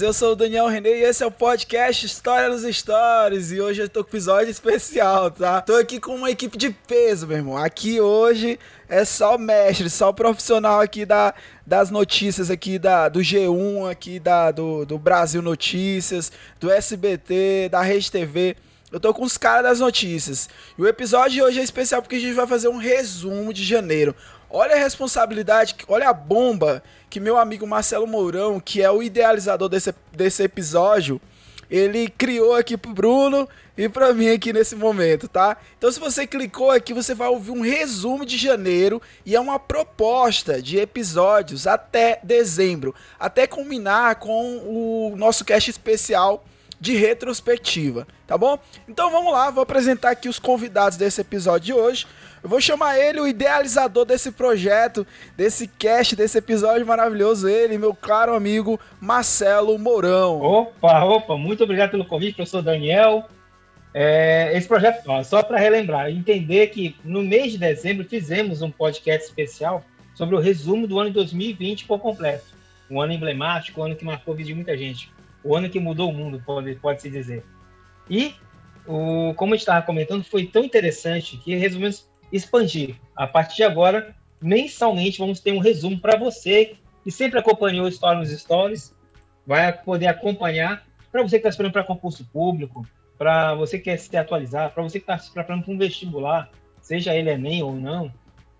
Eu sou o Daniel René e esse é o podcast História nos Stories. E hoje eu tô com um episódio especial, tá? Tô aqui com uma equipe de peso, meu irmão. Aqui hoje é só mestre, só profissional aqui da, das notícias aqui da, do G1, aqui da, do, do Brasil Notícias, do SBT, da Rede TV. Eu tô com os caras das notícias. E o episódio de hoje é especial porque a gente vai fazer um resumo de janeiro. Olha a responsabilidade, olha a bomba que meu amigo Marcelo Mourão, que é o idealizador desse, desse episódio, ele criou aqui pro Bruno e pra mim aqui nesse momento, tá? Então se você clicou aqui, você vai ouvir um resumo de janeiro e é uma proposta de episódios até dezembro, até culminar com o nosso cast especial de retrospectiva, tá bom? Então vamos lá, vou apresentar aqui os convidados desse episódio de hoje. Eu vou chamar ele, o idealizador desse projeto, desse cast, desse episódio maravilhoso, ele, meu caro amigo Marcelo Mourão. Opa, opa, muito obrigado pelo convite, professor Daniel. É, esse projeto, ó, só para relembrar, entender que no mês de dezembro fizemos um podcast especial sobre o resumo do ano de 2020 por completo. Um ano emblemático, um ano que marcou a vida de muita gente. O ano que mudou o mundo, pode, pode se dizer. E, o, como a gente estava comentando, foi tão interessante que resolvemos expandir. A partir de agora, mensalmente, vamos ter um resumo para você que sempre acompanhou História nos Stories, vai poder acompanhar. Para você que está esperando para concurso público, para você que quer se atualizar, para você que está se preparando para um vestibular, seja ele Enem ou não,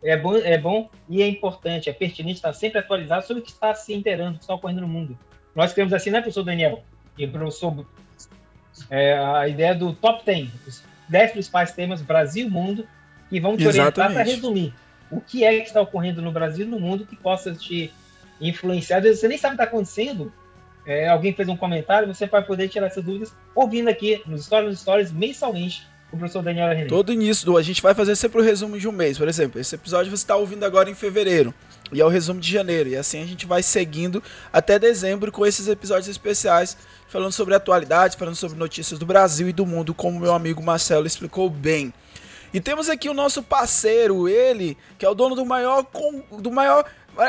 é bom, é bom e é importante, é pertinente estar sempre atualizado sobre o que está se inteirando, o que está ocorrendo no mundo. Nós queremos assim, né, professor Daniel? E professor, é, a ideia do top 10, os 10 principais temas Brasil e mundo, que vão te orientar para resumir o que é que está ocorrendo no Brasil e no mundo que possa te influenciar. Às vezes você nem sabe o que está acontecendo, é, alguém fez um comentário, você vai poder tirar essas dúvidas ouvindo aqui nos Stories nos Stories mensalmente com o professor Daniel René. Todo início, a gente vai fazer sempre o resumo de um mês. Por exemplo, esse episódio você está ouvindo agora em fevereiro. E é o resumo de janeiro. E assim a gente vai seguindo até dezembro com esses episódios especiais, falando sobre atualidades, falando sobre notícias do Brasil e do mundo, como meu amigo Marcelo explicou bem. E temos aqui o nosso parceiro, ele, que é o dono do maior do maior,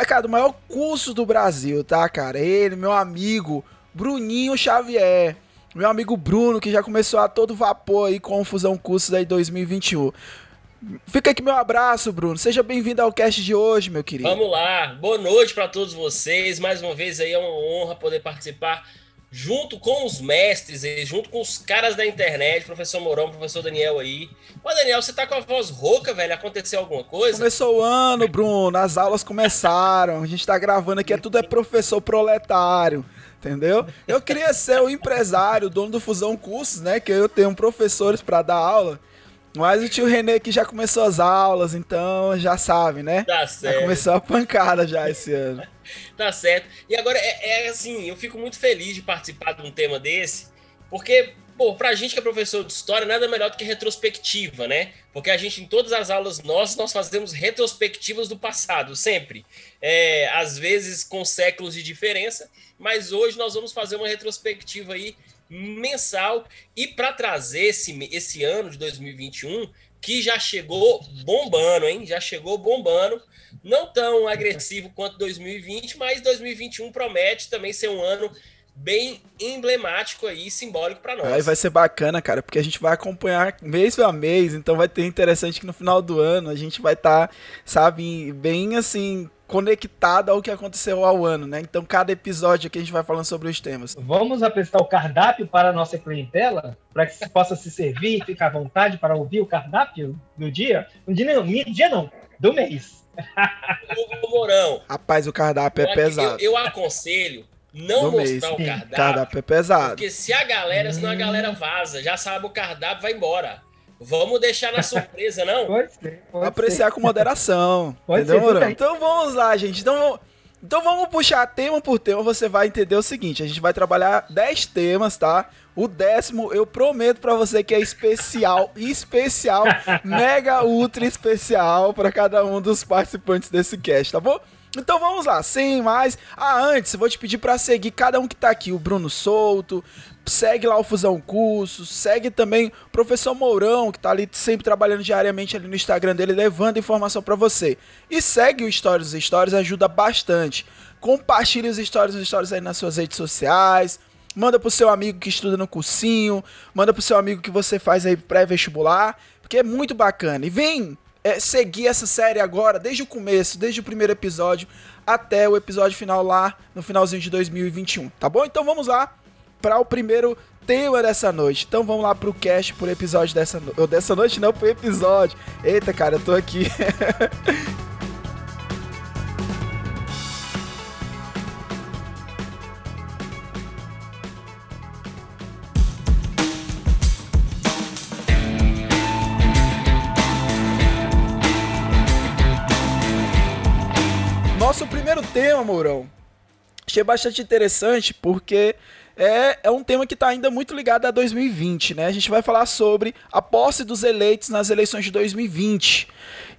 cara, do maior curso do Brasil, tá, cara? Ele, meu amigo Bruninho Xavier. Meu amigo Bruno, que já começou a todo vapor aí com o Fusão Cursos aí 2021. Fica aqui meu abraço, Bruno. Seja bem-vindo ao cast de hoje, meu querido. Vamos lá. Boa noite para todos vocês. Mais uma vez aí é uma honra poder participar junto com os mestres, junto com os caras da internet, professor Mourão, professor Daniel aí. Ô, Daniel, você tá com a voz rouca, velho? Aconteceu alguma coisa? Começou o ano, Bruno, as aulas começaram, a gente tá gravando aqui, é tudo é professor proletário, entendeu? Eu queria ser o empresário, dono do Fusão Cursos, né, que eu tenho professores para dar aula, mas o tio Renê aqui já começou as aulas, então já sabe, né? Tá certo. Já começou a pancada já esse ano. Tá certo. E agora, é, é, assim, eu fico muito feliz de participar de um tema desse, porque, pô, pra gente que é professor de história, nada melhor do que retrospectiva, né? Porque a gente, em todas as aulas nossas, nós fazemos retrospectivas do passado, sempre. É, às vezes com séculos de diferença, mas hoje nós vamos fazer uma retrospectiva aí mensal e para trazer esse, esse ano de 2021 que já chegou bombando, hein? Já chegou bombando. Não tão agressivo quanto 2020, mas 2021 promete também ser um ano bem emblemático aí, simbólico para nós. Aí vai ser bacana, cara, porque a gente vai acompanhar mês a mês, então vai ter interessante que no final do ano a gente vai estar, tá, sabe, bem assim, conectado ao que aconteceu ao ano, né? Então, cada episódio aqui a gente vai falando sobre os temas. Vamos apresentar o cardápio para a nossa clientela, para que você possa se servir e ficar à vontade para ouvir o cardápio do dia? No dia não, dia não, do mês. Ô, Mourão. Rapaz, o cardápio é pesado. Eu, eu aconselho não do mostrar mês. o cardápio. Cardápio é pesado. Porque se a galera, senão a galera vaza, já sabe o cardápio, vai embora. Vamos deixar na surpresa, não? Pode ser. Pode Apreciar ser. com moderação. Pode entendeu, ser, Mourão? Então vamos lá, gente. Então, então vamos puxar tema por tema. Você vai entender o seguinte: a gente vai trabalhar 10 temas, tá? O décimo, eu prometo pra você que é especial, especial, mega ultra especial pra cada um dos participantes desse cast, tá bom? Então vamos lá, sem mais. Ah, antes, vou te pedir pra seguir cada um que tá aqui, o Bruno Souto, segue lá o Fusão Cursos, segue também o professor Mourão, que tá ali sempre trabalhando diariamente ali no Instagram dele, levando informação pra você. E segue o Stories dos Stories, ajuda bastante. Compartilhe os Stories dos Stories aí nas suas redes sociais. Manda pro seu amigo que estuda no cursinho, manda pro seu amigo que você faz aí pré-vestibular, porque é muito bacana. E vem é, seguir essa série agora, desde o começo, desde o primeiro episódio até o episódio final lá no finalzinho de 2021, tá bom? Então vamos lá para o primeiro tema dessa noite. Então vamos lá pro cast, por episódio dessa noite. Dessa noite não, pro episódio. Eita, cara, eu tô aqui. Nosso primeiro tema, Mourão, achei bastante interessante porque é, é um tema que está ainda muito ligado a 2020, né? A gente vai falar sobre a posse dos eleitos nas eleições de 2020.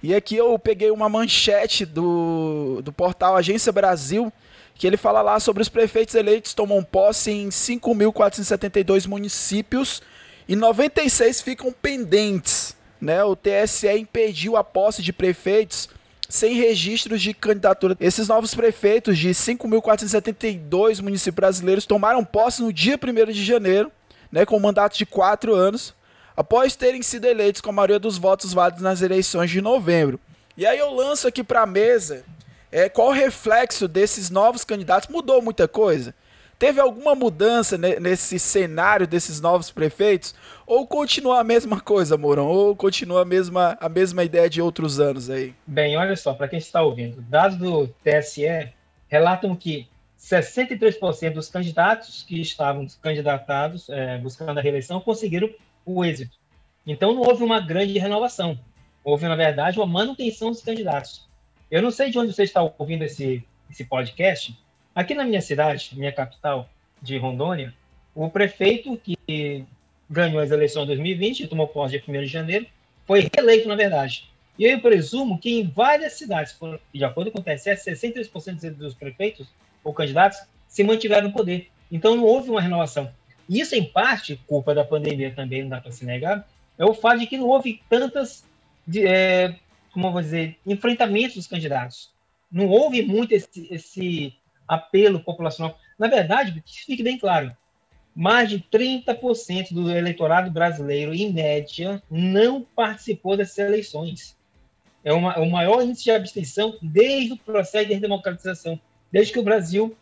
E aqui eu peguei uma manchete do, do portal Agência Brasil, que ele fala lá sobre os prefeitos eleitos tomam posse em 5.472 municípios e 96 ficam pendentes. Né? O TSE impediu a posse de prefeitos sem registros de candidatura. Esses novos prefeitos de 5.472 municípios brasileiros tomaram posse no dia 1 de janeiro, né, com um mandato de quatro anos, após terem sido eleitos com a maioria dos votos válidos nas eleições de novembro. E aí eu lanço aqui para a mesa é, qual o reflexo desses novos candidatos. Mudou muita coisa? Teve alguma mudança nesse cenário desses novos prefeitos? Ou continua a mesma coisa, Mourão? Ou continua a mesma, a mesma ideia de outros anos aí? Bem, olha só, para quem está ouvindo, dados do TSE relatam que 63% dos candidatos que estavam candidatados, é, buscando a reeleição, conseguiram o êxito. Então não houve uma grande renovação. Houve, na verdade, uma manutenção dos candidatos. Eu não sei de onde você está ouvindo esse, esse podcast, Aqui na minha cidade, minha capital de Rondônia, o prefeito que ganhou as eleições de 2020, tomou posse dia 1 de janeiro, foi reeleito, na verdade. E eu presumo que em várias cidades, de acordo com o TSE, 63% dos prefeitos ou candidatos se mantiveram no poder. Então não houve uma renovação. Isso, em parte, culpa da pandemia também, não dá para se negar, é o fato de que não houve tantas, de, é, como eu vou dizer, enfrentamentos dos candidatos. Não houve muito esse, esse apelo populacional. Na verdade, que fique bem claro, mais de 30% do eleitorado brasileiro, em média, não participou dessas eleições. É uma, o maior índice de abstenção desde o processo de redemocratização, desde que o Brasil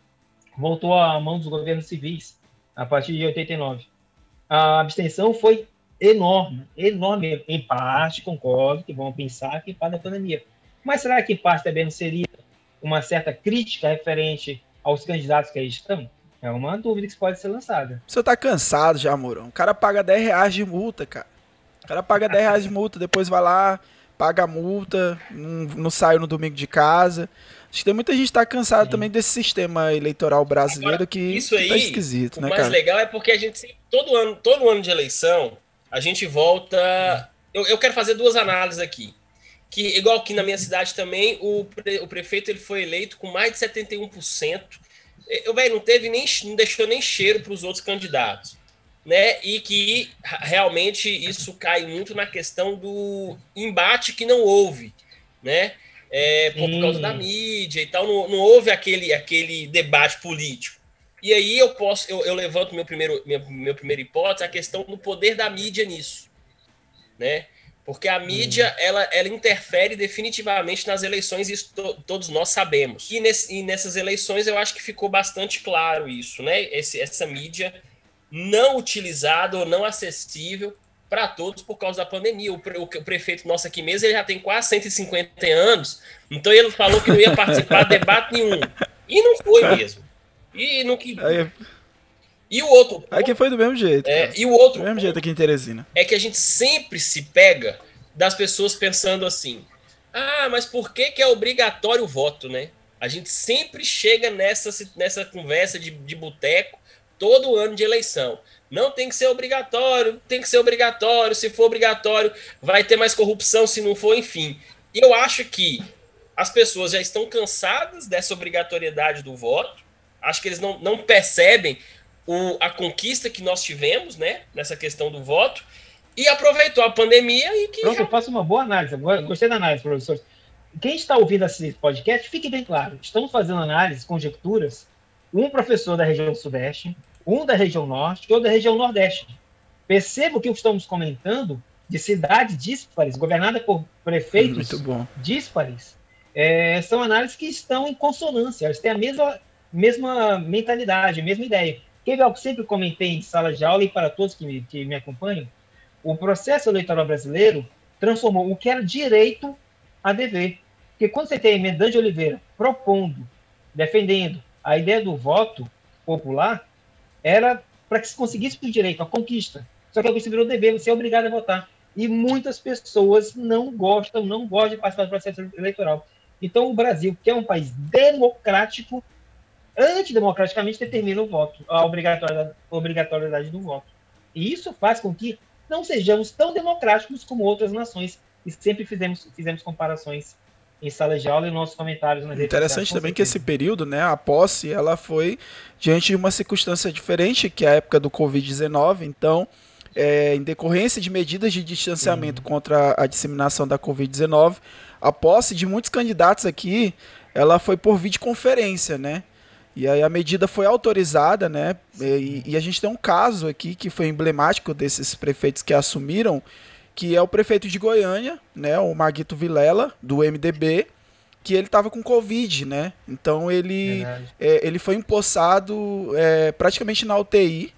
voltou à mão dos governos civis, a partir de 89. A abstenção foi enorme, enorme. Em parte, concordo que vão pensar que para a pandemia. Mas será que parte também não seria uma certa crítica referente aos candidatos que aí estão? É uma dúvida que pode ser lançada. Você tá cansado já, Mourão. O cara paga 10 reais de multa, cara. O cara paga 10 reais de multa, depois vai lá, paga a multa, não, não sai no domingo de casa. Acho que tem muita gente que tá cansado Sim. também desse sistema eleitoral brasileiro Agora, que, isso aí, que tá esquisito, o né, mais cara? legal é porque a gente, todo ano, todo ano de eleição, a gente volta... Eu, eu quero fazer duas análises aqui que igual aqui na minha cidade também, o, pre, o prefeito ele foi eleito com mais de 71%. Eu, velho, não teve nem não deixou nem cheiro para os outros candidatos, né? E que realmente isso cai muito na questão do embate que não houve, né? É, por, por causa da mídia e tal, não, não houve aquele aquele debate político. E aí eu posso, eu, eu levanto meu primeiro, minha, meu primeira hipótese, a questão do poder da mídia nisso, né? Porque a mídia, hum. ela, ela interfere definitivamente nas eleições, isso to, todos nós sabemos. E, nesse, e, nessas eleições eu acho que ficou bastante claro isso, né? Esse, essa mídia não utilizada ou não acessível para todos por causa da pandemia. O, o, o, prefeito nosso aqui mesmo ele já tem quase 150 anos, então ele falou que não ia participar de debate nenhum. E não foi mesmo. E no que. E o outro. Aqui foi do mesmo jeito. É, cara. e o outro Do mesmo ponto jeito aqui em Teresina. é que a gente sempre se pega das pessoas pensando assim: ah, mas por que, que é obrigatório o voto, né? A gente sempre chega nessa, nessa conversa de, de boteco todo ano de eleição. Não tem que ser obrigatório, tem que ser obrigatório. Se for obrigatório, vai ter mais corrupção, se não for, enfim. E eu acho que as pessoas já estão cansadas dessa obrigatoriedade do voto. Acho que eles não, não percebem o, a conquista que nós tivemos, né, nessa questão do voto, e aproveitou a pandemia e que. Pronto, eu faço uma boa análise. Gostei da análise, professor. Quem está ouvindo esse podcast, fique bem claro. Estamos fazendo análise, conjecturas. Um professor da região sudeste, um da região norte e outro da região nordeste. Percebo que o que estamos comentando de cidades díspares, governadas por prefeitos Muito bom. díspares, é, são análises que estão em consonância, elas têm a mesma, mesma mentalidade, a mesma ideia. Ver algo que sempre comentei em sala de aula e para todos que me, que me acompanham? O processo eleitoral brasileiro transformou o que era direito a dever. Porque quando você tem Medã de Oliveira propondo, defendendo a ideia do voto popular, era para que se conseguisse o direito, a conquista. Só que você virou dever, você é obrigado a votar. E muitas pessoas não gostam, não gostam de participar do processo eleitoral. Então, o Brasil, que é um país democrático, antidemocraticamente determina o voto, a obrigatoriedade, obrigatoriedade do voto. E isso faz com que não sejamos tão democráticos como outras nações. E sempre fizemos, fizemos comparações em sala de aula e nossos comentários nas Interessante também que esse período, né, a posse, ela foi diante de uma circunstância diferente que a época do Covid-19. Então, é, em decorrência de medidas de distanciamento contra a disseminação da Covid-19, a posse de muitos candidatos aqui, ela foi por videoconferência, né? E aí a medida foi autorizada, né? E, e a gente tem um caso aqui que foi emblemático desses prefeitos que assumiram, que é o prefeito de Goiânia, né? O Marguito Vilela, do MDB, que ele estava com Covid, né? Então ele, é, ele foi empossado é, praticamente na UTI.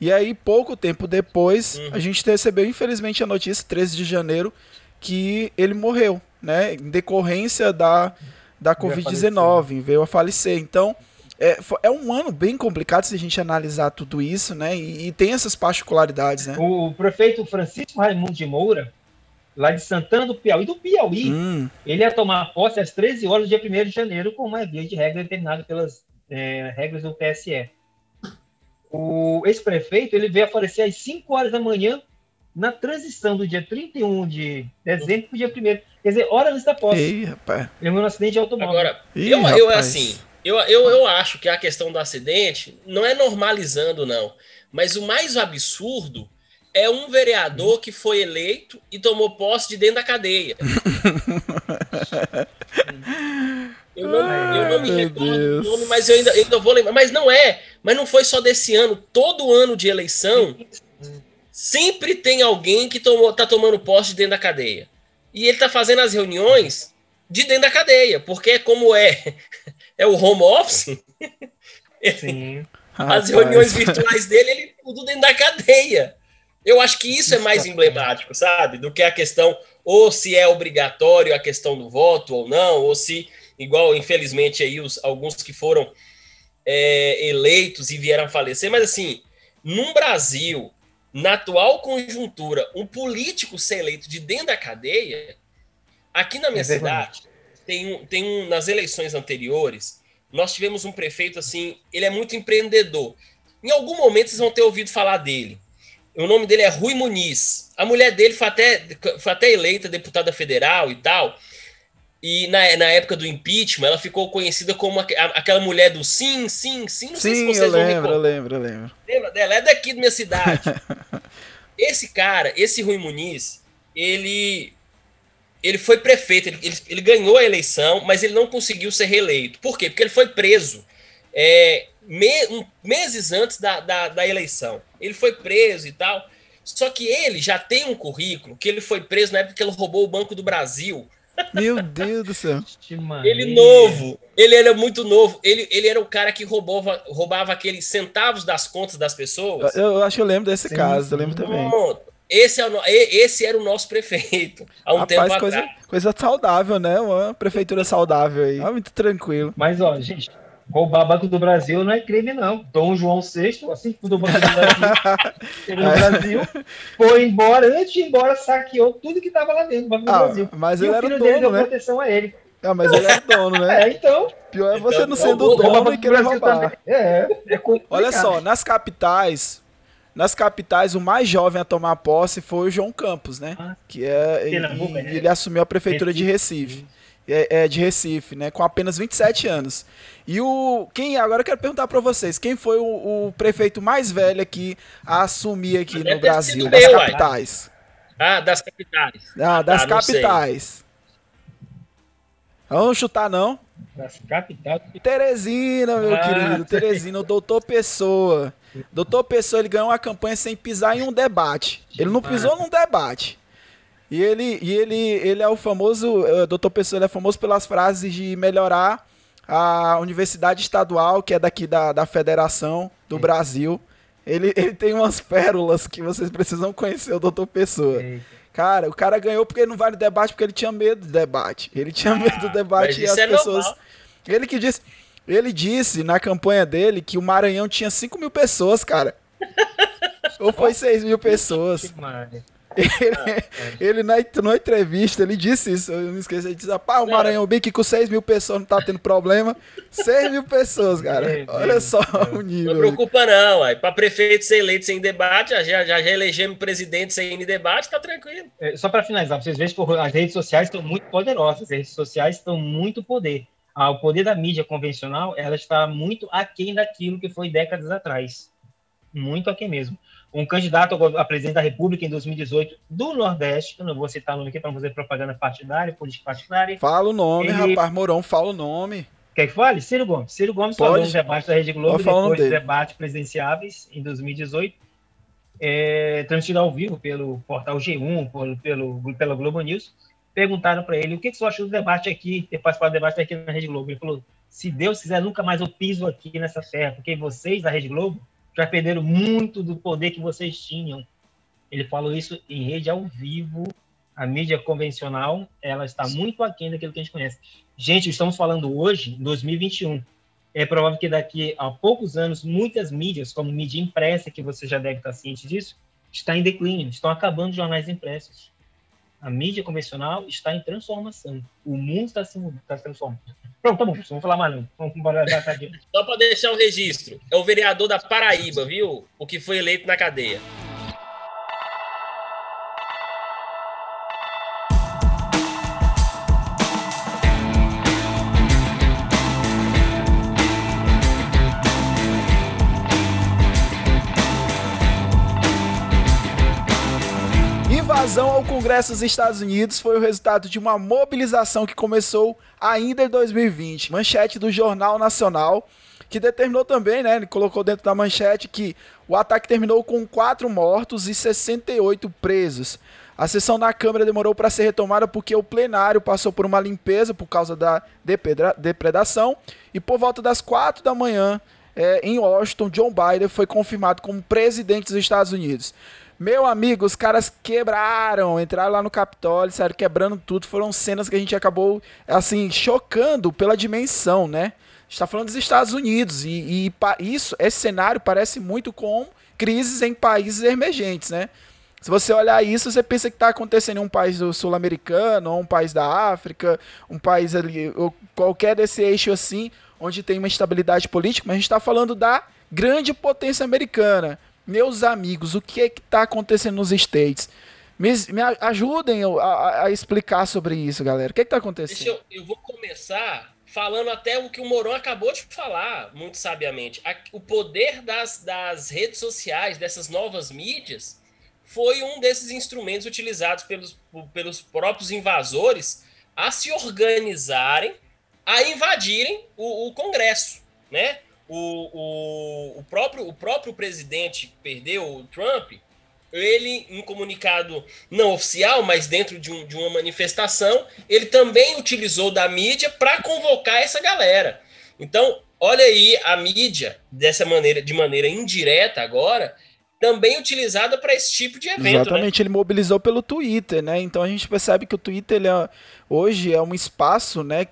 E aí, pouco tempo depois, Uhum. a gente recebeu, infelizmente, a notícia, 13 de janeiro, que ele morreu, né? Em decorrência da, da Veio a Covid-19, veio a falecer. Então, é, é um ano bem complicado se a gente analisar tudo isso, né? E, e tem essas particularidades, né? O prefeito Francisco Raimundo de Moura, lá de Santana do Piauí, do Piauí, Hum, ele ia tomar posse às 13 horas do dia 1 de janeiro, como é via de regra determinada pelas é, regras do TSE. O ex-prefeito ele veio a falecer às 5 horas da manhã na transição do dia 31 de dezembro para o dia 1 Quer dizer, horas antes da posse. ei, rapaz. Ele morreu num acidente de automóvel. Agora, Ih, eu, eu rapaz. assim, eu, eu, eu acho que a questão do acidente não é normalizando, não. Mas o mais absurdo é um vereador que foi eleito e tomou posse de dentro da cadeia. Eu não, eu não me Ai, recordo do nome, mas eu ainda, eu ainda vou lembrar. Mas não é, mas não foi só desse ano. Todo ano de eleição, sempre tem alguém que tomou, tá tomando posse de dentro da cadeia. E ele tá fazendo as reuniões de dentro da cadeia, porque como é, é o home office, Sim. as reuniões virtuais dele, ele tudo dentro da cadeia. Eu acho que isso é mais emblemático, sabe? Do que a questão, ou se é obrigatório a questão do voto ou não, ou se, igual, infelizmente, aí os, alguns que foram é, eleitos e vieram a falecer, mas assim, num Brasil, na atual conjuntura, um político ser eleito de dentro da cadeia, aqui na minha É cidade, tem um, tem um, nas eleições anteriores, nós tivemos um prefeito assim, ele é muito empreendedor. Em algum momento vocês vão ter ouvido falar dele. O nome dele é Rui Muniz. A mulher dele foi até, foi até eleita deputada federal e tal. E na, na época do impeachment, ela ficou conhecida como a- aquela mulher do sim, sim, sim. Não sei se Sim, vocês eu vão lembro, eu lembro, eu lembro. Lembra dela? É daqui da minha cidade. esse cara, esse Rui Muniz, ele ele foi prefeito, ele, ele, ele ganhou a eleição, mas ele não conseguiu ser reeleito. Por quê? Porque ele foi preso é, me- um- meses antes da, da, da eleição. Ele foi preso e tal. Só que ele já tem um currículo que ele foi preso na época que ele roubou o Banco do Brasil. Meu Deus do céu. Ele novo, ele era muito novo. Ele, ele era o cara que roubava, roubava aqueles centavos das contas das pessoas. Eu, eu acho que eu lembro desse Sim, caso, eu lembro também. Pronto. Esse, é o, no- esse era o nosso prefeito, há um tempo Rapaz, coisa, atrás. coisa saudável, né? Uma prefeitura saudável aí. Ah, muito tranquilo. Mas, ó, gente, roubar Banco do Brasil não é crime, não. Dom João VI, assim que fundou o Banco do Brasil, pelo Brasil, foi embora, antes de ir embora, saqueou tudo que estava lá dentro do Banco do Ah, Brasil. mas e ele o era filho dele dono, deu né? proteção a ele. Ah, mas ele era dono, né? É, então. Pior é você Então, não sendo dono e do querer roubar. É, é. Olha só, nas capitais, nas capitais, o mais jovem a tomar posse foi o João Campos, né? Ah, Que é. Pernambuco, e- né? ele assumiu a prefeitura de Recife. É, é, de Recife, né? Com apenas 27 anos. E o. Quem. Agora eu quero perguntar pra vocês: quem foi o, o prefeito mais velho aqui a assumir aqui no ter Brasil? Das eu, uai. capitais. Ah, das capitais. Ah, das Ah, não sei. capitais. Vamos chutar, não? Das capitais. Teresina, meu Ah, querido. Teresina, o doutor Pessoa. Doutor Pessoa, ele ganhou uma campanha sem pisar em um debate. Ele não pisou num debate. E ele, e ele, ele é o famoso, eh, doutor Pessoa, ele é famoso pelas frases de melhorar a universidade estadual, que é daqui da, da Federação do Brasil. Ele, ele tem umas pérolas que vocês precisam conhecer, o doutor Pessoa. Cara, o cara ganhou porque ele não vai no debate, porque ele tinha medo do debate. Ele tinha medo do debate mas e as é pessoas. normal. Ele que disse. Ele disse na campanha dele que o Maranhão tinha 5 mil pessoas, cara. Ou foi 6 mil pessoas. Ele, ele na, na entrevista, ele disse isso. Eu não esqueci. Ele disse: Pá, o Maranhão bem que com 6 mil pessoas não tá tendo problema. 6 mil pessoas, cara. Olha só céu. o Não nível. preocupa não, uai. Pra prefeito ser eleito sem debate, já, já, já elegemos presidente sem debate, tá tranquilo. É, Só para finalizar, vocês veem que as redes sociais estão muito poderosas, as redes sociais estão muito poder. Ah, o poder da mídia convencional, ela está muito aquém daquilo que foi décadas atrás. Muito aquém mesmo. Um candidato a presidente da República em 2018 do Nordeste, eu não vou citar o nome aqui para não fazer propaganda partidária, política partidária, Fala o nome, Ele- rapaz. Morão, fala o nome. Quer que fale? Ciro Gomes. Ciro Gomes Pode. falou no debate da Rede Globo depois do dele. debate presidenciáveis em 2018, é, transmitido ao vivo pelo portal G1, pelo, pelo, pela Globo News. Perguntaram para ele o que, que você achou do debate aqui, ter participado do debate aqui na Rede Globo. Ele falou: se Deus quiser, nunca mais eu piso aqui nessa terra, porque vocês da Rede Globo já perderam muito do poder que vocês tinham. Ele falou isso em rede ao vivo. A mídia convencional, ela está muito aquém daquilo que a gente conhece. Gente, estamos falando hoje, em 2021. É provável que daqui a poucos anos, muitas mídias, como mídia impressa, que você já deve estar ciente disso, está em declínio, estão acabando jornais impressos. A mídia convencional está em transformação. O mundo está se, está se transformando. Pronto, tá bom, não vou falar mais não. Vamos. Só pra deixar o registro, é o vereador da Paraíba, viu? O que foi eleito na cadeia. Invasão ao Congresso dos Estados Unidos foi o resultado de uma mobilização que começou ainda em 2020. Manchete do Jornal Nacional, que determinou também, né? Ele colocou dentro da manchete que o ataque terminou com quatro mortos e 68 presos. A sessão na Câmara demorou para ser retomada porque o plenário passou por uma limpeza por causa da depredação e por volta das quatro da manhã é, em Washington, John Biden foi confirmado como presidente dos Estados Unidos. Meu amigo, os caras quebraram, entraram lá no Capitólio, saíram quebrando tudo. Foram cenas que a gente acabou, assim, chocando pela dimensão, né? A gente tá falando dos Estados Unidos e, e isso, esse cenário parece muito com crises em países emergentes, né? Se você olhar isso, você pensa que está acontecendo em um país sul-americano, ou um país da África, um país ali, ou qualquer desse eixo assim, onde tem uma estabilidade política, mas a gente está falando da grande potência americana. Meus amigos, o que é que está acontecendo nos States? Me, me ajudem a, a- explicar sobre isso, galera. O que está Deixa acontecendo? eu, eu vou começar falando até o que o Moron acabou de falar, muito sabiamente. A- o poder das, das redes sociais, dessas novas mídias, foi um desses instrumentos utilizados pelos, pelos próprios invasores a se organizarem, a invadirem o, o Congresso, né? O, o, o, próprio, o próprio presidente que perdeu, o Trump, ele, em comunicado não oficial, mas dentro de, um, de uma manifestação, ele também utilizou da mídia para convocar essa galera. Então, olha aí a mídia, dessa maneira, de maneira indireta agora, também utilizada para esse tipo de evento. Né? Exatamente, ele mobilizou pelo Twitter, né? Então a gente percebe que o Twitter é, hoje é um espaço, né?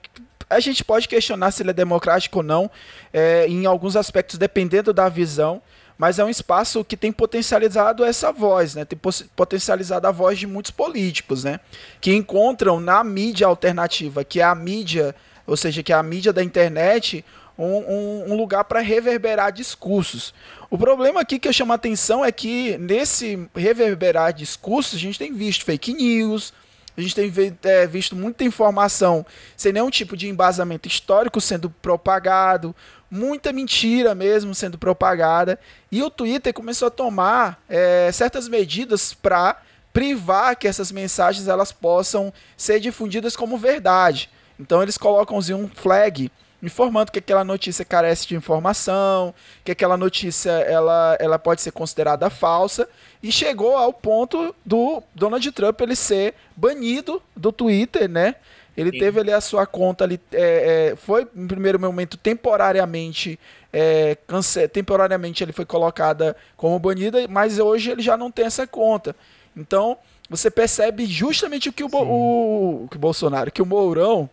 A gente pode questionar se ele é democrático ou não, é, em alguns aspectos, dependendo da visão, mas é um espaço que tem potencializado essa voz, né? Tem potencializado a voz de muitos políticos, né? Que encontram na mídia alternativa, que é a mídia, ou seja, que é a mídia da internet, um, um, um lugar para reverberar discursos. O problema aqui que eu chamo a atenção é que nesse reverberar discursos a gente tem visto fake news, a gente tem é, visto muita informação sem nenhum tipo de embasamento histórico sendo propagado, muita mentira mesmo sendo propagada. E o Twitter começou a tomar é, certas medidas para privar que essas mensagens elas possam ser difundidas como verdade. Então eles colocam um flag informando que aquela notícia carece de informação, que aquela notícia ela, ela pode ser considerada falsa e chegou ao ponto do Donald Trump ele ser banido do Twitter, né? Ele Sim. teve ali a sua conta ali, é, é, foi em primeiro momento temporariamente é, cance temporariamente ele foi colocada como banida, mas hoje ele já não tem essa conta. Então você percebe justamente o que o, o, o, que o Bolsonaro, que o Mourão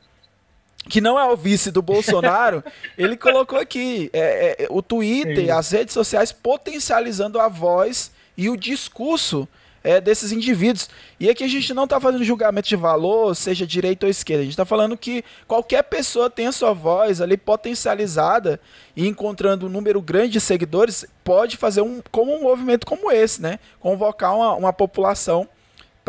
que não é o vice do Bolsonaro, ele colocou aqui é, é, o Twitter, Sim. as redes sociais potencializando a voz e o discurso é, desses indivíduos. E aqui a gente não está fazendo julgamento de valor, seja direita ou esquerda. A gente está falando que qualquer pessoa tem a sua voz ali potencializada e encontrando um número grande de seguidores, pode fazer um, como um movimento como esse, né? Convocar uma, uma população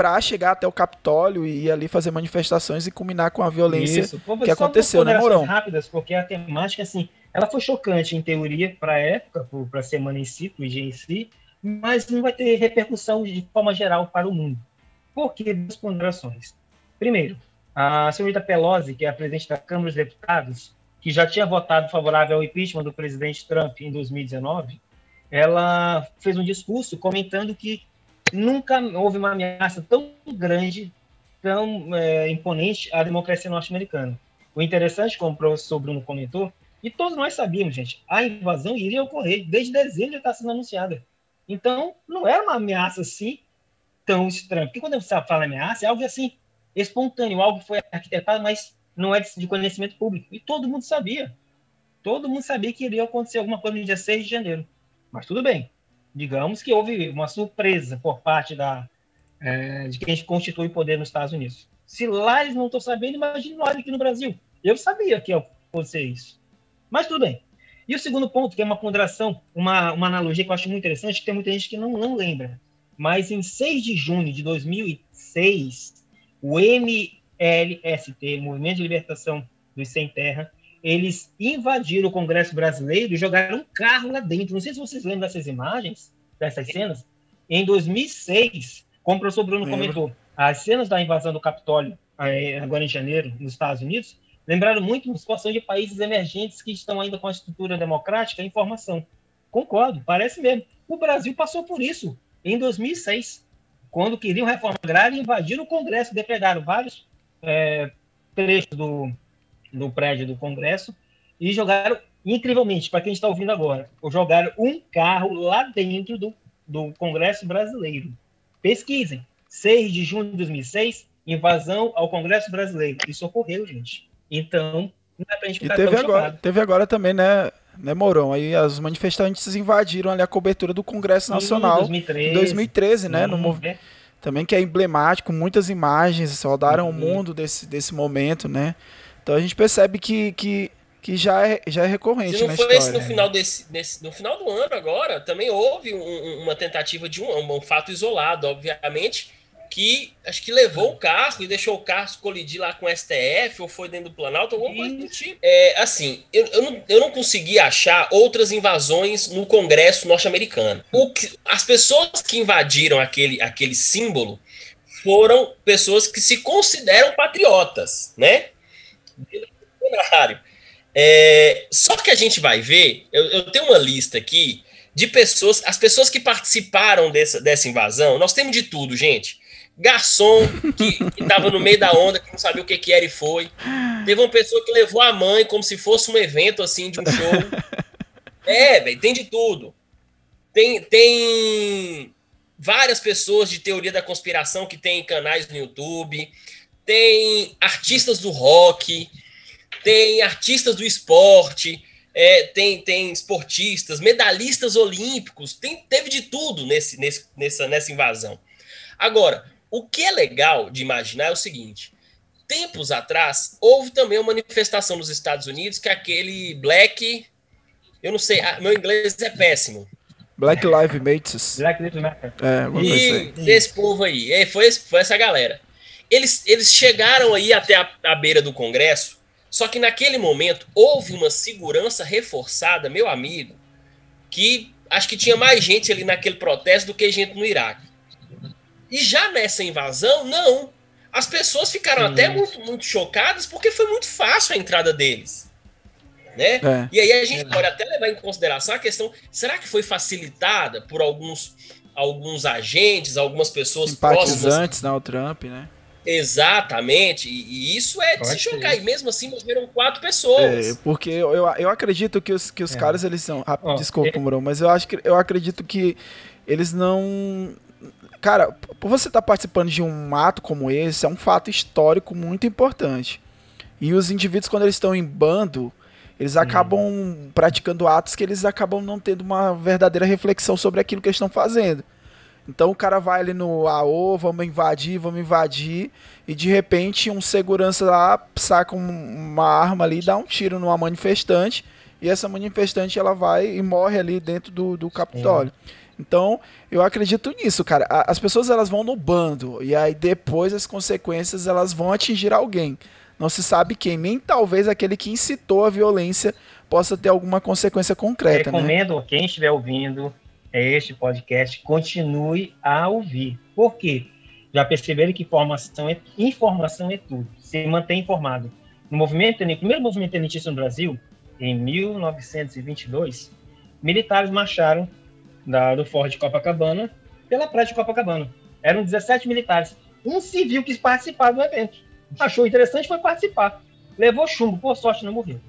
para chegar até o Capitólio e ali fazer manifestações e culminar com a violência Isso. Pô, que aconteceu, né, Mourão? rápidas, porque a temática, assim, ela foi chocante em teoria para a época, para a semana em si, para o IG em si, mas não vai ter repercussão de forma geral para o mundo. Por que duas ponderações? Primeiro, a senhorita Pelosi, que é a presidente da Câmara dos Deputados, que já tinha votado favorável ao impeachment do presidente Trump em 2019, ela fez um discurso comentando que nunca houve uma ameaça tão grande, tão é, imponente à democracia norte-americana. O interessante, como o professor Bruno comentou, e todos nós sabíamos, gente, a invasão iria ocorrer, desde dezembro já está sendo anunciada. Então, não era uma ameaça assim tão estranha. Porque quando você fala ameaça, é algo assim, espontâneo, algo que foi arquitetado, mas não é de conhecimento público. E todo mundo sabia. Todo mundo sabia que iria acontecer alguma coisa no dia 6 de janeiro. Mas tudo bem digamos que houve uma surpresa por parte da, é, de quem constitui o poder nos Estados Unidos. Se lá eles não estão sabendo, imagine nós aqui no Brasil. Eu sabia que ia acontecer isso. Mas tudo bem. E o segundo ponto, que é uma ponderação, uma, uma analogia que eu acho muito interessante, que tem muita gente que não, não lembra. Mas em 6 de junho de 2006, o MLST, Movimento de Libertação dos Sem Terra, eles invadiram o Congresso Brasileiro e jogaram um carro lá dentro. Não sei se vocês lembram dessas imagens, dessas cenas. Em 2006, como o professor Bruno comentou, as cenas da invasão do Capitólio, eh, agora em janeiro, nos Estados Unidos, lembraram muito uma situação de países emergentes que estão ainda com a estrutura democrática e informação. Concordo, parece mesmo. O Brasil passou por isso em 2006, quando queriam reforma agrária e invadiram o Congresso, depredaram vários é, trechos do, no prédio do Congresso e jogaram, incrivelmente, para quem está ouvindo agora, jogaram um carro lá dentro do, do Congresso Brasileiro. Pesquisem. 6 de junho de 2006, invasão ao Congresso Brasileiro. Isso ocorreu, gente. Então, não é pra gente ficar e teve agora, teve agora também, né, né, Mourão? Aí as manifestantes invadiram ali a cobertura do Congresso Nacional. Em 2013. Em 2013, né? no movimento. É. Também que é emblemático, muitas imagens rodaram uhum. o mundo desse, desse momento, né? Então a gente percebe que, que, que já, é, já é recorrente. Se não foi esse no final desse, desse, no final do ano agora, também houve um, uma tentativa de um, um fato isolado, obviamente, que acho que levou o carro e deixou o carro colidir lá com o STF ou foi dentro do Planalto, alguma coisa do tipo. É, assim, eu, eu, não, eu não consegui achar outras invasões no Congresso norte-americano. As pessoas que invadiram aquele, aquele símbolo foram pessoas que se consideram patriotas, né? É, só que a gente vai ver, eu, eu, tenho uma lista aqui de pessoas, as pessoas que participaram dessa, dessa invasão, nós temos de tudo, gente. Garçom que estava no meio da onda, que não sabia o que, que era e foi. Teve uma pessoa que levou a mãe como se fosse um evento assim de um show. É, velho, tem de tudo. Tem, tem várias pessoas de teoria da conspiração que tem canais no YouTube tem artistas do rock, tem artistas do esporte, é, tem, tem esportistas, medalhistas olímpicos, tem, teve de tudo nesse, nesse, nessa, nessa invasão. Agora, o que é legal de imaginar é o seguinte: tempos atrás, houve também uma manifestação nos Estados Unidos que aquele Black. Eu não sei, ah, meu inglês é péssimo. Black Lives Matter. Black Lives Matter. É, e esse povo aí, é, foi, foi essa galera. Eles, eles chegaram aí até a, a beira do Congresso só que naquele momento houve uma segurança reforçada, meu amigo, que acho que tinha mais gente ali naquele protesto do que gente no Iraque. E já nessa invasão, não. As pessoas ficaram Sim. até muito, muito chocadas porque foi muito fácil a entrada deles. Né? É. E aí a gente pode até levar em consideração a questão: será que foi facilitada por alguns, alguns agentes, algumas pessoas Simpatizantes próximas? Não, Trump, né? Exatamente, e, isso é de se chocar, e mesmo assim morreram quatro pessoas. É, porque eu, eu acredito que os, que os é. caras, eles são. Ah, oh, desculpa, é... mas eu acho que eu acredito que eles não. Cara, por você estar tá participando de um ato como esse, é um fato histórico muito importante. E os indivíduos, quando eles estão em bando, eles acabam hum. praticando atos que eles acabam não tendo uma verdadeira reflexão sobre aquilo que eles estão fazendo. Então o cara vai ali no AO, vamos invadir, vamos invadir, e de repente um segurança lá saca uma arma ali, dá um tiro numa manifestante, e essa manifestante ela vai e morre ali dentro do, do Capitólio. Então, eu acredito nisso, cara. As pessoas elas vão no bando e aí depois as consequências elas vão atingir alguém. Não se sabe quem, nem talvez aquele que incitou a violência possa ter alguma consequência concreta. Né? Recomendo né? quem estiver ouvindo é este podcast, continue a ouvir. Por quê? Já perceberam que informação é, informação é tudo. Se mantém informado. No movimento, no primeiro movimento tenentista no Brasil, em 1922, militares marcharam da, do Forte Copacabana pela praia de Copacabana. Eram 17 militares. Um civil quis participar do evento. Achou interessante, foi participar. Levou chumbo, por sorte não morreu.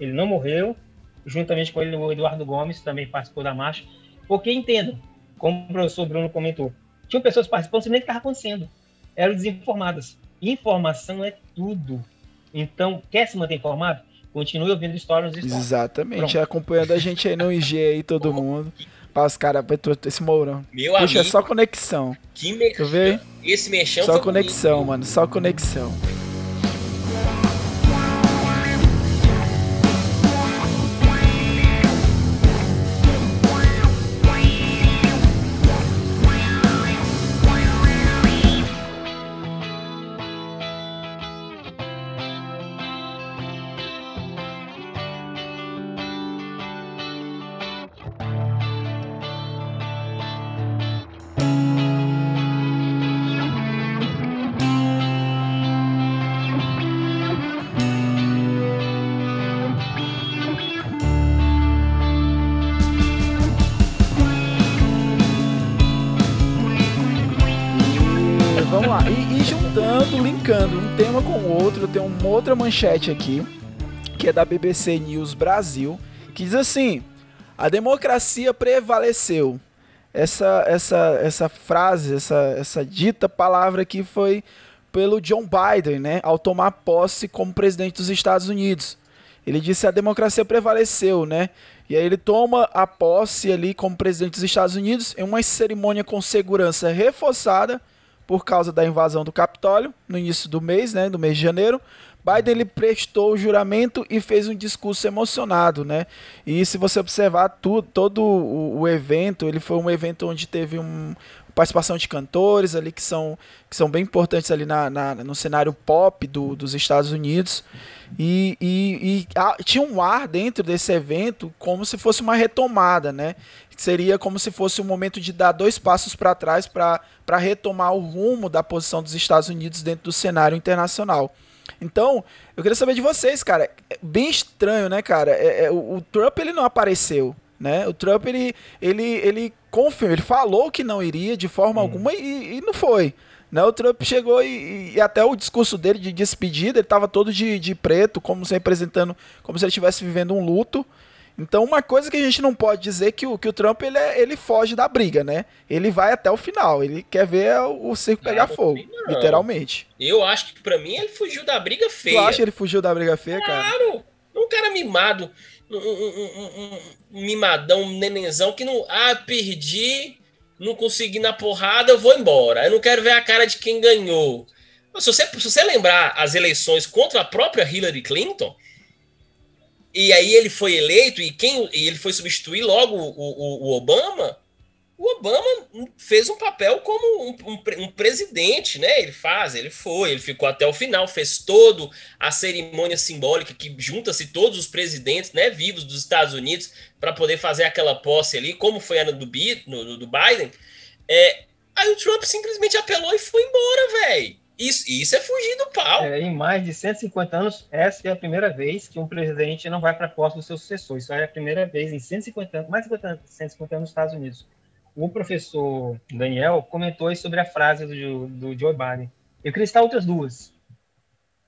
Ele não morreu, juntamente com ele o Eduardo Gomes também participou da marcha. Porque entendam, como o professor Bruno comentou, tinham pessoas participando sem nem o que estava acontecendo. Eram desinformadas. Informação é tudo. Então, quer se manter informado? Continue ouvindo histórias nos Exatamente. Pronto. Acompanhando a gente aí no IG aí, todo mundo. Para os caras, esse mourão. Meu Puxa, amigo, só conexão. Que mexão. Esse mexão Só conexão, comigo. mano. Só conexão. Uma outra manchete aqui, que é da BBC News Brasil, que diz assim: a democracia prevaleceu. Essa, essa, essa frase, essa, essa dita palavra aqui foi pelo John Biden, né, ao tomar posse como presidente dos Estados Unidos. Ele disse a democracia prevaleceu, né? E aí ele toma a posse ali como presidente dos Estados Unidos em uma cerimônia com segurança reforçada por causa da invasão do Capitólio no início do mês, né, do mês de janeiro. Biden ele prestou o juramento e fez um discurso emocionado, né? E se você observar todo o, o evento, ele foi um evento onde teve um, participação de cantores ali que são, que são bem importantes ali na, na no cenário pop do, dos Estados Unidos. E, e, e tinha um ar dentro desse evento como se fosse uma retomada, né? Seria como se fosse um momento de dar dois passos para trás para retomar o rumo da posição dos Estados Unidos dentro do cenário internacional. Então, eu queria saber de vocês, cara. É bem estranho, né, cara? É, é, o, o Trump ele não apareceu. Né? O Trump ele, ele, ele confirmou, ele falou que não iria de forma hum. alguma e, e, não foi. Né? O Trump chegou e, e, até o discurso dele de despedida, ele estava todo de, de preto, como se representando, como se ele estivesse vivendo um luto. Então, uma coisa que a gente não pode dizer que o, que o Trump ele, é, ele foge da briga, né? Ele vai até o final. Ele quer ver o circo pegar não, fogo, não. literalmente. Eu acho que para mim ele fugiu da briga feia. Tu acha que ele fugiu da briga feia, claro. cara? Claro! Um cara mimado, um, um, um, mimadão, um nenenzão que não. Ah, perdi, não consegui na porrada, eu vou embora. Eu não quero ver a cara de quem ganhou. Se você, se você lembrar as eleições contra a própria Hillary Clinton, e aí ele foi eleito e quem e ele foi substituir logo o, o, o Obama, o Obama fez um papel como um, um, um, presidente, né? Ele faz, ele foi, ele ficou até o final, fez todo a cerimônia simbólica que junta-se todos os presidentes, né, vivos dos Estados Unidos para poder fazer aquela posse ali, como foi a do, no, do Biden. É, aí o Trump simplesmente apelou e foi embora, velho. Isso, isso é fugir do pau. É, em mais de 150 anos, essa é a primeira vez que um presidente não vai para a posse do seu sucessor. Isso é a primeira vez em 150 anos, mais de 150 anos nos Estados Unidos. O professor Daniel comentou sobre a frase do, do Joe Biden. Eu queria citar outras duas.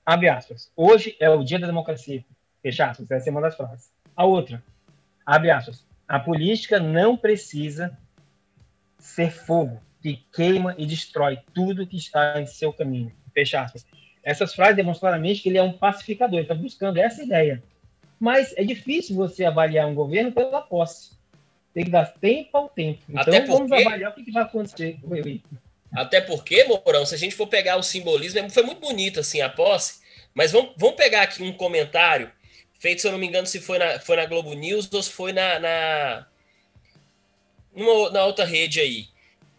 Abre aspas. Hoje é o dia da democracia. Fecha aspas. Essa é uma das frases. A outra. Abre aspas. A política não precisa ser fogo que queima e destrói tudo que está em seu caminho. Fecha aspas. Essas frases demonstram claramente que ele é um pacificador, ele está buscando essa ideia. Mas é difícil você avaliar um governo pela posse. Tem que dar tempo ao tempo. Então Até porque... vamos avaliar o que, vai acontecer. Até porque, Mourão, se a gente for pegar o simbolismo, foi muito bonito assim a posse, mas vamos, vamos pegar aqui um comentário feito, se eu não me engano, se foi na, foi na Globo News ou se foi na, na, numa, na outra rede aí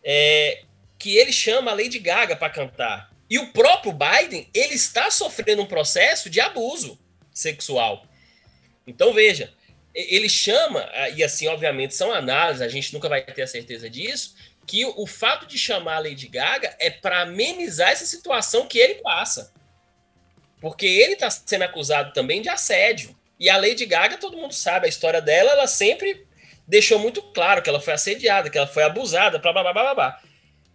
é, que ele chama a Lady Gaga para cantar. E o próprio Biden, ele está sofrendo um processo de abuso sexual. Então veja, ele chama, e assim, obviamente, são análises, a gente nunca vai ter a certeza disso, que o fato de chamar a Lady Gaga é para amenizar essa situação que ele passa. Porque ele está sendo acusado também de assédio. E a Lady Gaga, todo mundo sabe a história dela, ela sempre deixou muito claro que ela foi assediada, que ela foi abusada, blá blá blá blá blá.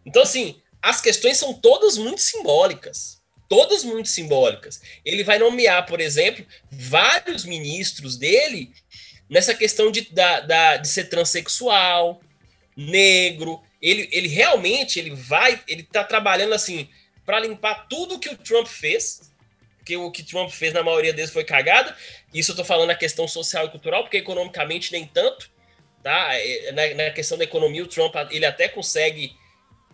Então, assim, as questões são todas muito simbólicas. Todas muito simbólicas. Ele vai nomear, por exemplo, vários ministros dele nessa questão de, da, da, de ser transexual, negro. Ele, ele realmente ele vai, ele tá trabalhando assim para limpar tudo que o Trump fez, porque o que Trump fez na maioria deles foi cagada. Isso eu tô falando na questão social e cultural, porque economicamente nem tanto. Tá? É, na, na, questão da economia, o Trump ele até consegue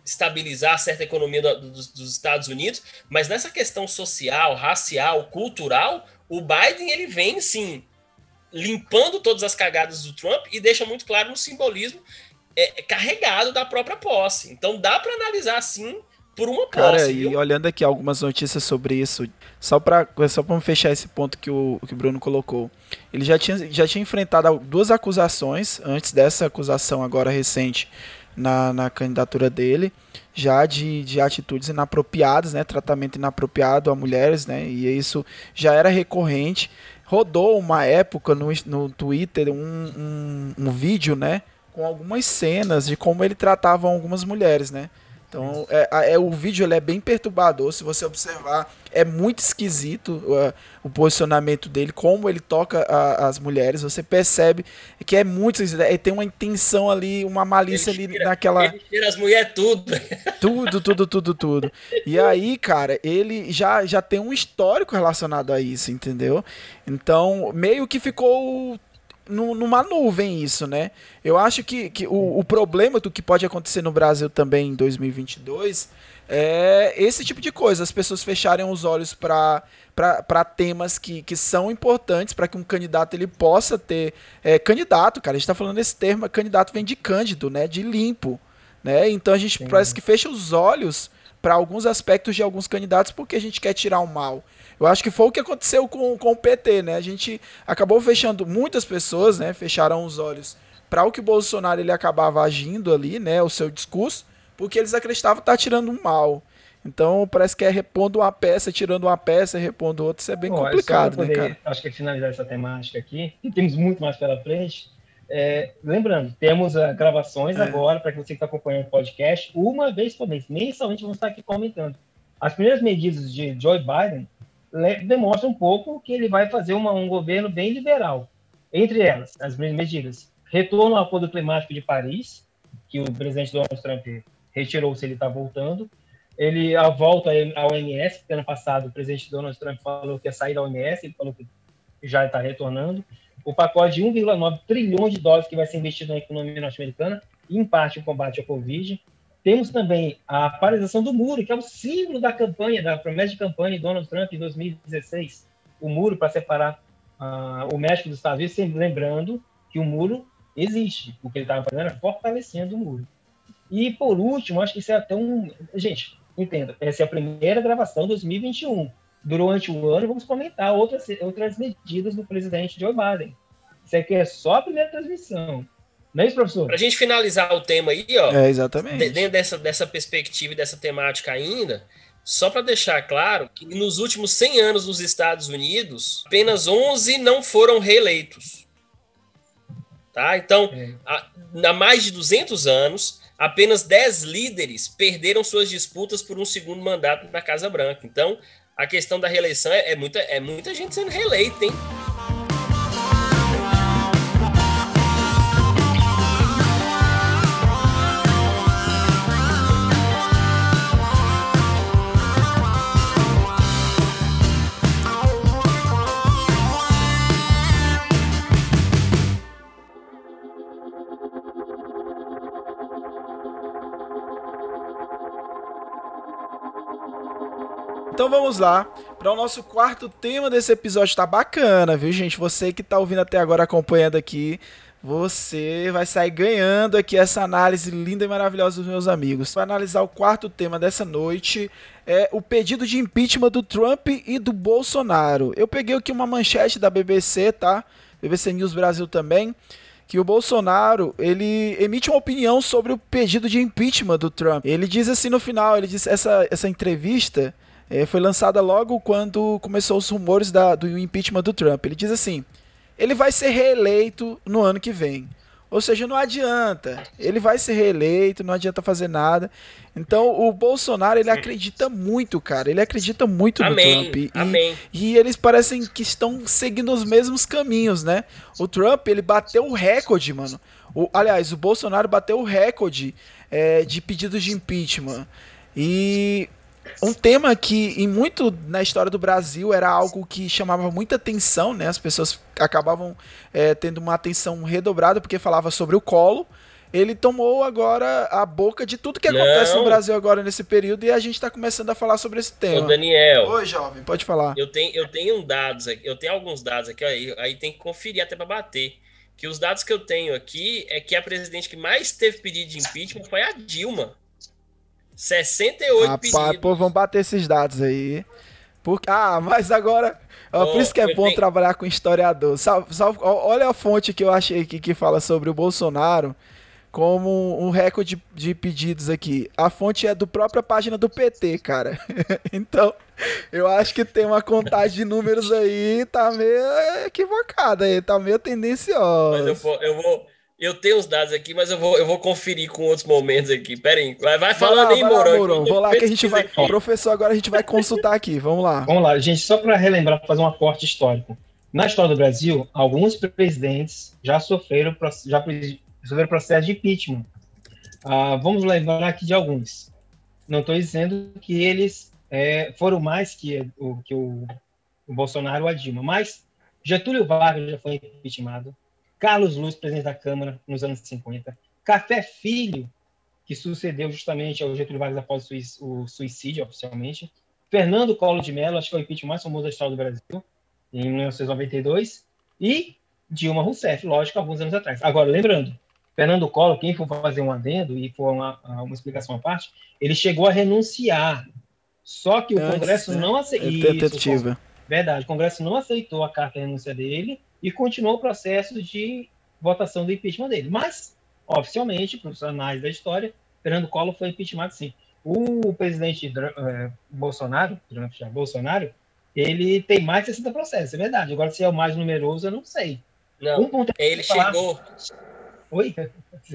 estabilizar certa economia do, do, dos Estados Unidos, mas nessa questão social, racial, cultural, o Biden ele vem sim limpando todas as cagadas do Trump e deixa muito claro no simbolismo é, carregado da própria posse. Então dá para analisar assim por uma Cara, posse. Cara, e olhando aqui algumas notícias sobre isso, só para só pra fechar esse ponto que o, que o Bruno colocou. Ele já tinha, já tinha enfrentado duas acusações antes dessa acusação agora recente na, na candidatura dele, já de, de atitudes inapropriadas, né, tratamento inapropriado a mulheres, né, e isso já era recorrente. Rodou uma época no, no Twitter um, um, um vídeo, né, com algumas cenas de como ele tratava algumas mulheres, né, então, é, é, o vídeo ele é bem perturbador. Se você observar, é muito esquisito uh, o posicionamento dele, como ele toca a, as mulheres. Você percebe que é muito esquisito. É, tem uma intenção ali, uma malícia ele ali tira, naquela. Ele tira as mulheres tudo. Tudo, tudo, tudo, tudo. E aí, cara, ele já, já tem um histórico relacionado a isso, entendeu? Então, meio que ficou numa nuvem isso, né? Eu acho que, que o, o, problema do que pode acontecer no Brasil também em 2022 é esse tipo de coisa, as pessoas fecharem os olhos para temas que, que são importantes para que um candidato ele possa ter é, candidato, cara, a gente está falando esse termo, candidato vem de cândido, né? De limpo, né? Então a gente Sim. parece que fecha os olhos para alguns aspectos de alguns candidatos porque a gente quer tirar o mal. Eu acho que foi o que aconteceu com, com o PT, né? A gente acabou fechando, muitas pessoas, né, fecharam os olhos para o que o Bolsonaro ele acabava agindo ali, né, o seu discurso, porque eles acreditavam estar tá tirando um mal. Então parece que é repondo uma peça, tirando uma peça, repondo outra, isso é bem Bom, complicado, né, poder, né, cara? Acho que finalizar essa temática aqui, e temos muito mais pela frente. É, lembrando, temos uh, gravações é. agora para que você que está acompanhando o podcast, uma vez por mês. Mensalmente vamos estar aqui comentando. As primeiras medidas de Joe Biden demonstra um pouco que ele vai fazer uma, um governo bem liberal. Entre elas, as medidas: retorno ao Acordo Climático de Paris, que o presidente Donald Trump retirou se ele está voltando. Ele a volta à OMS, que ano passado o presidente Donald Trump falou que ia sair da OMS, ele falou que já está retornando. O pacote de 1,9 trilhões de dólares que vai ser investido na economia norte-americana, em parte o combate à Covid. Temos também a paralisação do muro, que é o símbolo da campanha, da promessa de campanha de Donald Trump em 2016. O muro para separar uh, o México dos Estados Unidos, sempre lembrando que o muro existe. O que ele estava fazendo era fortalecendo o muro. E, por último, acho que isso é até um... Gente, entenda, essa é a primeira gravação de 2021. Durante o ano, vamos comentar outras, outras medidas do presidente Joe Biden. Isso aqui é só a primeira transmissão. Não é isso, professor? Para a gente finalizar o tema aí, ó. É, exatamente. Dentro dessa, dessa perspectiva e dessa temática ainda, só para deixar claro que nos últimos 100 anos nos Estados Unidos, apenas 11 não foram reeleitos. Tá? Então, é. há, há mais de 200 anos, apenas 10 líderes perderam suas disputas por um segundo mandato na Casa Branca. Então, a questão da reeleição é, é muita, é muita gente sendo reeleita, hein? Vamos lá para o nosso quarto tema desse episódio. Tá bacana, viu, gente? Você que tá ouvindo até agora acompanhando aqui, você vai sair ganhando aqui essa análise linda e maravilhosa dos meus amigos. Para analisar o quarto tema dessa noite é o pedido de impeachment do Trump e do Bolsonaro. Eu peguei aqui uma manchete da BBC, tá? BBC News Brasil também que o Bolsonaro ele emite uma opinião sobre o pedido de impeachment do Trump. Ele diz assim no final, ele diz essa, essa entrevista é, foi lançada logo quando começou os rumores da, do impeachment do Trump. Ele diz assim: ele vai ser reeleito no ano que vem. Ou seja, não adianta. Ele vai ser reeleito, não adianta fazer nada. Então, o Bolsonaro, ele acredita muito, cara. Ele acredita muito Amém. no Trump. E, Amém. e eles parecem que estão seguindo os mesmos caminhos, né? O Trump, ele bateu o recorde, mano. O, aliás, o Bolsonaro bateu o recorde é, de pedidos de impeachment. E um tema que em muito na história do Brasil era algo que chamava muita atenção, né? As pessoas acabavam é, tendo uma atenção redobrada porque falava sobre o colo. Ele tomou agora a boca de tudo que acontece Não. no Brasil agora nesse período e a gente está começando a falar sobre esse tema. Ô Daniel. Oi, jovem, pode falar. Eu tenho, eu tenho dados aqui, eu tenho alguns dados aqui, aí, aí tem que conferir até para bater. Que os dados que eu tenho aqui é que a presidente que mais teve pedido de impeachment foi a Dilma. 68 Rapaz, pedidos. Pô, vamos bater esses dados aí. Porque, ah, mas agora. Ó, oh, por isso que é bom tenho... trabalhar com historiador. olha a fonte que eu achei aqui que fala sobre o Bolsonaro como um recorde de, de pedidos aqui. A fonte é do própria página do PT, cara. então, eu acho que tem uma contagem de números aí, tá meio equivocada aí, tá meio tendenciosa. Mas eu eu vou, eu tenho os dados aqui, mas eu vou, eu vou conferir com outros momentos aqui. Pera aí, vai, vai falando aí, Mourão. Vou lá que a gente vai. Professor, agora a gente vai consultar aqui. Vamos lá. Vamos lá, gente, só para relembrar, fazer um aporte histórico. Na história do Brasil, alguns presidentes já sofreram, já sofreram processo de impeachment. Ah, vamos lembrar aqui de alguns. Não estou dizendo que eles é, foram mais que o, que o, o Bolsonaro ou a Dilma, mas Getúlio Vargas já foi impeachmentado. Carlos Luz, presidente da Câmara, nos anos 50. Café Filho, que sucedeu justamente ao Getúlio Vargas após o suicídio, oficialmente. Fernando Collor de Mello, acho que é o impeachment mais famoso da história do Brasil, em 1992. E Dilma Rousseff, lógico, alguns anos atrás. Agora, lembrando, Fernando Collor, quem for fazer um adendo e for uma, uma explicação à parte, ele chegou a renunciar. Só que o Antes, Congresso né? não aceitou. Tentativa. Verdade, o Congresso não aceitou a carta de renúncia dele e continuou o processo de votação do impeachment dele. Mas, oficialmente, profissionais da história, Fernando Collor foi impeachment sim. O presidente é, Bolsonaro, Trump já, Bolsonaro, ele tem mais de 60 processos, é verdade. Agora, se é o mais numeroso, eu não sei. Não, um ponto ele chegou... Oi?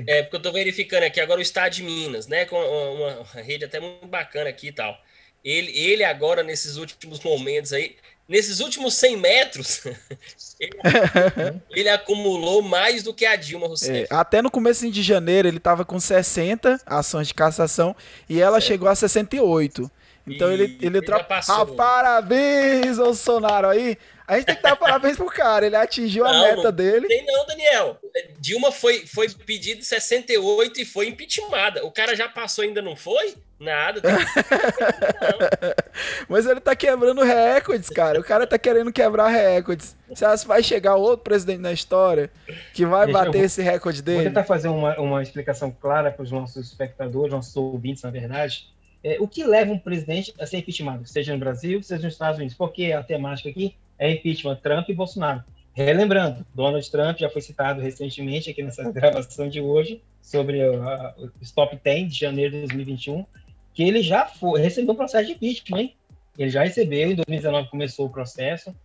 É, porque eu estou verificando aqui agora o estado de Minas, né? Com uma, uma rede até muito bacana aqui e tal. Ele, ele agora, nesses últimos momentos aí, nesses últimos 100 metros, ele, ele, acumulou mais do que a Dilma Rousseff. É, até no começo de janeiro ele estava com 60 ações de cassação e ela é. chegou a 68. Então e ele, ele, ele Ah, parabéns, Bolsonaro aí. A gente tem que dar parabéns pro cara, ele atingiu não, a meta não dele. Tem não, Daniel. Dilma foi, foi pedido em 68 e foi impeachmentada. O cara já passou ainda não foi? Nada. Tem... Mas ele tá quebrando recordes, cara. O cara tá querendo quebrar recordes. Você acha que vai chegar outro presidente na história que vai Deixa bater vou, esse recorde dele? Vou tentar fazer uma, uma explicação clara para os nossos espectadores, nossos ouvintes, na verdade. É, o que leva um presidente a ser impeachmentado, seja no Brasil, seja nos Estados Unidos? Porque a temática aqui é impeachment Trump e Bolsonaro. Relembrando, Donald Trump já foi citado recentemente aqui nessa gravação de hoje sobre o Stop 10 de janeiro de 2021, que ele já foi, recebeu o processo de impeachment, hein? Ele já recebeu, em 2019 começou o processo,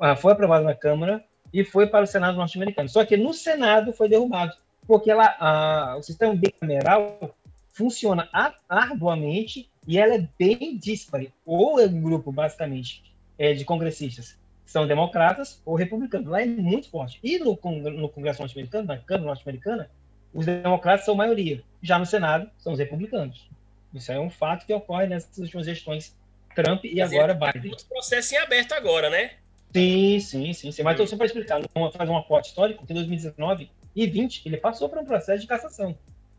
ah, foi aprovado na Câmara e foi para o Senado norte-americano. Só que no Senado foi derrubado, porque lá, a, o sistema bicameral funciona arduamente e ela é bem dispare. Ou é um grupo, basicamente, é, de congressistas são democratas ou republicanos. Lá é muito forte. E no, no Congresso norte-americano, na Câmara norte-americana, os democratas são maioria. Já no Senado, são os republicanos. Isso é um fato que ocorre nessas últimas gestões Trump e Mas agora é, Biden. O processo em aberto agora, né? Sim, sim, sim. sim. Mas estou só para explicar, vamos fazer um aporte histórico, que em 2019 e 20 ele passou por um processo de cassação.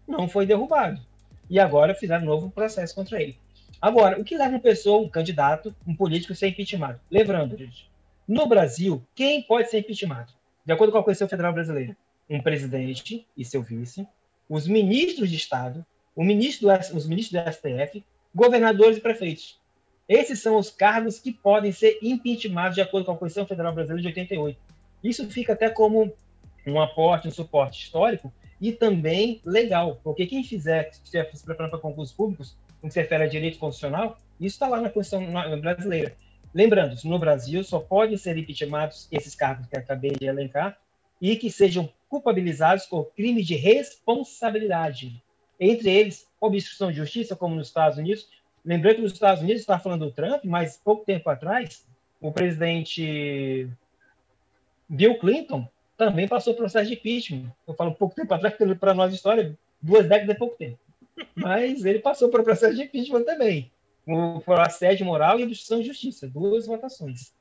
Não foi derrubado e agora fizeram um novo processo contra ele. Agora, o que leva uma pessoa, um candidato, um político a ser impeachmentado? Lembrando, gente, no Brasil, quem pode ser impeachmentado? De acordo com a Constituição Federal Brasileira, um presidente e seu vice, os ministros de Estado, ministro do, os ministros do STF, governadores e prefeitos. Esses são os cargos que podem ser impeachmentados de acordo com a Constituição Federal Brasileira de 88. Isso fica até como um aporte, um suporte histórico, e também legal, porque quem fizer, se preparando para concursos públicos, no que se refere a direito constitucional, isso está lá na Constituição brasileira. Lembrando, no Brasil só podem ser impeachmentados esses cargos que acabei de elencar e que sejam culpabilizados por crimes de responsabilidade. Entre eles, obstrução de justiça, como nos Estados Unidos. Lembrando que nos Estados Unidos está falando do Trump, mas pouco tempo atrás, o presidente Bill Clinton também passou processo de impeachment. Eu falo pouco tempo atrás, porque para nós história, duas décadas é pouco tempo. Mas ele passou por processo de impeachment também. Por assédio moral e obstrução de justiça. Duas votações.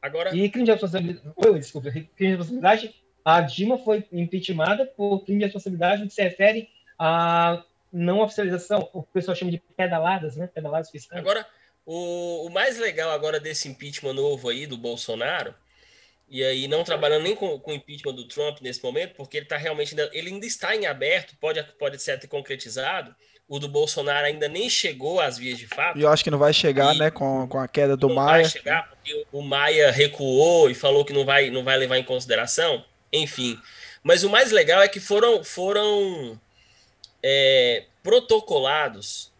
Agora... E crime de responsabilidade... Oi, desculpa. Crime de responsabilidade, a Dilma foi impeachmentada por crime de responsabilidade que se refere à não oficialização, o pessoal chama de pedaladas, né? Pedaladas fiscais. Agora, o, o mais legal agora desse impeachment novo aí do Bolsonaro e aí não trabalhando nem com, com o impeachment do Trump nesse momento, porque ele está realmente ainda, ele ainda está em aberto, pode, pode ser até concretizado. O do Bolsonaro ainda nem chegou às vias de fato. E eu acho que não vai chegar, e né, com, com a queda do não Maia. Não vai chegar, porque o Maia recuou e falou que não vai, não vai levar em consideração. Enfim. Mas o mais legal é que foram, foram é, protocolados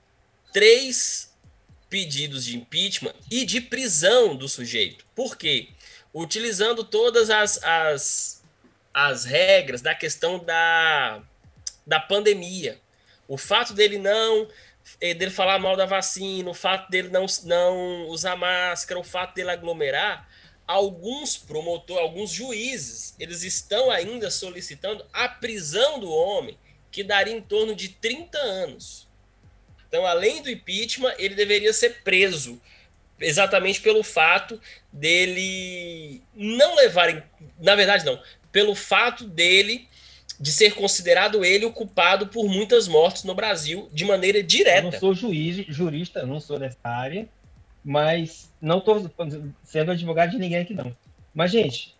três pedidos de impeachment e de prisão do sujeito. Por quê? utilizando todas as, as, as regras da questão da, da pandemia. O fato dele não eh, dele falar mal da vacina, o fato dele não, não usar máscara, o fato dele aglomerar, alguns promotores, alguns juízes, eles estão ainda solicitando a prisão do homem, que daria em torno de 30 anos. Então, além do impeachment, ele deveria ser preso exatamente pelo fato dele não levarem, na verdade não, pelo fato dele de ser considerado ele o culpado por muitas mortes no Brasil de maneira direta. Eu não sou juiz, jurista, não sou dessa área, mas não estou sendo advogado de ninguém aqui não. Mas gente,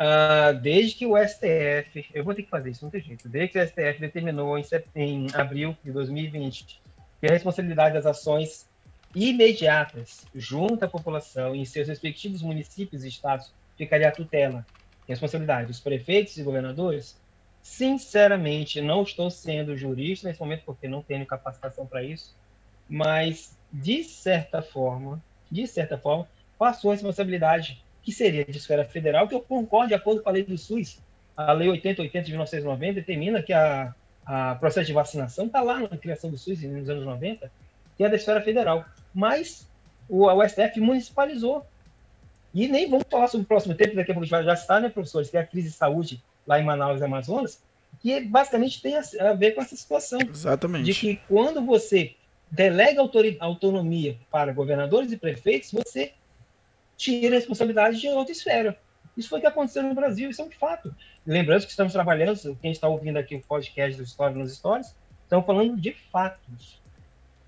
uh, desde que o STF, eu vou ter que fazer isso, não tem jeito. Desde que o STF determinou em, em abril de 2020 que a responsabilidade das ações imediatas junto à população em seus respectivos municípios e estados ficaria a tutela responsabilidade dos prefeitos e governadores, sinceramente, não estou sendo jurista nesse momento porque não tenho capacitação para isso, mas de certa forma, de certa forma, passou a responsabilidade que seria de esfera federal, que eu concordo de acordo com a lei do SUS. A lei 8080 de 1990 determina que a, a processo de vacinação está lá na criação do SUS nos anos 90, que é da esfera federal mas o, o STF municipalizou. E nem vamos falar sobre o próximo tempo, daqui a pouco a gente vai já está, né, professores, que é a crise de saúde lá em Manaus e Amazonas, que basicamente tem a, ver com essa situação. Exatamente. De que quando você delega autonomia para governadores e prefeitos, você tira a responsabilidade de outra esfera. Isso foi o que aconteceu no Brasil, isso é um fato. Lembrando que estamos trabalhando, quem está ouvindo aqui o podcast do História nos Stories, estamos falando de fatos.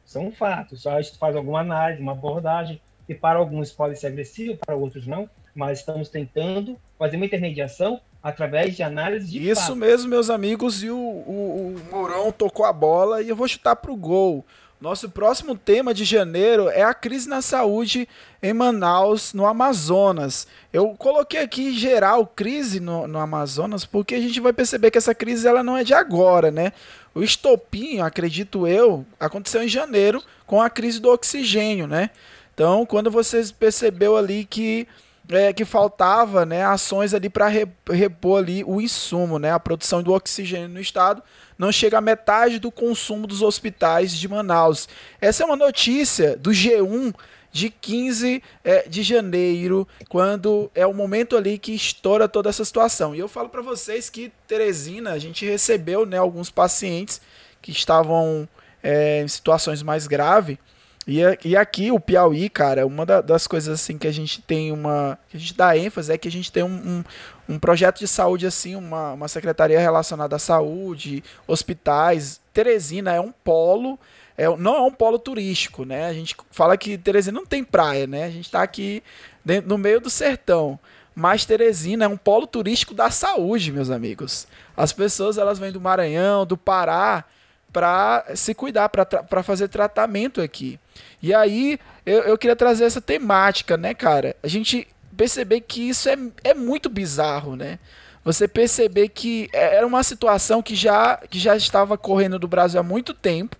São fatos. A gente faz alguma análise, uma abordagem, que para alguns pode ser agressivo, para outros não, mas estamos tentando fazer uma intermediação através de análise de Isso fatos. mesmo, meus amigos, e o, o, o Mourão tocou a bola e eu vou chutar para o gol. Nosso próximo tema de janeiro é a crise na saúde em Manaus, no Amazonas. Eu coloquei aqui geral crise no, no, Amazonas porque a gente vai perceber que essa crise ela não é de agora, né? O estopim, acredito eu, aconteceu em janeiro com a crise do oxigênio, né? Então, quando você percebeu ali que é, que faltava né, ações ali para repor ali o insumo, né, a produção do oxigênio no estado não chega a metade do consumo dos hospitais de Manaus. Essa é uma notícia do G1 de 15 é, de janeiro, quando é o momento ali que estoura toda essa situação. E eu falo para vocês que Teresina, a gente recebeu né, alguns pacientes que estavam é, em situações mais graves e, e aqui o Piauí, cara, uma da, das coisas assim que a gente tem uma. que a gente dá ênfase é que a gente tem um, um, um projeto de saúde, assim, uma, uma secretaria relacionada à saúde, hospitais. Teresina é um polo. É, não é um polo turístico, né? A gente fala que Teresina não tem praia, né? A gente está aqui dentro, no meio do sertão. Mas Teresina é um polo turístico da saúde, meus amigos. As pessoas elas vêm do Maranhão, do Pará, para se cuidar, para fazer tratamento aqui. E aí eu, eu queria trazer essa temática, né, cara? A gente perceber que isso é, é muito bizarro, né? Você perceber que é, era uma situação que já, que já estava correndo do Brasil há muito tempo,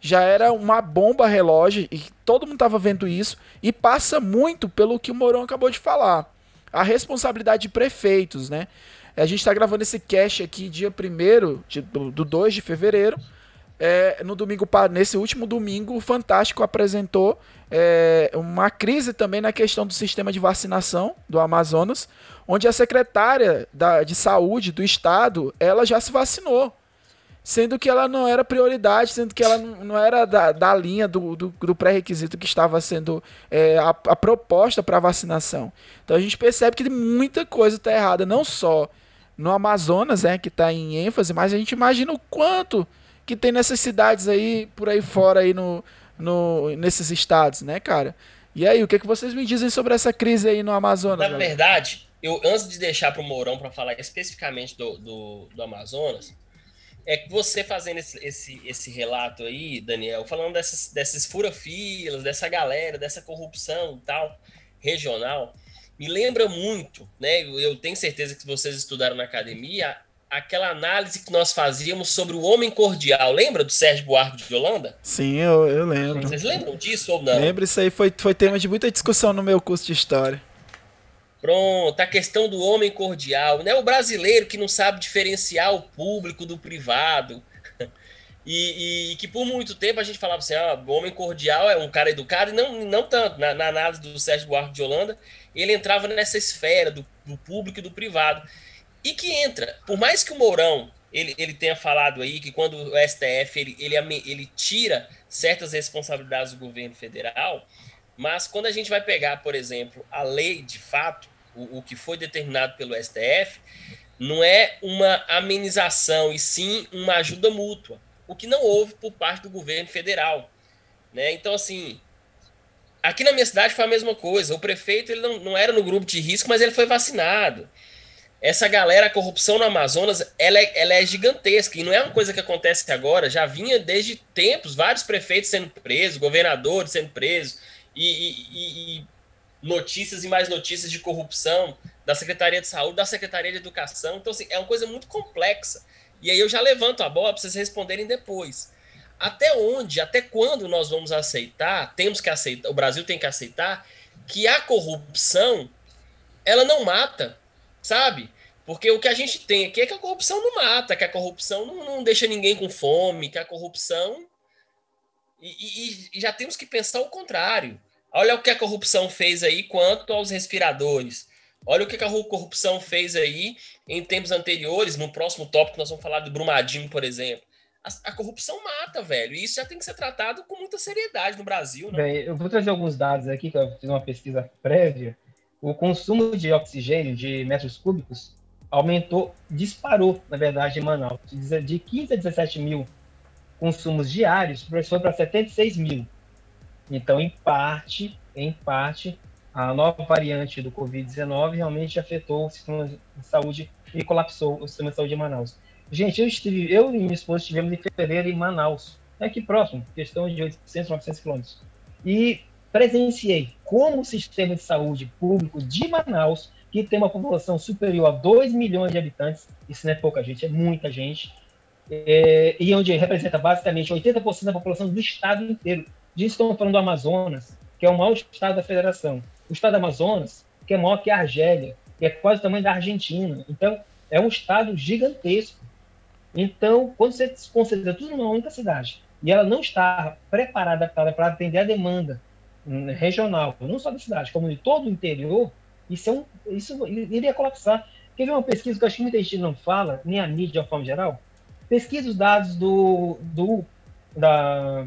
já era uma bomba relógio e todo mundo estava vendo isso e passa muito pelo que o Mourão acabou de falar. A responsabilidade de prefeitos, né? A gente está gravando esse cast aqui dia 1 do, do 2 de fevereiro é, no domingo, nesse último domingo, o Fantástico apresentou é, uma crise também na questão do sistema de vacinação do Amazonas, onde a secretária da, de saúde do estado ela já se vacinou, sendo que ela não era prioridade, sendo que ela não, era da, da linha do, do, do pré-requisito que estava sendo é, a, a proposta para vacinação. Então a gente percebe que muita coisa está errada, não só no Amazonas, né, que está em ênfase, mas a gente imagina o quanto que tem necessidades aí por aí fora aí no, no, nesses estados, né, cara? E aí, o que, é que vocês me dizem sobre essa crise aí no Amazonas? Na galera? verdade, eu antes de deixar para o Mourão para falar especificamente do, do, do, Amazonas, é que você fazendo esse, esse, esse relato aí, Daniel, falando dessas, desses fura-filas, dessa galera, dessa corrupção e tal, regional, me lembra muito, né? Eu tenho certeza que vocês estudaram na academia aquela análise que nós fazíamos sobre o homem cordial. Lembra do Sérgio Buarque de Holanda? Sim, eu, eu lembro. Vocês lembram disso ou não? Lembro, isso aí foi, foi tema de muita discussão no meu curso de História. Pronto, a questão do homem cordial, né? O brasileiro que não sabe diferenciar o público do privado. E, e, que por muito tempo a gente falava assim, ah, o homem cordial é um cara educado, e não, não tanto. Na, na análise do Sérgio Buarque de Holanda, ele entrava nessa esfera do, do público e do privado. E que entra, por mais que o Mourão ele, ele tenha falado aí que quando o STF ele, ele, ele tira certas responsabilidades do governo federal, mas quando a gente vai pegar, por exemplo, a lei de fato, o, o que foi determinado pelo STF, não é uma amenização, e sim uma ajuda mútua, o que não houve por parte do governo federal. Né? Então, assim, aqui na minha cidade foi a mesma coisa. O prefeito ele não, não era no grupo de risco, mas ele foi vacinado essa galera, a corrupção no Amazonas, ela é, ela é gigantesca. E não é uma coisa que acontece agora, já vinha desde tempos, vários prefeitos sendo presos, governadores sendo presos, e, e, e notícias e mais notícias de corrupção da Secretaria de Saúde, da Secretaria de Educação. Então, assim, é uma coisa muito complexa. E aí eu já levanto a bola para vocês responderem depois. Até onde, até quando nós vamos aceitar, temos que aceitar, o Brasil tem que aceitar, que a corrupção, ela não mata, sabe? Porque o que a gente tem aqui é que a corrupção não mata, que a corrupção não, não deixa ninguém com fome, que a corrupção. E, e, e, já temos que pensar o contrário. Olha o que a corrupção fez aí quanto aos respiradores. Olha o que a corrupção fez aí em tempos anteriores. No próximo tópico, nós vamos falar do Brumadinho, por exemplo. A, a, corrupção mata, velho. E isso já tem que ser tratado com muita seriedade no Brasil. Né? Bem, eu vou trazer alguns dados aqui, que eu fiz uma pesquisa prévia. O consumo de oxigênio de metros cúbicos aumentou, disparou, na verdade, em Manaus. De 15 a 17 mil consumos diários, foi para 76 mil. Então, em parte, em parte, a nova variante do Covid-19 realmente afetou o sistema de saúde e colapsou o sistema de saúde de Manaus. Gente, eu, estive, eu e minha esposa estivemos em fevereiro em Manaus, é aqui próximo, questão de 800, 900 quilômetros. E presenciei como o sistema de saúde público de Manaus, que tem uma população superior a 2 milhões de habitantes, isso não é pouca gente, é muita gente, é, e onde representa basicamente 80% da população do estado inteiro. Gente está falando do Amazonas, que é o maior estado da federação o estado do Amazonas, que é maior que a Argélia, que é quase o tamanho da Argentina. Então, é um estado gigantesco. Então, quando você concentra tudo numa única cidade e ela não está preparada para, para atender a demanda hum, regional, não só da cidade, como de todo o interior, isso, é um, isso iria colapsar. Quer ver uma pesquisa que eu acho que muita gente não fala, nem a mídia de uma forma geral? Pesquisa os dados do, do, da,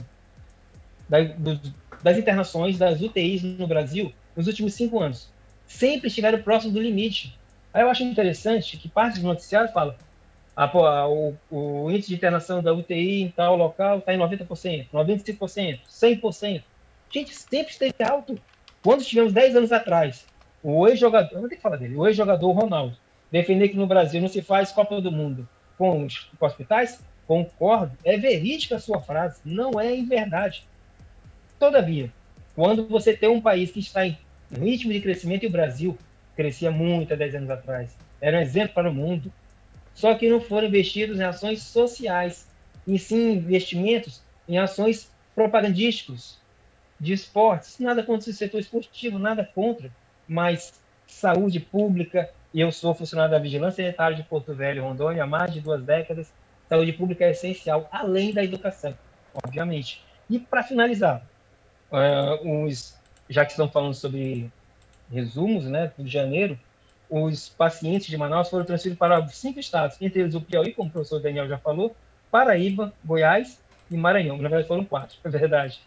da, do, das internações das UTIs no Brasil nos últimos cinco anos. Sempre estiveram próximo do limite. Aí eu acho interessante que parte dos noticiários fala ah, pô, o, o, índice de internação da UTI em tal local está em 90%, 95%, 100%. Gente, sempre esteve alto. Quando tivemos 10 anos atrás, o ex-jogador, vou ter que falar dele, o ex-jogador Ronaldo, defender que no Brasil não se faz Copa do Mundo com os com hospitais, concordo, é verídica a sua frase, não é em verdade. Todavia, quando você tem um país que está em ritmo de crescimento e o Brasil crescia muito há 10 anos atrás. Era um exemplo para o mundo. Só que não foram investidos em ações sociais, e sim investimentos em ações propagandísticas, de esportes. Nada contra o setor esportivo, nada contra, mas saúde pública. Eu sou funcionário da Vigilância Sanitária de Porto Velho, Rondônia, há mais de duas décadas. Saúde pública é essencial, além da educação, obviamente. E para finalizar, uh, os já que estão falando sobre resumos, né, de janeiro, os pacientes de Manaus foram transferidos para cinco estados, entre eles o Piauí, como o professor Daniel já falou, Paraíba, Goiás e Maranhão. Na verdade, foram quatro, é verdade.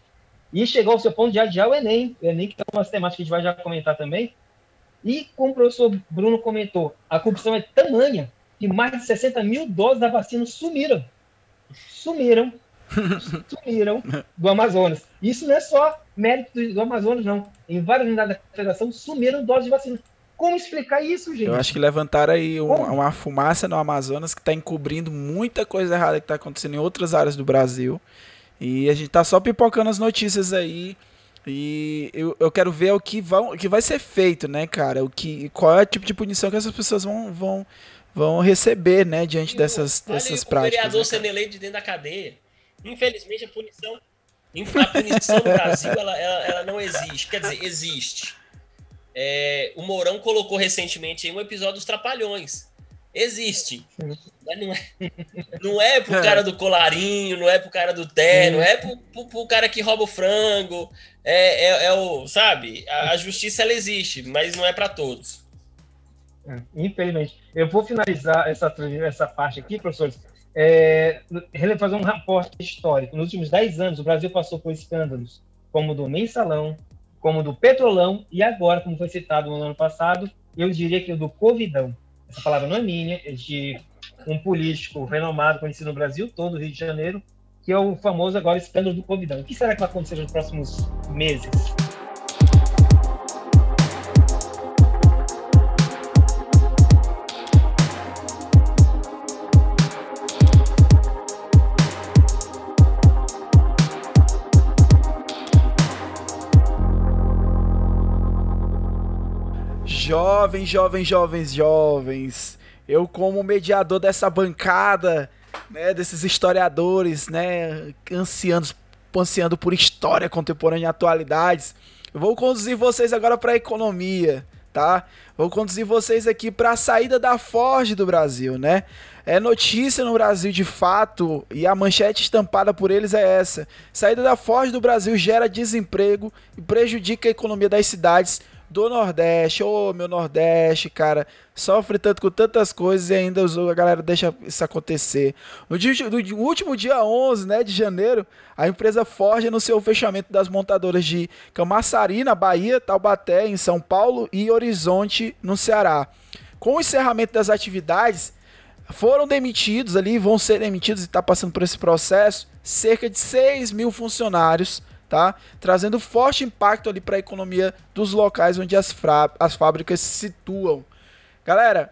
E chegou ao seu ponto de adiar o Enem, o Enem que é uma temática que a gente vai já comentar também. E, como o professor Bruno comentou, a corrupção é tamanha que mais de 60 mil doses da vacina sumiram. Sumiram sumiram do Amazonas. Isso não é só mérito do Amazonas, não. Em várias unidades da federação sumiram doses de vacina. Como explicar isso, gente? Eu acho que levantaram aí um, uma fumaça no Amazonas que está encobrindo muita coisa errada que está acontecendo em outras áreas do Brasil. E a gente tá só pipocando as notícias aí. E eu, eu quero ver o que, vão, o que vai ser feito, né, cara? O que, qual é o tipo de punição que essas pessoas vão, vão, vão receber, né, diante dessas, dessas práticas. O vereador né, sendo eleito de dentro da cadeia. Infelizmente, a punição, a punição no Brasil ela, ela, ela não existe. Quer dizer, existe. É, o Mourão colocou recentemente em um episódio dos Trapalhões. Existe. Mas não é, não é pro cara do colarinho, não é pro cara do terno, é pro, pro, pro cara que rouba o frango. É, é, é o, sabe? A, a, justiça ela existe, mas não é para todos. É, infelizmente. Eu vou finalizar essa, essa parte aqui, professores, é, fazer um reporte histórico. Nos últimos 10 anos, o Brasil passou por escândalos como o do mensalão, como o do petrolão e agora, como foi citado no ano passado, eu diria que o do covidão. Essa palavra não é minha, é de um político renomado, conhecido no Brasil todo, Rio de Janeiro, que é o famoso agora escândalo do covidão. O que será que vai acontecer nos próximos meses? Jovens, jovens, jovens, jovens. Eu, como mediador dessa bancada, né, desses historiadores, né, ansiando, ansiando por história contemporânea e atualidades, eu vou conduzir vocês agora para a economia, tá? Vou conduzir vocês aqui para a saída da Ford do Brasil, né? é notícia no Brasil de fato e a manchete estampada por eles é essa: saída da Ford do Brasil gera desemprego e prejudica a economia das cidades do Nordeste. Ô, oh, meu Nordeste, cara, sofre tanto com tantas coisas e ainda a galera deixa isso acontecer. No, dia, no último dia 11 né, de janeiro, a empresa Ford anunciou o fechamento das montadoras de Camaçari, na Bahia, Taubaté, em São Paulo e Horizonte, no Ceará. Com o encerramento das atividades, foram demitidos ali, vão ser demitidos e está passando por esse processo, cerca de 6 mil funcionários tá? Trazendo forte impacto ali para a economia dos locais onde as, as fábricas se situam. Galera,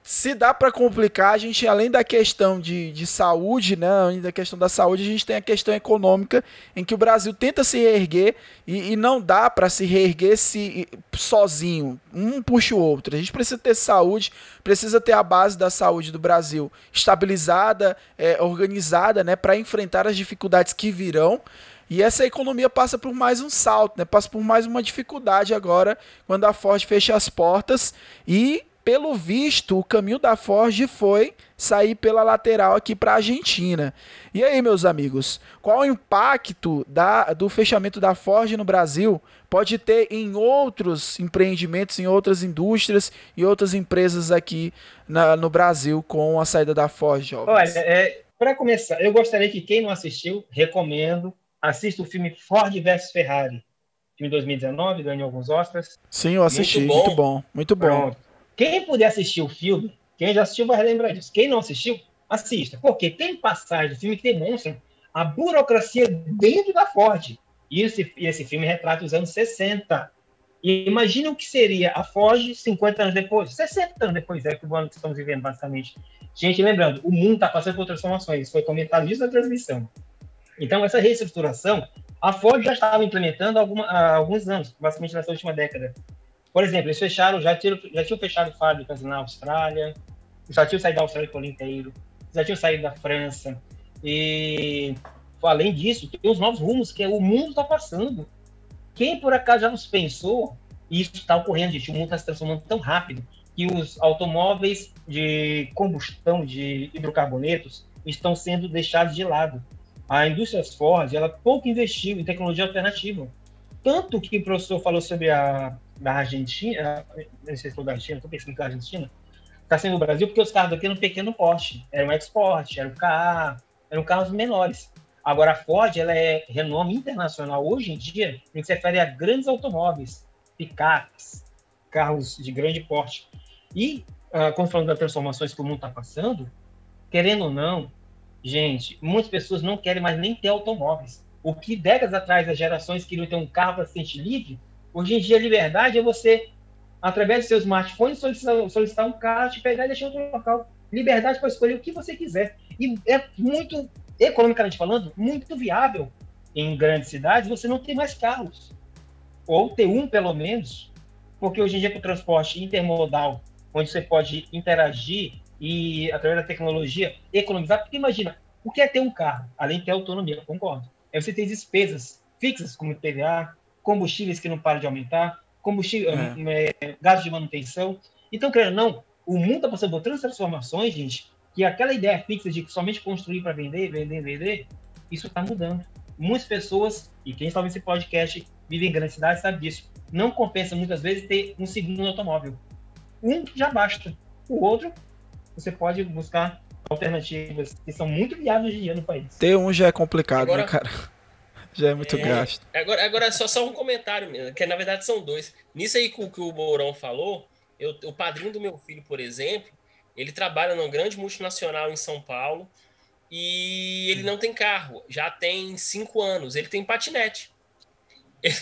se dá para complicar, a gente, além da questão de, de saúde, né, além da questão da saúde, a gente tem a questão econômica, em que o Brasil tenta se reerguer e, e não dá para se reerguer se, sozinho. Um puxa o outro. A gente precisa ter saúde, precisa ter a base da saúde do Brasil estabilizada, é, organizada, né, para enfrentar as dificuldades que virão. E essa economia passa por mais um salto, né? passa por mais uma dificuldade agora, quando a Ford fecha as portas. E, pelo visto, o caminho da Ford foi sair pela lateral aqui para a Argentina. E aí, meus amigos, qual o impacto da, do fechamento da Ford no Brasil pode ter em outros empreendimentos, em outras indústrias e outras empresas aqui na, no Brasil com a saída da Ford, jovens? Olha, é, para começar, eu gostaria que quem não assistiu, recomendo assista o filme Ford vs Ferrari, filme 2019, ganhou alguns Oscars. Sim, eu assisti, muito bom, muito bom. Muito bom. Pronto. Quem puder assistir o filme, quem já assistiu vai lembrar disso. Quem não assistiu, assista. Porque tem passagem do filme que demonstram a burocracia dentro da Ford. E esse, esse filme retrata os anos 60. E imagina o que seria a Ford 50 anos depois, 60 anos depois, é o ano que estamos vivendo, basicamente. Gente, lembrando, o mundo está passando por transformações. Foi comentado isso na transmissão. Então, essa reestruturação, a Ford já estava implementando alguma, há alguns anos, basicamente nessa última década. Por exemplo, eles fecharam, já, tinham, já tinham fechado fábricas na Austrália, já tinham saído da Austrália por inteiro, já tinham saído da França. E, além disso, tem os novos rumos que o mundo está passando. Quem, por acaso, já nos pensou, e isso está ocorrendo, gente, o mundo está se transformando tão rápido, que os automóveis de combustão de hidrocarbonetos estão sendo deixados de lado a indústria Ford ela pouco investiu em tecnologia alternativa. Tanto que o professor falou sobre a da Argentina, não sei se da Argentina, estou pensando que a Argentina, está sendo o Brasil, porque os carros daqui eram pequeno porte, eram export, eram carro, eram carros menores. Agora, a Ford ela é renome internacional hoje em dia, em que se refere a grandes automóveis, picapes, carros de grande porte. E, uh, quando falando das transformações que o mundo está passando, querendo ou não, Gente, muitas pessoas não querem mais nem ter automóveis. O que décadas atrás as gerações queriam ter um carro para se sentir livre, hoje em dia a liberdade é você, através do seu smartphone, solicitar, solicitar um carro, te pegar e deixar outro local. Liberdade para escolher o que você quiser. E é muito, economicamente falando, muito viável em grandes cidades você não ter mais carros. Ou ter um, pelo menos, porque hoje em dia com o transporte intermodal, onde você pode interagir e, através da tecnologia, economizar. Porque imagina, o que é ter um carro? Além de ter autonomia, concordo. É você ter despesas fixas, como TVA, combustíveis que não param de aumentar, combustível, é. é, gastos de manutenção. Então, querendo ou não, o mundo está passando por transformações, gente, que aquela ideia fixa de somente construir para vender, vender, vender, isso está mudando. Muitas pessoas, e quem está esse podcast, vivem em grandes cidades, sabe disso. Não compensa muitas vezes ter um segundo automóvel. Um já basta. O outro você pode buscar alternativas que são muito viáveis hoje em dia no país. Ter um já é complicado, né, agora, né, cara? Já é muito é, gasto. Agora, agora só, só um comentário, que na verdade são dois. Nisso aí que o Mourão falou, eu, o padrinho do meu filho, por exemplo, ele trabalha numa grande multinacional em São Paulo e ele não tem carro, já tem cinco anos, ele tem patinete.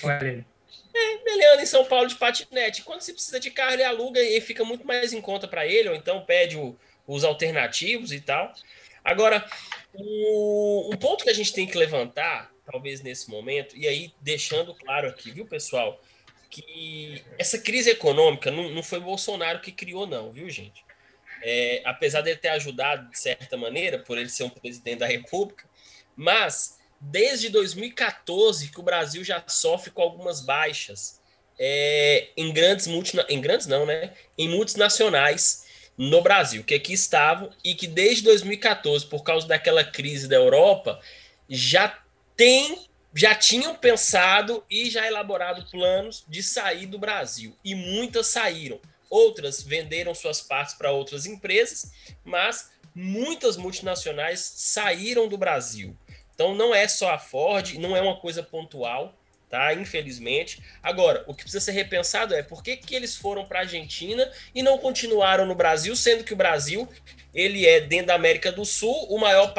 Olha ele. É, ele em São Paulo de patinete. Quando você precisa de carro, ele aluga e fica muito mais em conta para ele, ou então pede o, os alternativos e tal. Agora, o, ponto que a gente tem que levantar, talvez nesse momento, e aí deixando claro aqui, viu, pessoal, que essa crise econômica não, não foi Bolsonaro que criou, não, viu, gente? É, apesar de ele ter ajudado de certa maneira, por ele ser um presidente da República, mas desde 2014 que o Brasil já sofre com algumas baixas é, em grandes multinacionais, em grandes não, né? Em multinacionais no Brasil, que aqui estavam e que desde 2014, por causa daquela crise da Europa, já tem, já tinham pensado e já elaborado planos de sair do Brasil. E muitas saíram. Outras venderam suas partes para outras empresas, mas muitas multinacionais saíram do Brasil. Então não é só a Ford, não é uma coisa pontual, tá? Infelizmente. Agora, o que precisa ser repensado é por que, que eles foram para a Argentina e não continuaram no Brasil, sendo que o Brasil ele é dentro da América do Sul o maior,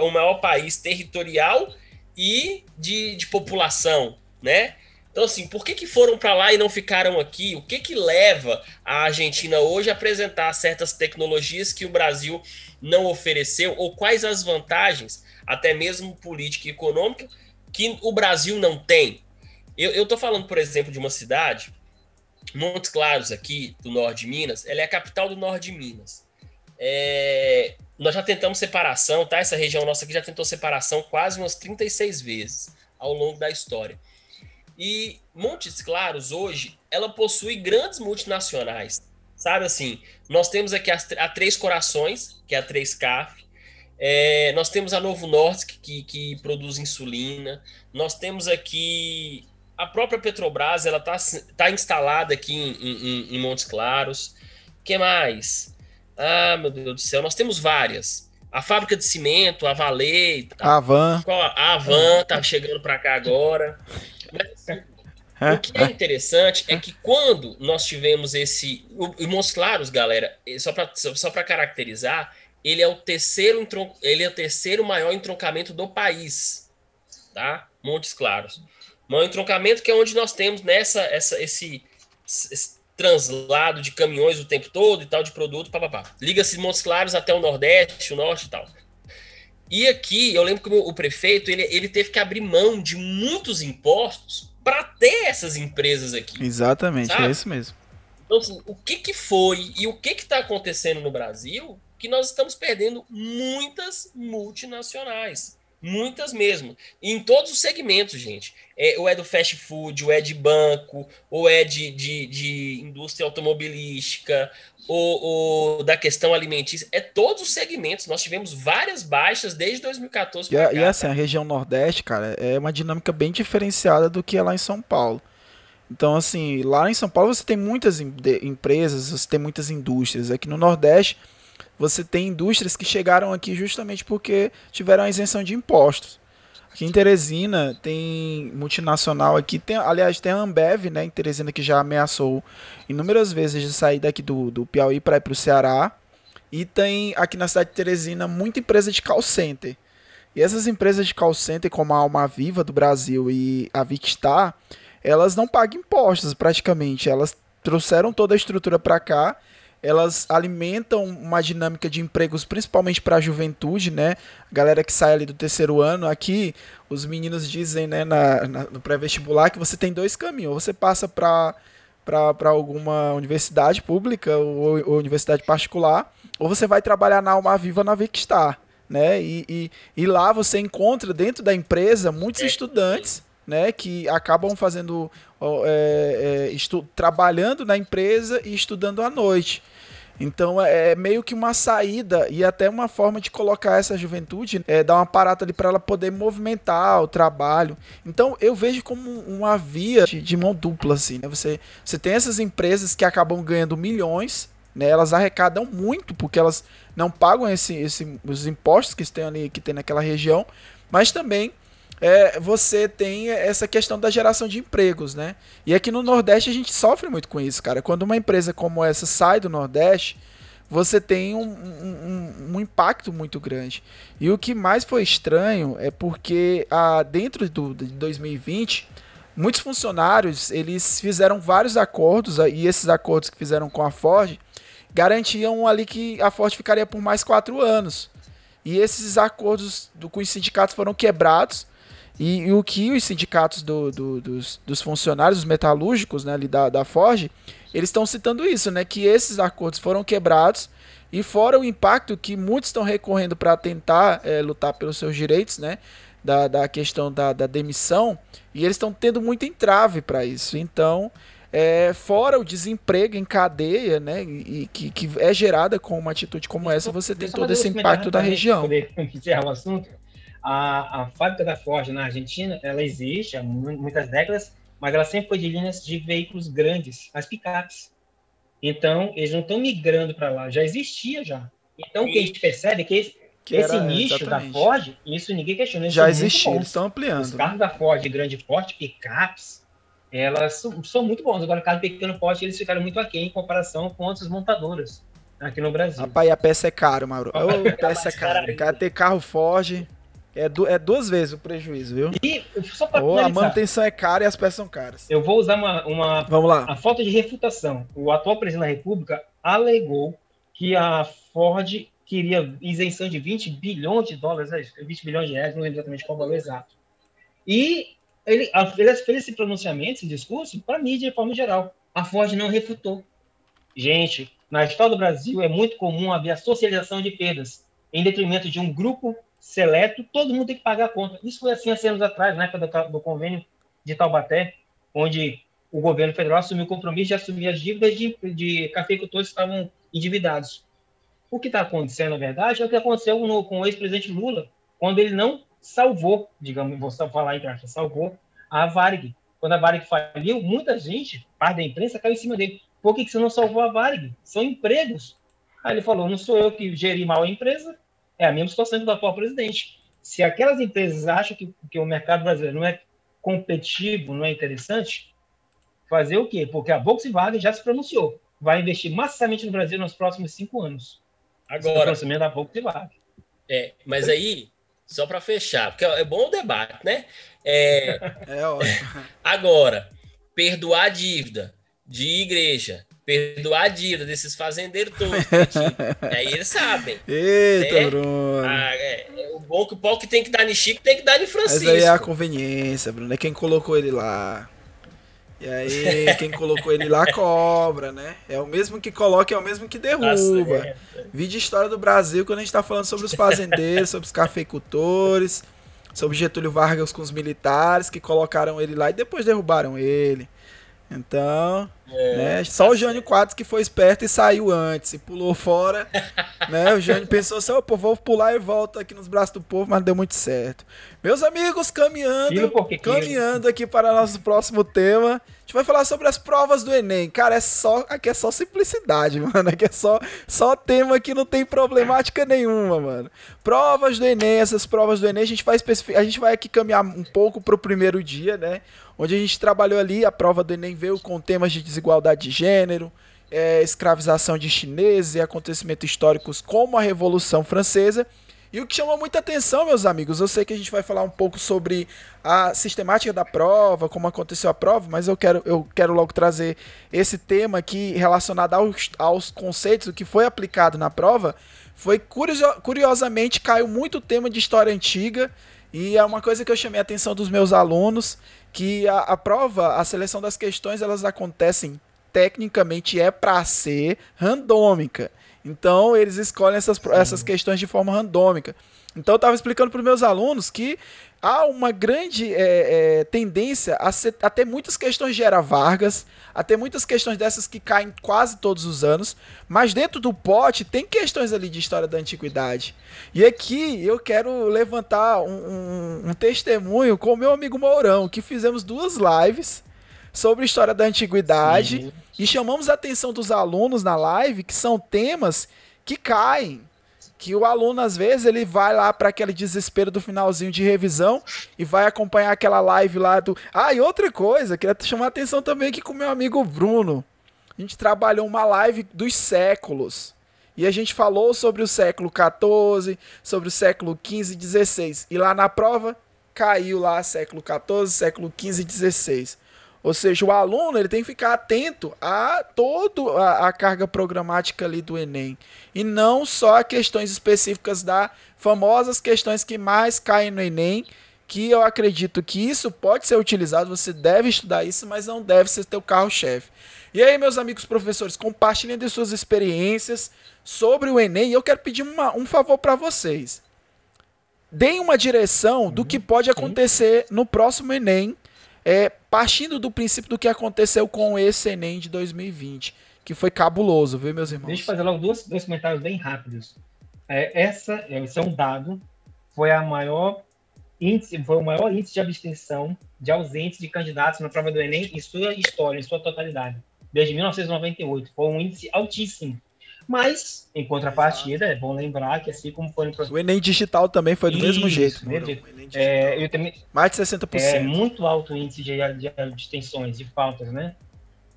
o maior país territorial e de, de população, né? Então, assim, por que, que foram para lá e não ficaram aqui? O que, que leva a Argentina hoje a apresentar certas tecnologias que o Brasil não ofereceu? Ou quais as vantagens, até mesmo política econômica, que o Brasil não tem? Eu estou falando, por exemplo, de uma cidade, Montes Claros, aqui do norte de Minas, ela é a capital do norte de Minas. É, nós já tentamos separação, tá? Essa região nossa aqui já tentou separação quase umas 36 vezes ao longo da história. E Montes Claros, hoje, ela possui grandes multinacionais. Sabe assim, nós temos aqui a, a Três Corações, que é a 3CAF, é, nós temos a Novo Nordisk, que, que produz insulina, nós temos aqui a própria Petrobras, ela está tá instalada aqui em, em, em Montes Claros. que mais? Ah, meu Deus do céu, nós temos várias. A fábrica de cimento, a Vale, tá, a Avan. A Avan tá chegando para cá agora. Mas, o que é interessante é que quando nós tivemos esse. O, Montes Claros, galera, só para só caracterizar, ele é o terceiro ele é o terceiro maior entroncamento do país, tá? Montes Claros. Maior entroncamento que é onde nós temos nessa essa esse, esse translado de caminhões o tempo todo e tal de produto, papapá. Liga-se Montes Claros até o Nordeste, o Norte e tal. E aqui, eu lembro que o prefeito ele, ele teve que abrir mão de muitos impostos para ter essas empresas aqui. Exatamente, é sabe? é isso mesmo. Então, assim, o que, que foi e o que está acontecendo no Brasil que nós estamos perdendo muitas multinacionais. Muitas mesmo. em todos os segmentos, gente. É, ou é do fast food, ou é de banco, ou é de, de, de indústria automobilística, ou, ou, da questão alimentícia. É todos os segmentos. Nós tivemos várias baixas desde 2014 para cá. E assim, tá? a região Nordeste, cara, é uma dinâmica bem diferenciada do que é lá em São Paulo. Então, assim, lá em São Paulo você tem muitas empresas, você tem muitas indústrias. Aqui no Nordeste você tem indústrias que chegaram aqui justamente porque tiveram a isenção de impostos. Aqui em Teresina tem multinacional aqui, tem, aliás, tem a Ambev, né, em Teresina que já ameaçou inúmeras vezes de sair daqui do, do Piauí para ir para o Ceará. E tem aqui na cidade de Teresina muita empresa de call center. E essas empresas de call center, como a Alma Viva do Brasil e a Vicstar, elas não pagam impostos praticamente. Elas trouxeram toda a estrutura para cá elas alimentam uma dinâmica de empregos, principalmente para a juventude, né? A galera que sai ali do terceiro ano, aqui os meninos dizem, né, na, na no pré-vestibular, que você tem dois caminhos. Ou você passa para para alguma universidade pública ou, ou, universidade particular, ou você vai trabalhar na Alma Viva na Vicstar, né? E, e, e lá você encontra dentro da empresa muitos é. estudantes né, que acabam fazendo é, é, trabalhando na empresa e estudando à noite. Então é, é meio que uma saída e até uma forma de colocar essa juventude, é, dar uma parada ali para ela poder movimentar o trabalho. Então eu vejo como uma via de, de mão dupla assim. Né? Você, você tem essas empresas que acabam ganhando milhões, né? Elas arrecadam muito porque elas não pagam esse, esse, os impostos que tem ali que tem naquela região, mas também é, você tem essa questão da geração de empregos, né? E aqui no Nordeste a gente sofre muito com isso, cara. Quando uma empresa como essa sai do Nordeste, você tem um, um, um impacto muito grande. E o que mais foi estranho é porque ah, dentro do, de 2020 muitos funcionários eles fizeram vários acordos e esses acordos que fizeram com a Ford garantiam ali que a Ford ficaria por mais quatro anos. E esses acordos do, com os sindicatos foram quebrados e, e o que os sindicatos do, do, dos, dos, funcionários, os metalúrgicos né, ali da, da Ford, eles estão citando isso, né? Que esses acordos foram quebrados e fora o impacto que muitos estão recorrendo para tentar é, lutar pelos seus direitos, né? Da, da questão da, da demissão, e eles estão tendo muito entrave para isso. Então, É, fora o desemprego em cadeia, né? E, que, que é gerada com uma atitude como essa, você tem todo esse impacto da região. Poder encerrar o assunto. A, a fábrica da Ford na Argentina, ela existe há muitas décadas, mas ela sempre foi de linhas de veículos grandes, as picapes. Então, eles não estão migrando para lá, já existia já. Então, o que a gente percebe é que esse, que esse era, nicho exatamente. da Ford, isso ninguém questiona. Já existia, eles estão ampliando. Os carros da Ford grande porte, picapes, elas são, são, muito bons. Agora, carro pequeno porte, eles ficaram muito aquém em comparação com outras montadoras aqui no Brasil. Rapaz, a peça é caro, Mauro. Ô, peça é cara. Cara, ter carro Ford é, du é duas vezes o prejuízo, viu? E só pra oh, a manutenção é cara e as peças são caras. Eu vou usar uma, uma Vamos lá. a falta de refutação. O atual presidente da República alegou que a Ford queria isenção de 20 bilhões de dólares, 20 é bilhões de reais, não lembro exatamente qual o valor exato. E ele, ele fez esse pronunciamento, esse discurso, para a mídia de forma geral. A Ford não refutou. Gente, na história do Brasil é muito comum haver a socialização de perdas em detrimento de um grupo seleto, todo mundo tem que pagar a conta. Isso foi assim há anos atrás, na época do, do convênio de Taubaté, onde o governo federal assumiu o compromisso de assumir as dívidas de, de cafeicultores que estavam endividados. O que está acontecendo, na verdade, é o que aconteceu no, com o ex-presidente Lula, quando ele não salvou, digamos, vou falar em graça, salvou a Varig. Quando a Varig faliu, muita gente, parte da imprensa, caiu em cima dele. Por que, que você não salvou a Varig? São empregos. Aí ele falou, não sou eu que geri mal a empresa, é a mesma situação do atual presidente. Se aquelas empresas acham que, que o mercado brasileiro não é competitivo, não é interessante, fazer o quê? Porque a Volkswagen já se pronunciou. Vai investir massivamente no Brasil nos próximos cinco anos. Agora. O da Volkswagen. É, mas aí, só para fechar, porque é bom o debate, né? É, é ótimo. Agora, perdoar a dívida de igreja, perdoar a dívida desses fazendeiros todos. aí eles sabem. Eita, né? Bruno. Ah, é, é, o bom que o pau que tem que dar de Chico tem que dar de Francisco. Mas aí é a conveniência, Bruno. É quem colocou ele lá. E aí, quem colocou ele lá cobra, né? É o mesmo que coloca, é o mesmo que derruba. É. Vídeo história do Brasil, quando a gente tá falando sobre os fazendeiros, sobre os cafeicultores, sobre Getúlio Vargas com os militares que colocaram ele lá e depois derrubaram ele. Então, é, né? Só o Jânio Quadros que foi esperto e saiu antes e pulou fora. né? O Jânio pensou assim: pô, vou pular e volto aqui nos braços do povo, mas deu muito certo. Meus amigos, caminhando, caminhando aqui para nosso próximo tema. A gente vai falar sobre as provas do Enem. Cara, é só, aqui é só simplicidade, mano. Aqui é só, só tema que não tem problemática nenhuma, mano. Provas do Enem, essas provas do Enem, a gente vai, a gente vai aqui caminhar um pouco pro primeiro dia, né? onde a gente trabalhou ali, a prova do Enem veio com temas de desigualdade de gênero, é, escravização de chineses e acontecimentos históricos como a Revolução Francesa. E o que chamou muita atenção, meus amigos, eu sei que a gente vai falar um pouco sobre a sistemática da prova, como aconteceu a prova, mas eu quero, eu quero logo trazer esse tema aqui relacionado aos, aos conceitos, o que foi aplicado na prova, foi curiosamente caiu muito tema de história antiga, e é uma coisa que eu chamei a atenção dos meus alunos, que a, a prova, a seleção das questões, elas acontecem tecnicamente é para ser randômica. Então eles escolhem essas, essas questões de forma randômica. Então eu estava explicando para os meus alunos que há uma grande é, é, tendência a, ser, a, ter muitas questões de Era Vargas, a ter muitas questões dessas que caem quase todos os anos, mas dentro do pote tem questões ali de história da antiguidade. E aqui eu quero levantar um, um, um testemunho com o meu amigo Mourão, que fizemos duas lives sobre história da antiguidade e chamamos a atenção dos alunos na live que são temas que caem que o aluno às vezes ele vai lá para aquele desespero do finalzinho de revisão e vai acompanhar aquela live lá do. Ah, e outra coisa, queria chamar a atenção também aqui com meu amigo Bruno. A gente trabalhou uma live dos séculos. E a gente falou sobre o século XIV, sobre o século XV e XVI. E lá na prova caiu lá século XIV, século XV e XVI. Ou seja, o aluno ele tem que ficar atento a toda a, a, carga programática ali do Enem. E não só a questões específicas da famosas questões que mais caem no Enem, que eu acredito que isso pode ser utilizado, você deve estudar isso, mas não deve ser teu carro-chefe. E aí, meus amigos professores, compartilhem de suas experiências sobre o Enem. E eu quero pedir uma, um favor para vocês. Deem uma direção do que pode acontecer no próximo Enem é, partindo do princípio do que aconteceu com esse Enem de 2020, que foi cabuloso, viu, meus irmãos? Deixa eu fazer logo dois, dois comentários bem rápidos. É, essa, esse é um dado, foi a maior índice, foi o maior índice de abstenção de ausentes de candidatos na prova do Enem em sua história, em sua totalidade, desde 1998. Foi um índice altíssimo. Mas, em contrapartida, é bom lembrar que assim como foi no O Enem digital também foi do Isso, mesmo jeito. Mesmo. É, eu também, Mais de 60%. É muito alto o índice de, de, de extensões, de faltas, né?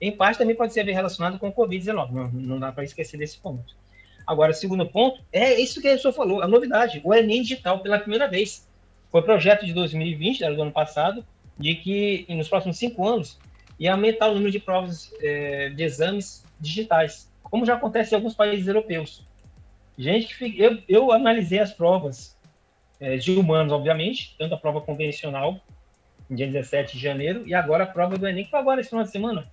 Em parte também pode ser relacionado com o Covid-19, não, não dá para esquecer desse ponto. Agora, o segundo ponto é isso que a senhor falou, a novidade, o Enem digital pela primeira vez. Foi projeto de 2020, era do ano passado, de que nos próximos cinco anos ia aumentar o número de provas é, de exames digitais como já acontece em alguns países europeus. Gente, eu, eu analisei as provas é, de humanos, obviamente, tanto a prova convencional, dia 17 de janeiro, e agora a prova do Enem, que foi agora esse final de semana,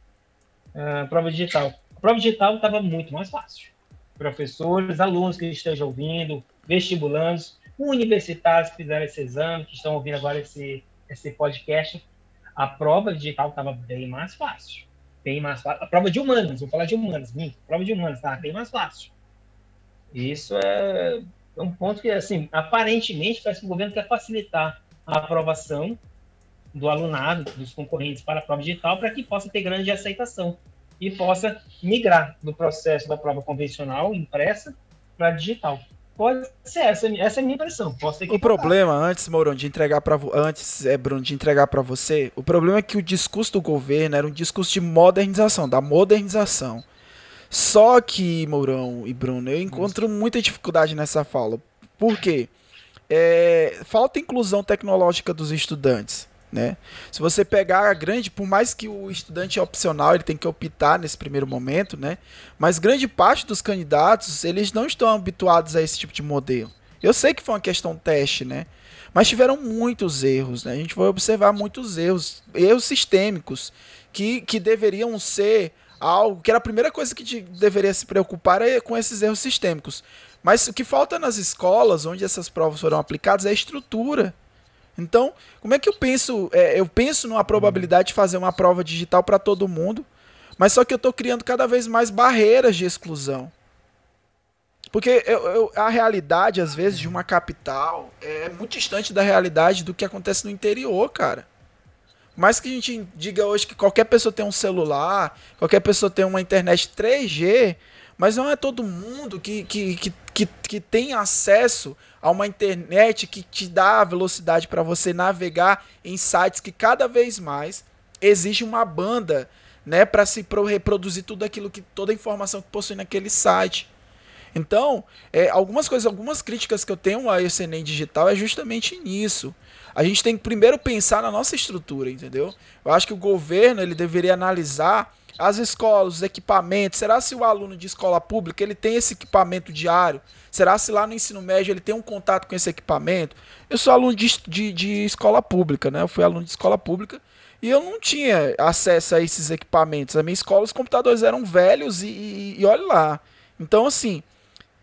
a prova digital. A prova digital estava muito mais fácil. Professores, alunos que estejam ouvindo, vestibulandos, universitários que fizeram esse exame, que estão ouvindo agora esse, esse podcast, a prova digital estava bem mais fácil bem mais fácil. A prova de humanas, vou falar de humanas, minto, prova de humanas, tá? Bem mais fácil. Isso é um ponto que, assim, aparentemente, parece que o governo quer facilitar a aprovação do alunado, dos concorrentes para a prova digital, para que possa ter grande aceitação e possa migrar do processo da prova convencional, impressa, para digital. Pode ser essa, essa é a minha impressão. Posso o problema antes, Mourão, de entregar para antes, é Bruno, de entregar para você, o problema é que o discurso do governo era um discurso de modernização, da modernização. Só que, Mourão e Bruno, eu encontro muita dificuldade nessa fala. Por quê? É, falta inclusão tecnológica dos estudantes. Né? Se você pegar a grande, por mais que o estudante é opcional, ele tem que optar nesse primeiro momento, né? Mas grande parte dos candidatos, eles não estão habituados a esse tipo de modelo. Eu sei que foi uma questão teste, né? Mas tiveram muitos erros, né? A gente vai observar muitos erros, erros sistêmicos que, que deveriam ser algo que era a primeira coisa que deveria se preocupar é com esses erros sistêmicos. Mas o que falta nas escolas onde essas provas foram aplicadas é a estrutura então, como é que eu penso? É, eu penso numa probabilidade de fazer uma prova digital para todo mundo, mas só que eu estou criando cada vez mais barreiras de exclusão. Porque eu, eu, a realidade, às vezes, de uma capital é muito distante da realidade do que acontece no interior, cara. Mais que a gente diga hoje que qualquer pessoa tem um celular, qualquer pessoa tem uma internet 3G, mas não é todo mundo que, que, que, que, que tem acesso a uma internet que te dá a velocidade para você navegar em sites que cada vez mais exige uma banda né, para se reproduzir tudo aquilo que toda a informação que possui naquele site. Então, é, algumas coisas, algumas críticas que eu tenho a esse Enem digital é justamente nisso. A gente tem que primeiro pensar na nossa estrutura, entendeu? Eu acho que o governo ele deveria analisar as escolas, os equipamentos. Será se o aluno de escola pública ele tem esse equipamento diário? Será se lá no ensino médio ele tem um contato com esse equipamento? Eu sou aluno de, de, de escola pública, né? Eu fui aluno de escola pública e eu não tinha acesso a esses equipamentos. Na minha escola os computadores eram velhos e, e, e olha lá. Então, assim,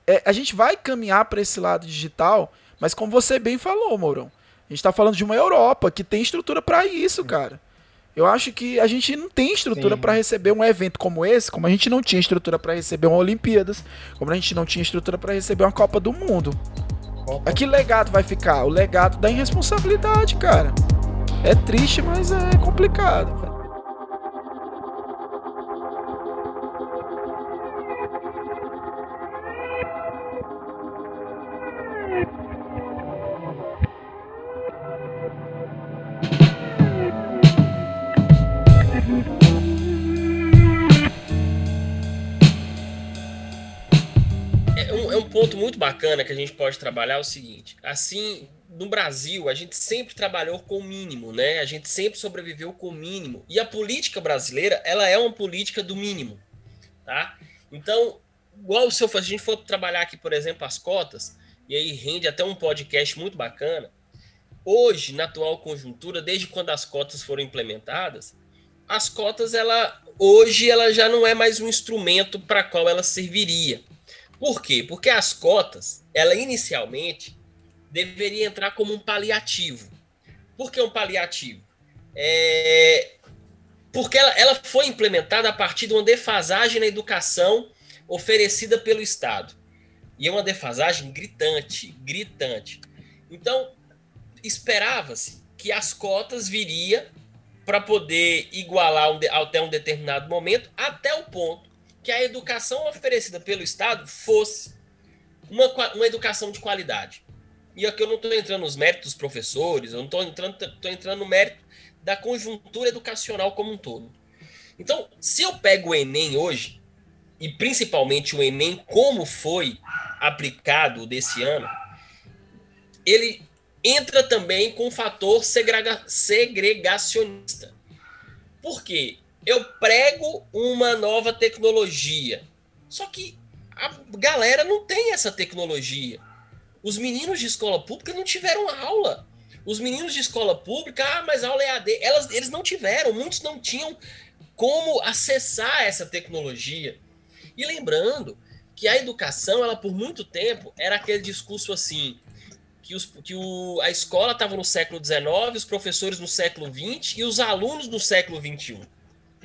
é, a gente vai caminhar para esse lado digital, mas como você bem falou, Mourão, a gente está falando de uma Europa que tem estrutura para isso, cara. Eu acho que a gente não tem estrutura para receber um evento como esse, como a gente não tinha estrutura para receber uma Olimpíadas, como a gente não tinha estrutura para receber uma Copa do Mundo. Opa. Que legado vai ficar? O legado da irresponsabilidade, cara. É triste, mas é complicado. Ponto muito bacana que a gente pode trabalhar é o seguinte: assim, no Brasil, a gente sempre trabalhou com o mínimo, né? A gente sempre sobreviveu com o mínimo. E a política brasileira, ela é uma política do mínimo, tá? Então, igual se a gente for trabalhar aqui, por exemplo, as cotas, e aí rende até um podcast muito bacana. Hoje, na atual conjuntura, desde quando as cotas foram implementadas, as cotas, ela hoje ela já não é mais um instrumento para qual ela serviria. Por quê? Porque as cotas, ela inicialmente deveria entrar como um paliativo. Por que um paliativo? É, porque ela, ela foi implementada a partir de uma defasagem na educação oferecida pelo Estado. E é uma defasagem gritante, gritante. Então, esperava-se que as cotas viria para poder igualar um, até um determinado momento, até o ponto que a educação oferecida pelo Estado fosse uma, uma educação de qualidade. E aqui eu não estou entrando nos méritos dos professores, eu não estou entrando, tô entrando no mérito da conjuntura educacional como um todo. Então, se eu pego o Enem hoje, e principalmente o Enem como foi aplicado desse ano, ele entra também com o fator segrega segregacionista. Por quê? Eu prego uma nova tecnologia, só que a galera não tem essa tecnologia. Os meninos de escola pública não tiveram aula. Os meninos de escola pública, ah, mas aula é AD. Elas, eles não tiveram, muitos não tinham como acessar essa tecnologia. E lembrando que a educação, ela por muito tempo, era aquele discurso assim, que, os, que o, a escola estava no século XIX, os professores no século XX e os alunos no século XXI.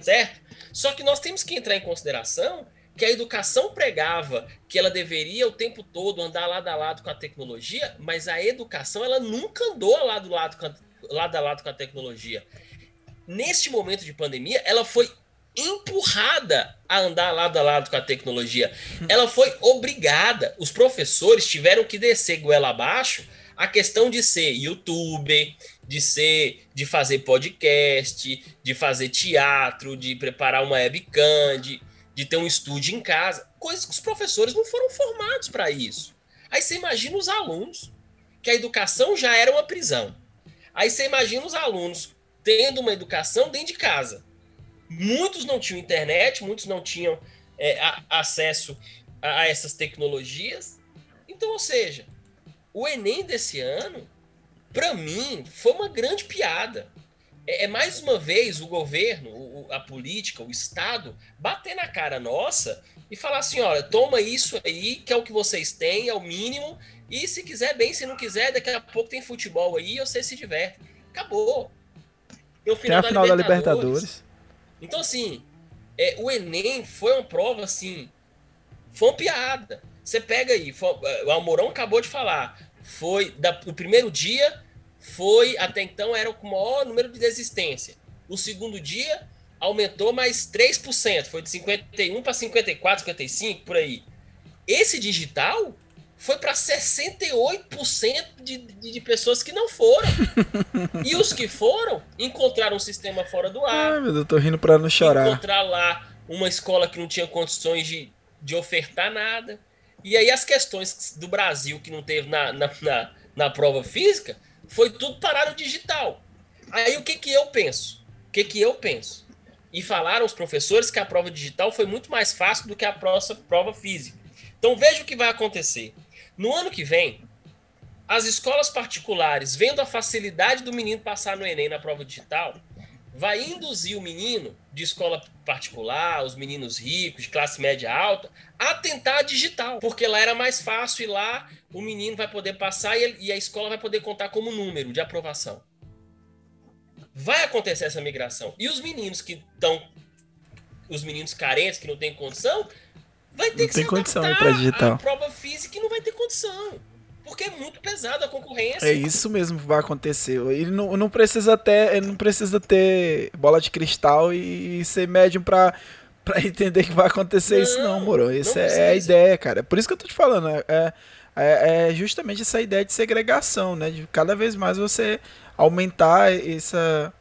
Certo? Só que nós temos que entrar em consideração que a educação pregava que ela deveria o tempo todo andar lado a lado com a tecnologia, mas a educação ela nunca andou lado a lado lado a, lado com a tecnologia. Neste momento de pandemia, ela foi empurrada a andar lado a lado com a tecnologia. Ela foi obrigada. Os professores tiveram que descer goela abaixo a questão de ser youtuber, de ser, de fazer podcast, de fazer teatro, de preparar uma webcam, de, de ter um estúdio em casa, coisas que os professores não foram formados para isso. Aí você imagina os alunos, que a educação já era uma prisão. Aí você imagina os alunos tendo uma educação dentro de casa. Muitos não tinham internet, muitos não tinham é, a, acesso a, a essas tecnologias. Então, ou seja, o Enem desse ano, para mim, foi uma grande piada é, é, mais uma vez o governo, o, a política, o Estado, bater na cara nossa e falar assim: olha, toma isso aí, que é o que vocês têm, é o mínimo, e se quiser bem, se não quiser, daqui a pouco tem futebol aí, você se diverte. Acabou. No final, tem a final da Libertadores. Da Libertadores. Então, assim, é, o Enem foi uma prova assim. Foi uma piada. Você pega aí, foi, o Almorão acabou de falar. Foi da, o primeiro dia foi, até então, era o maior número de desistência. O segundo dia aumentou mais 3%, foi de 51 para 54, 55, por aí. Esse digital foi para 68% de, de, de pessoas que não foram. e os que foram encontraram um sistema fora do ar. Ai, meu Deus, tô rindo para não chorar. Encontrar lá uma escola que não tinha condições de, de ofertar nada. E aí as questões do Brasil que não teve na, na, na, na prova física foi tudo parar no digital. Aí o que, que eu penso? O que, que eu penso? E falaram os professores que a prova digital foi muito mais fácil do que a prova física. Então veja o que vai acontecer. No ano que vem, as escolas particulares, vendo a facilidade do menino passar no Enem na prova digital, vai induzir o menino de escola particular, os meninos ricos, de classe média alta, a tentar digital, porque lá era mais fácil e lá o menino vai poder passar e a escola vai poder contar como número de aprovação. Vai acontecer essa migração. E os meninos que estão os meninos carentes que não têm condição, vai ter não que tem se condição para digital. A prova física e não vai ter condição porque é muito pesado a concorrência. É isso mesmo que vai acontecer. Ele não, não precisa ter, ele não precisa ter bola de cristal e, ser médium para para entender que vai acontecer não, isso não, moro. Essa é a ideia, cara. Por isso que eu tô te falando, é, é, é, justamente essa ideia de segregação, né? De cada vez mais você aumentar essa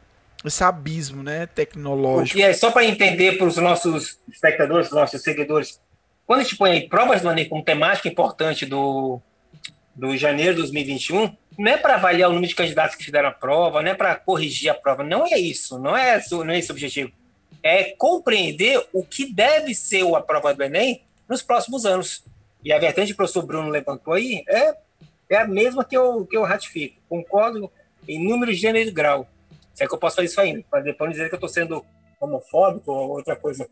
esse abismo, né, tecnológico. E é só para entender para os nossos espectadores, nossos seguidores, quando a gente põe aí provas do Enem como temática importante do do janeiro de 2021, não é para avaliar o número de candidatos que fizeram a prova, não é para corrigir a prova, não é isso, não é, não é esse o objetivo. É compreender o que deve ser a prova do Enem nos próximos anos. E a vertente que o professor Bruno levantou aí é, é a mesma que eu, que eu ratifico. Concordo em número, gênero e grau. Se é que eu posso fazer isso ainda, para depois dizer que eu estou sendo homofóbico ou outra coisa.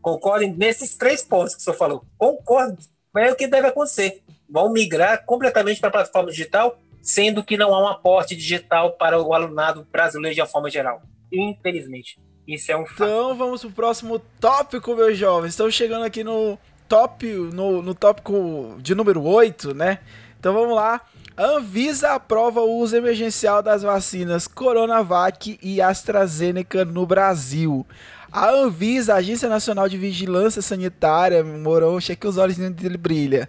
Concordo nesses três pontos que o senhor falou. Concordo. É o que deve acontecer vão migrar completamente para a plataforma digital, sendo que não há um aporte digital para o alunado brasileiro de uma forma geral. Infelizmente. Isso é um fato. Então vamos pro próximo tópico, meus jovens. Estamos chegando aqui no top, no, no tópico de número 8, né? Então vamos lá. Anvisa aprova o uso emergencial das vacinas Coronavac e AstraZeneca no Brasil. A Anvisa, Agência Nacional de Vigilância Sanitária, Morão, cheque os olhos dele brilha.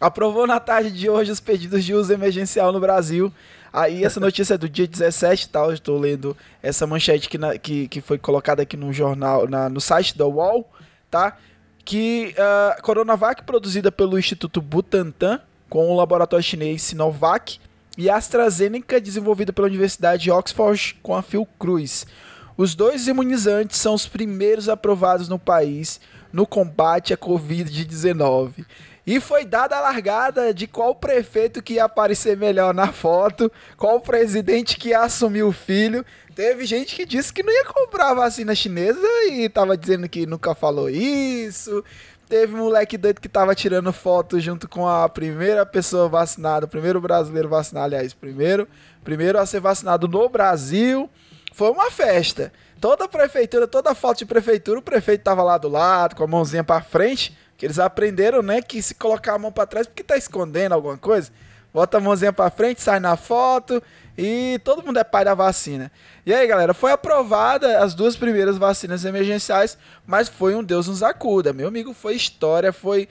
Aprovou na tarde de hoje os pedidos de uso emergencial no Brasil. Aí essa notícia é do dia 17, tá? Eu estou lendo essa manchete que, na, que, que foi colocada aqui no jornal, na, no site da UOL, tá? Que a uh, Coronavac, produzida pelo Instituto Butantan, com o laboratório chinês Sinovac, e AstraZeneca, desenvolvida pela Universidade de Oxford, com a Fiocruz. Os dois imunizantes são os primeiros aprovados no país no combate à Covid-19. E foi dada a largada de qual prefeito que ia aparecer melhor na foto, qual presidente que ia assumir o filho. Teve gente que disse que não ia comprar vacina chinesa e tava dizendo que nunca falou isso. Teve um moleque doido que tava tirando foto junto com a primeira pessoa vacinada, o primeiro brasileiro vacinado, aliás, primeiro, primeiro a ser vacinado no Brasil. Foi uma festa. Toda a prefeitura, toda a foto de prefeitura, o prefeito tava lá do lado, com a mãozinha para frente, que eles aprenderam, né, que se colocar a mão para trás porque tá escondendo alguma coisa, bota a mãozinha para frente, sai na foto e todo mundo é pai da vacina. E aí, galera, foi aprovada as duas primeiras vacinas emergenciais, mas foi um Deus nos acuda. Meu amigo, foi história, foi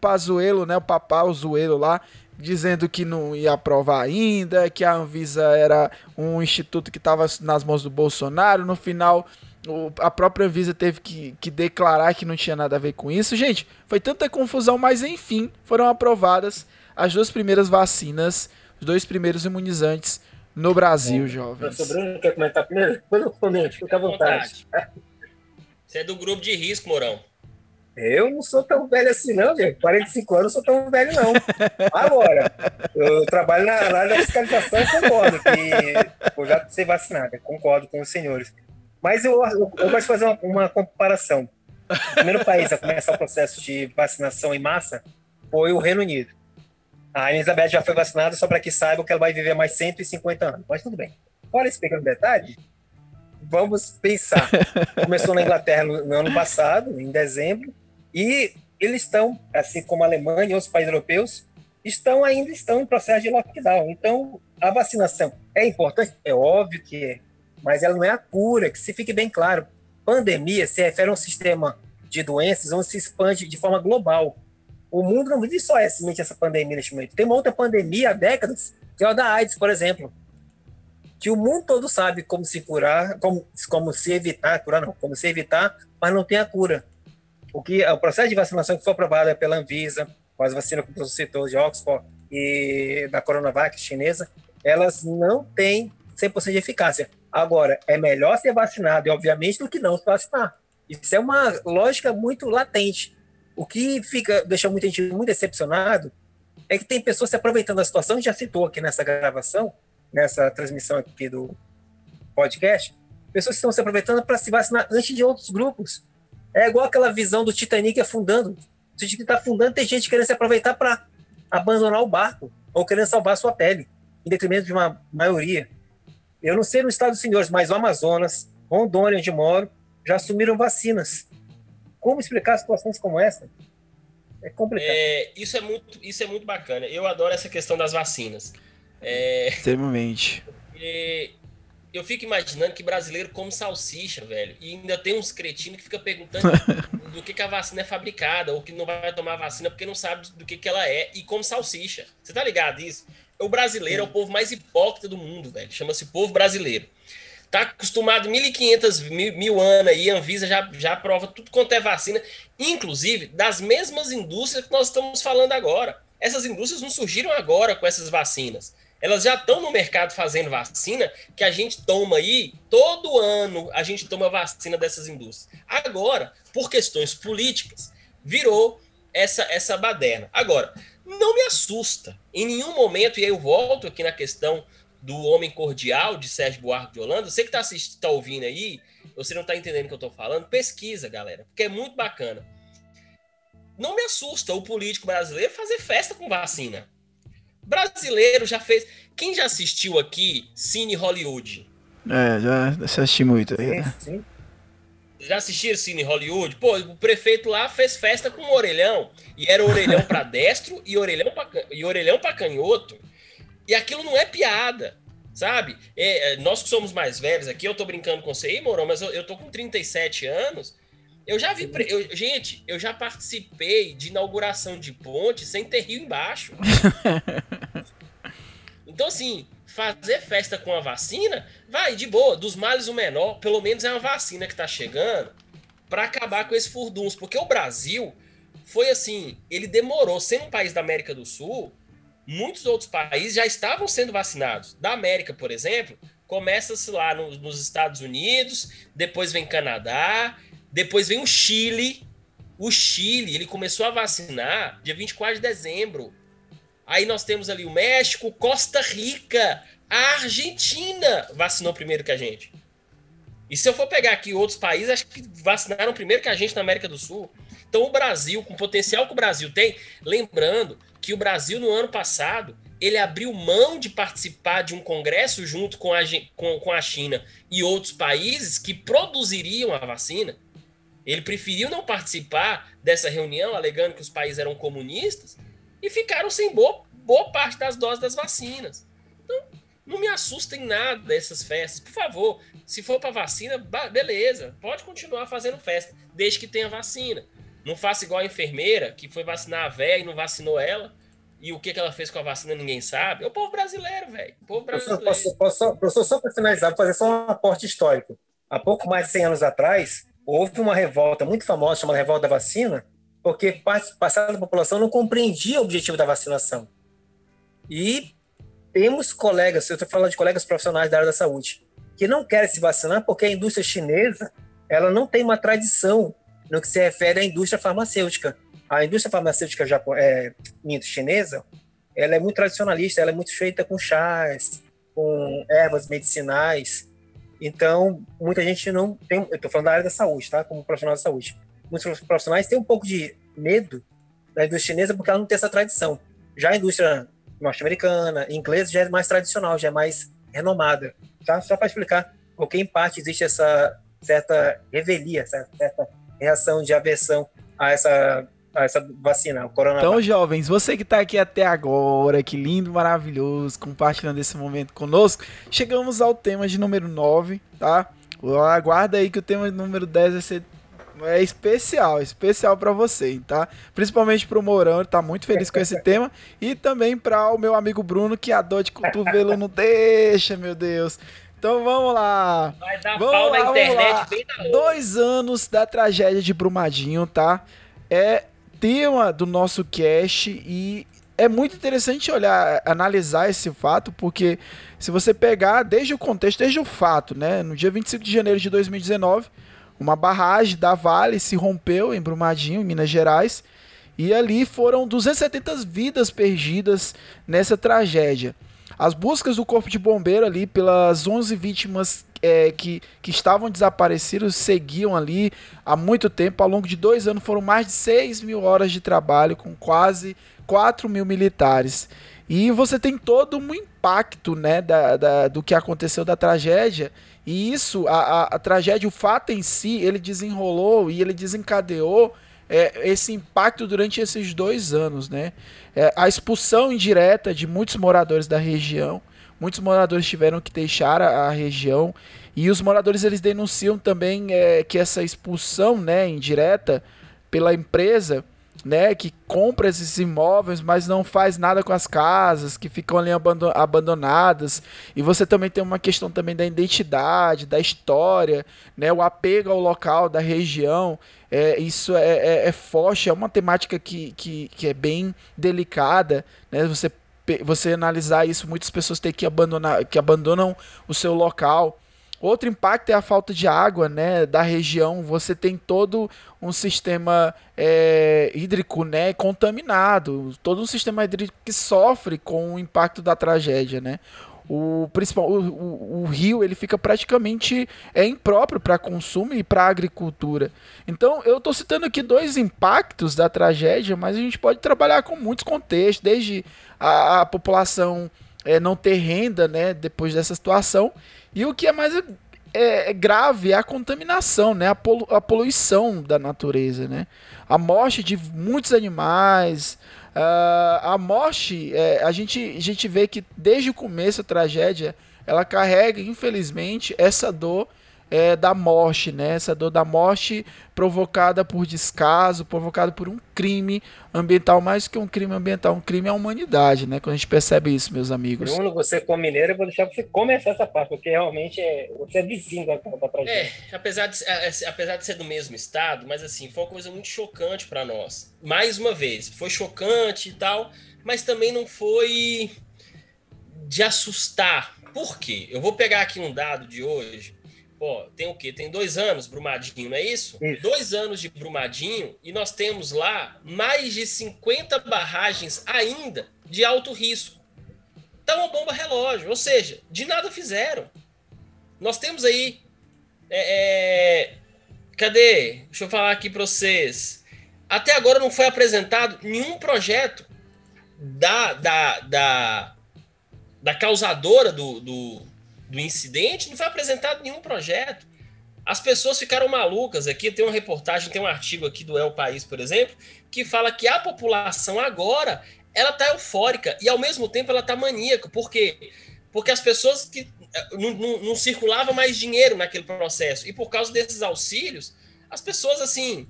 Pazuelo, né, o papá, o Zuelo lá, dizendo que não ia aprovar ainda, que a Anvisa era um instituto que estava nas mãos do Bolsonaro. No final, o, a própria Anvisa teve que, que declarar que não tinha nada a ver com isso. Gente, foi tanta confusão, mas enfim, foram aprovadas as duas primeiras vacinas, os dois primeiros imunizantes no Brasil, é, jovens. Professor Bruno, quer comentar primeiro? Depois eu comento, fica à vontade. Você é do grupo de risco, Morão. Eu não sou tão velho assim, não, gente. 45 anos não sou tão velho, não. Agora, eu trabalho na área da fiscalização e concordo que eu já sei vacinado, concordo com os senhores. Mas eu, eu, eu gosto de fazer uma, uma, comparação. O primeiro país a começar o processo de vacinação em massa foi o Reino Unido. A Elizabeth já foi vacinada, só para que saiba que ela vai viver mais 150 anos. Mas tudo bem. Fora esse pequeno detalhe, vamos pensar. Começou na Inglaterra no, no ano passado, em dezembro, e eles estão, assim como a Alemanha e outros países europeus, estão ainda estão em processo de lockdown. Então, a vacinação é importante? É óbvio que é, mas ela não é a cura, que se fique bem claro. Pandemia se refere a um sistema de doenças onde se expande de forma global. O mundo não vive só somente essa pandemia neste momento. Tem uma outra pandemia há décadas, que é a da AIDS, por exemplo, que o mundo todo sabe como se curar, como, como se evitar, curar não, como se evitar, mas não tem a cura. O que o processo de vacinação que foi aprovado pela Anvisa, com as vacinas que o citou de Oxford e da Coronavac chinesa, elas não têm 100% de eficácia. Agora, é melhor ser vacinado, obviamente, do que não se vacinar. Isso é uma lógica muito latente. O que fica deixa muita gente muito decepcionado é que tem pessoas se aproveitando da situação, já citou aqui nessa gravação, nessa transmissão aqui do podcast, pessoas que estão se aproveitando para se vacinar antes de outros grupos. É igual aquela visão do Titanic afundando. O Titanic está afundando, tem gente querendo se aproveitar para abandonar o barco ou querendo salvar a sua pele, em detrimento de uma maioria. Eu não sei no estado dos senhores, mas o Amazonas, Rondônia, onde moro, já assumiram vacinas. Como explicar situações como essa? É complicado. É, isso, é muito, isso é muito bacana. Eu adoro essa questão das vacinas. É, Extremamente eu fico imaginando que brasileiro come salsicha, velho. E ainda tem uns cretinos que fica perguntando do que, que, a vacina é fabricada, ou que não vai tomar vacina porque não sabe do que, que ela é, e come salsicha. Você tá ligado isso? O brasileiro é o povo mais hipócrita do mundo, velho. Chama-se povo brasileiro. Tá acostumado 1.500 mil, mil anos aí, Anvisa já, já aprova tudo quanto é vacina, inclusive das mesmas indústrias que nós estamos falando agora. Essas indústrias não surgiram agora com essas vacinas. Elas já estão no mercado fazendo vacina que a gente toma aí, todo ano a gente toma vacina dessas indústrias. Agora, por questões políticas, virou essa, essa baderna. Agora, não me assusta em nenhum momento, e aí eu volto aqui na questão do Homem Cordial, de Sérgio Buarque de Holanda. Você que está tá ouvindo aí, você não está entendendo o que eu estou falando, pesquisa, galera, porque é muito bacana. Não me assusta o político brasileiro fazer festa com vacina. Brasileiro já fez. Quem já assistiu aqui Cine Hollywood? É, já assisti muito aí. Né? Sim, já assistiram Cine Hollywood? Pô, o prefeito lá fez festa com um orelhão. E era orelhão para destro e orelhão para e orelhão para canhoto. E aquilo não é piada, sabe? É, é, nós que somos mais velhos aqui, eu tô brincando com você aí, Morão, mas eu, eu tô com 37 anos. Eu já vi. Eu, gente, eu já participei de inauguração de ponte sem ter rio embaixo. então, assim, fazer festa com a vacina, vai de boa, dos males o menor, pelo menos é uma vacina que está chegando para acabar com esse furduns, porque o Brasil foi assim, ele demorou, sendo um país da América do Sul, muitos outros países já estavam sendo vacinados. Da América, por exemplo, começa-se lá no, nos Estados Unidos, depois vem Canadá, depois vem o Chile. O Chile, ele começou a vacinar dia 24 de dezembro. Aí nós temos ali o México, Costa Rica, a Argentina vacinou primeiro que a gente. E se eu for pegar aqui outros países, acho que vacinaram primeiro que a gente na América do Sul. Então o Brasil, com o potencial que o Brasil tem, lembrando que o Brasil no ano passado ele abriu mão de participar de um congresso junto com a, com, com a China e outros países que produziriam a vacina. Ele preferiu não participar dessa reunião, alegando que os países eram comunistas, e ficaram sem boa, boa parte das doses das vacinas. Então, não me assustem nada essas festas. Por favor, se for para vacina, beleza, pode continuar fazendo festa, desde que tenha vacina. Não faça igual a enfermeira que foi vacinar a véia e não vacinou ela. E o que, que ela fez com a vacina ninguém sabe. É o povo brasileiro, velho. O povo brasileiro. Professor, posso, professor, só para finalizar, vou fazer só um aporte histórico. Há pouco mais de 100 anos atrás, houve uma revolta muito famosa chamada Revolta da Vacina, porque parte da população não compreendia o objetivo da vacinação. E temos colegas, eu estou falando de colegas profissionais da área da saúde, que não querem se vacinar porque a indústria chinesa ela não tem uma tradição no que se refere à indústria farmacêutica. A indústria farmacêutica japo, é, chinesa, ela é muito tradicionalista, ela é muito feita com chás, com ervas medicinais. Então, muita gente não tem. Eu estou falando da área da saúde, tá? Como profissional da saúde muitos profissionais têm um pouco de medo da indústria chinesa porque ela não tem essa tradição. Já a indústria norte-americana, inglesa, já é mais tradicional, já é mais renomada. Tá? Só para explicar por que, em parte, existe essa certa revelia, certa reação de aversão a essa, essa vacina, o coronavírus. Então, jovens, você que está aqui até agora, que lindo, maravilhoso, compartilhando esse momento conosco, chegamos ao tema de número 9, tá? Aguarda aí que o tema número 10 vai ser é especial, especial para você, tá? Principalmente pro Mourão, ele tá muito feliz com esse tema. E também para o meu amigo Bruno, que a dor de cotovelo não deixa, meu Deus. Então vamos lá. Vai dar vamos pau lá, na internet bem na Dois anos da tragédia de Brumadinho, tá? É tema do nosso cast e é muito interessante olhar, analisar esse fato, porque se você pegar desde o contexto, desde o fato, né? No dia 25 de janeiro de 2019 uma barragem da Vale se rompeu em Brumadinho, em Minas Gerais, e ali foram 270 vidas perdidas nessa tragédia. As buscas do Corpo de Bombeiro ali pelas 11 vítimas é, que, que estavam desaparecidas seguiam ali há muito tempo. Ao longo de dois anos foram mais de 6 mil horas de trabalho com quase 4 mil militares. E você tem todo um impacto né, da, da, do que aconteceu da tragédia e isso, a, a, a, tragédia, o fato em si, ele desenrolou e ele desencadeou é, esse impacto durante esses dois anos, né? É, a expulsão indireta de muitos moradores da região, muitos moradores tiveram que deixar a, a região e os moradores eles denunciam também é, que essa expulsão, né, indireta pela empresa né, que compra esses imóveis, mas não faz nada com as casas, que ficam ali abandonadas. E você também tem uma questão também da identidade, da história, né, o apego ao local, da região. É, isso é, é, é forte, é uma temática que, que, que é bem delicada. Né, você, você analisar isso, muitas pessoas têm que abandonar, que abandonam o seu local. Outro impacto é a falta de água né, da região. Você tem todo um sistema é, hídrico né, contaminado, todo um sistema hídrico que sofre com o impacto da tragédia. Né? O, principal, o, o, o rio ele fica praticamente é impróprio para consumo e para agricultura. Então eu estou citando aqui dois impactos da tragédia, mas a gente pode trabalhar com muitos contextos, desde a, a população é, não ter renda né, depois dessa situação e o que é mais é, é grave é a contaminação, né? A, polu a poluição da natureza, né? A morte de muitos animais, Uh, a morte, é, a, gente, a gente vê que desde o começo a tragédia, ela carrega, infelizmente, essa dor é, da morte, né? Essa dor da morte provocada por descaso, provocada por um crime ambiental, mais que um crime ambiental, um crime à humanidade, né? Quando a gente percebe isso, meus amigos. Bruno, você como mineiro, eu vou deixar você começar essa parte, porque realmente é, você é vizinho da, da tragédia. É, apesar de, é, é, apesar de ser do mesmo estado, mas assim, foi uma coisa muito chocante para nós. Mais uma vez, foi chocante e tal, mas também não foi de assustar. Por quê? Eu vou pegar aqui um dado de hoje Pô, tem o quê? Tem dois anos Brumadinho, não é isso? isso? Dois anos de Brumadinho e nós temos lá mais de 50 barragens ainda de alto risco. Tá uma bomba relógio, ou seja, de nada fizeram. Nós temos aí. É, é, cadê? Deixa eu falar aqui para vocês. Até agora não foi apresentado nenhum projeto da, da, da, da causadora do, do do incidente, não foi apresentado nenhum projeto. As pessoas ficaram malucas aqui. Tem uma reportagem, tem um artigo aqui do El País, por exemplo, que fala que a população agora ela tá eufórica e ao mesmo tempo ela tá maníaca. Por quê? Porque as pessoas que eh, não, não, não circulava mais dinheiro naquele processo e por causa desses auxílios, as pessoas assim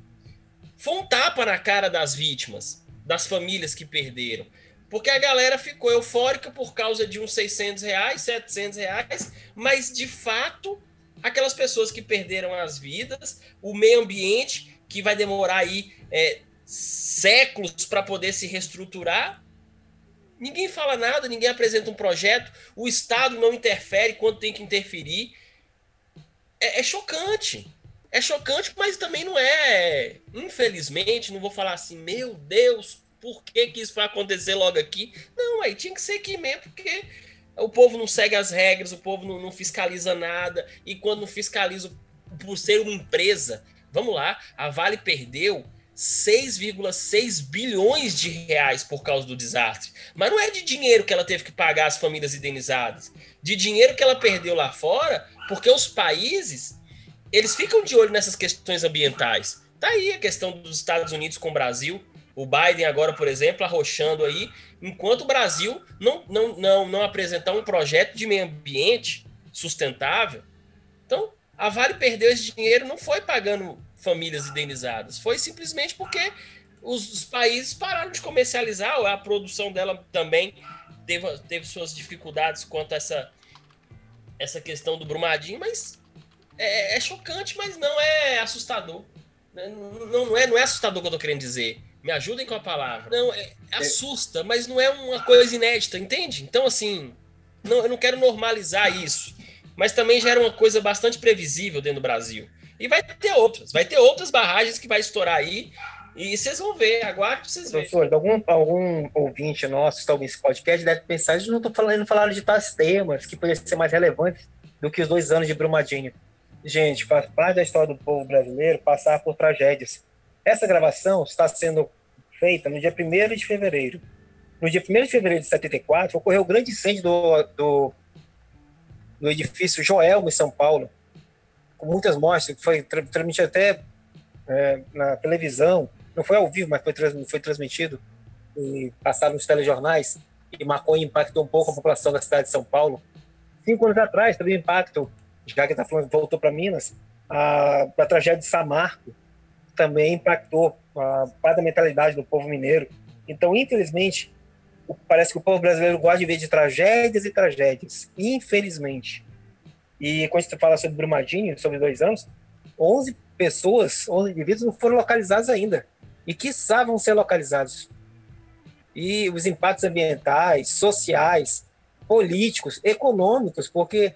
foi um tapa na cara das vítimas, das famílias que perderam. Porque a galera ficou eufórica por causa de uns 600 reais, 700 reais, mas de fato, aquelas pessoas que perderam as vidas, o meio ambiente, que vai demorar aí é, séculos para poder se reestruturar, ninguém fala nada, ninguém apresenta um projeto, o Estado não interfere quando tem que interferir. É, é chocante. É chocante, mas também não é. Infelizmente, não vou falar assim, meu Deus, por que, que isso vai acontecer logo aqui? Não, aí tinha que ser aqui mesmo, porque o povo não segue as regras, o povo não, não fiscaliza nada, e quando não fiscaliza por ser uma empresa, vamos lá, a Vale perdeu 6,6 bilhões de reais por causa do desastre. Mas não é de dinheiro que ela teve que pagar as famílias indenizadas, de dinheiro que ela perdeu lá fora, porque os países eles ficam de olho nessas questões ambientais. Tá aí a questão dos Estados Unidos com o Brasil, o Biden agora, por exemplo, arrochando aí, enquanto o Brasil não, não, não, não apresentar um projeto de meio ambiente sustentável. Então, a Vale perdeu esse dinheiro não foi pagando famílias indenizadas, foi simplesmente porque os, os países pararam de comercializar, a produção dela também teve, teve suas dificuldades quanto a essa, essa questão do Brumadinho, mas é, é chocante, mas não é assustador. Não, não, é, não é assustador o que eu tô querendo dizer. Me ajudem com a palavra. Não, é, assusta, mas não é uma coisa inédita, entende? Então, assim, não, eu não quero normalizar isso. Mas também já era uma coisa bastante previsível dentro do Brasil. E vai ter outras, vai ter outras barragens que vai estourar aí. E vocês vão ver, aguarde vocês verem. Professor, algum, algum ouvinte nosso que está ouvindo esse podcast deve pensar, gente não estou falando, falando de tais temas que poderiam ser mais relevantes do que os dois anos de Brumadinho. Gente, faz parte da história do povo brasileiro passar por tragédias. Essa gravação está sendo feita no dia 1 de fevereiro. No dia 1 de fevereiro de 74, ocorreu o grande incêndio do, do, do edifício Joelmo, em São Paulo, com muitas mortes, foi transmitido até é, na televisão, não foi ao vivo, mas foi, foi transmitido e passado nos telejornais, e marcou e impactou um pouco a população da cidade de São Paulo. Cinco anos atrás, teve impacto, já que está falando, voltou para Minas, a, a tragédia de Samarco, também impactou a parte da mentalidade do povo mineiro. Então, infelizmente, parece que o povo brasileiro gosta de ver de tragédias e tragédias, infelizmente. E quando gente fala sobre Brumadinho, sobre dois anos, 11 pessoas, 11 indivíduos não foram localizados ainda. E que vão ser localizados. E os impactos ambientais, sociais, políticos, econômicos, porque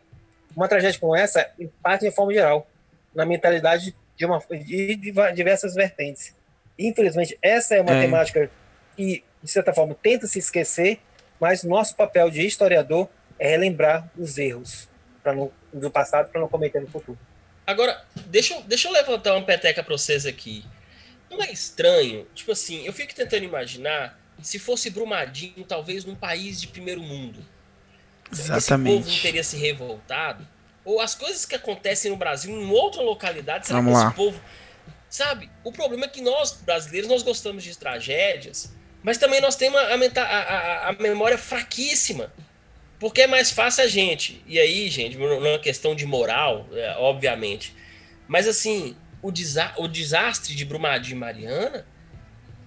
uma tragédia como essa impacta de forma geral na mentalidade de, uma, de, diversas vertentes. Infelizmente, essa é uma é. temática que, de certa forma, tenta se esquecer, mas nosso papel de historiador é relembrar os erros não, do passado para não cometer no futuro. Agora, deixa eu, deixa eu levantar uma peteca para vocês aqui. Não é estranho? Tipo assim, eu fico tentando imaginar se fosse Brumadinho, talvez num país de primeiro mundo. Exatamente. Esse povo não teria se revoltado? Ou as coisas que acontecem no Brasil em outra localidade, será Vamos que lá. esse povo. Sabe? O problema é que nós, brasileiros, nós gostamos de tragédias, mas também nós temos a, a- a- memória fraquíssima. Porque é mais fácil a gente. E aí, gente, não é uma questão de moral, é, obviamente. Mas assim, o, desa o desastre de Brumadinho e Mariana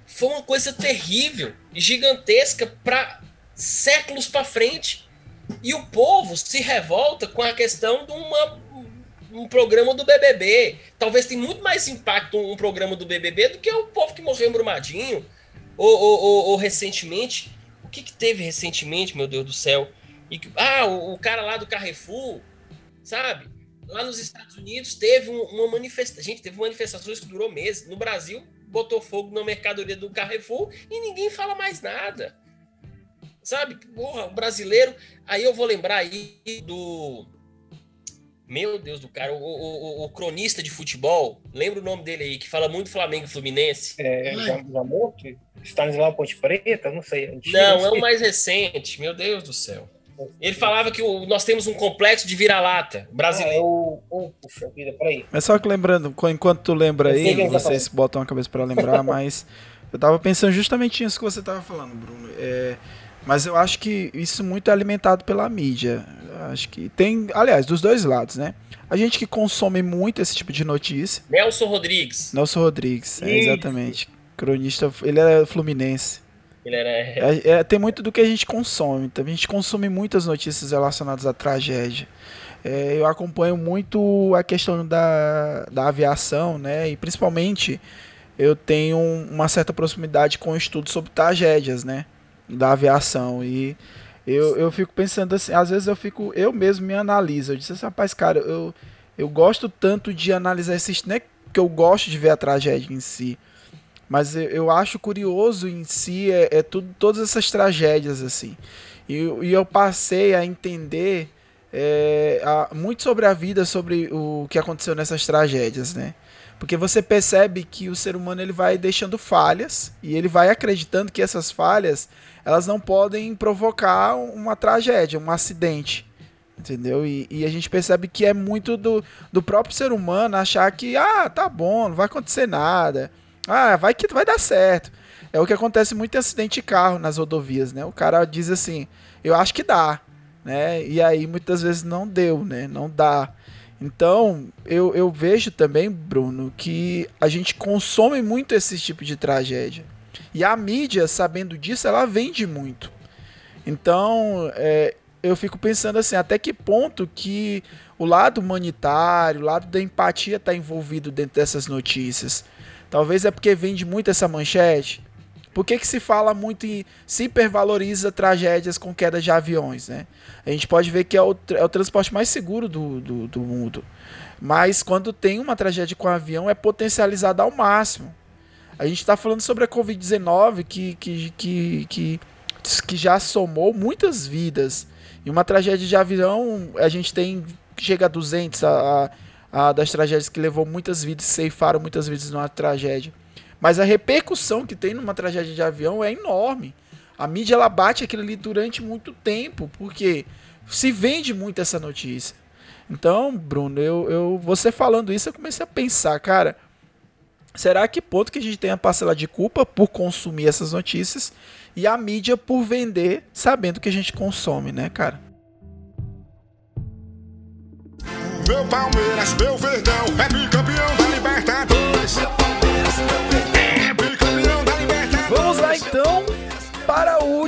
foi uma coisa terrível gigantesca para séculos para frente. E o povo se revolta com a questão de uma, um programa do BBB. Talvez tenha muito mais impacto um programa do BBB do que o povo que morreu em Brumadinho. Ou, ou, ou- ou recentemente. O que, que teve recentemente, meu Deus do céu? E ah, o, o cara lá do Carrefour, sabe? Lá nos Estados Unidos teve um- uma manifestação. Gente, teve manifestações que durou meses. No Brasil, botou fogo na mercadoria do Carrefour e ninguém fala mais nada. Sabe? Porra, o brasileiro. Aí eu vou lembrar aí do. Meu Deus do cara, o, o- o- o cronista de futebol, lembra o nome dele aí, que fala muito Flamengo e Fluminense? É, já morto? Stanislau Ponte Preta? Não sei. antigo, Não, é sei. o mais recente, meu Deus do céu. Ele falava que o- nós temos um complexo de vira-lata Ah, é brasileiro. o. Oh, puxa vida, peraí. Mas só que lembrando, enquanto tu lembra aí, tá vocês botam a cabeça pra lembrar, mas eu tava pensando justamente nisso que você tava falando, Bruno. É, mas eu acho que isso muito é alimentado pela mídia. Eu Acho que tem, aliás, dos dois lados, né? A gente que consome muito esse tipo de notícia. Nelson Rodrigues. Nelson Rodrigues, é, exatamente. Cronista, ele é fluminense. Ele era. É, é, tem muito do que a gente consome. Então a gente consome muitas notícias relacionadas à tragédia. É, eu acompanho muito a questão da, da aviação, né? E principalmente eu tenho uma certa proximidade com o estudo sobre tragédias, né? Da aviação. E eu, eu fico pensando assim, às vezes eu fico, eu mesmo me analiso. Eu disse assim, rapaz, cara, eu, eu gosto tanto de analisar esses. Não é que eu gosto de ver a tragédia em si. Mas eu, eu acho curioso em si é, é tudo, todas essas tragédias assim. E, e eu passei a entender é, a- muito sobre a vida, sobre o que aconteceu nessas tragédias, né? Porque você percebe que o ser humano ele vai deixando falhas e ele vai acreditando que essas falhas elas não podem provocar uma tragédia, um acidente. Entendeu? E, e a gente percebe que é muito do, do próprio ser humano achar que, ah, tá bom, não vai acontecer nada. Ah, vai que vai dar certo. É o que acontece muito em acidente de carro nas rodovias, né? O cara diz assim, eu acho que dá, né? E aí muitas vezes não deu, né? Não dá. Então, eu, eu vejo também, Bruno, que a gente consome muito esse tipo de tragédia. E a mídia, sabendo disso, ela vende muito. Então, é, eu fico pensando assim, até que ponto que o lado humanitário, o lado da empatia está envolvido dentro dessas notícias. Talvez é porque vende muito essa manchete. Por que, que se fala muito e se hipervaloriza tragédias com queda de aviões, né? A gente pode ver que é o, é o transporte mais seguro do, do, do mundo. Mas quando tem uma tragédia com avião, é potencializado ao máximo. A gente está falando sobre a Covid-19 que, que, que, que, que já somou muitas vidas. E uma tragédia de avião, a gente tem chega a 200 a, a, a das tragédias que levou muitas vidas, ceifaram muitas vidas numa tragédia. Mas a repercussão que tem numa tragédia de avião é enorme. A mídia ela bate aquilo ali durante muito tempo, porque se vende muito essa notícia. Então, Bruno, eu, eu você falando isso, eu comecei a pensar, cara, será que ponto que a gente tem a parcela de culpa por consumir essas notícias e a mídia por vender sabendo que a gente consome, né, cara? Meu Palmeiras, meu Verdão, é da Libertadores. É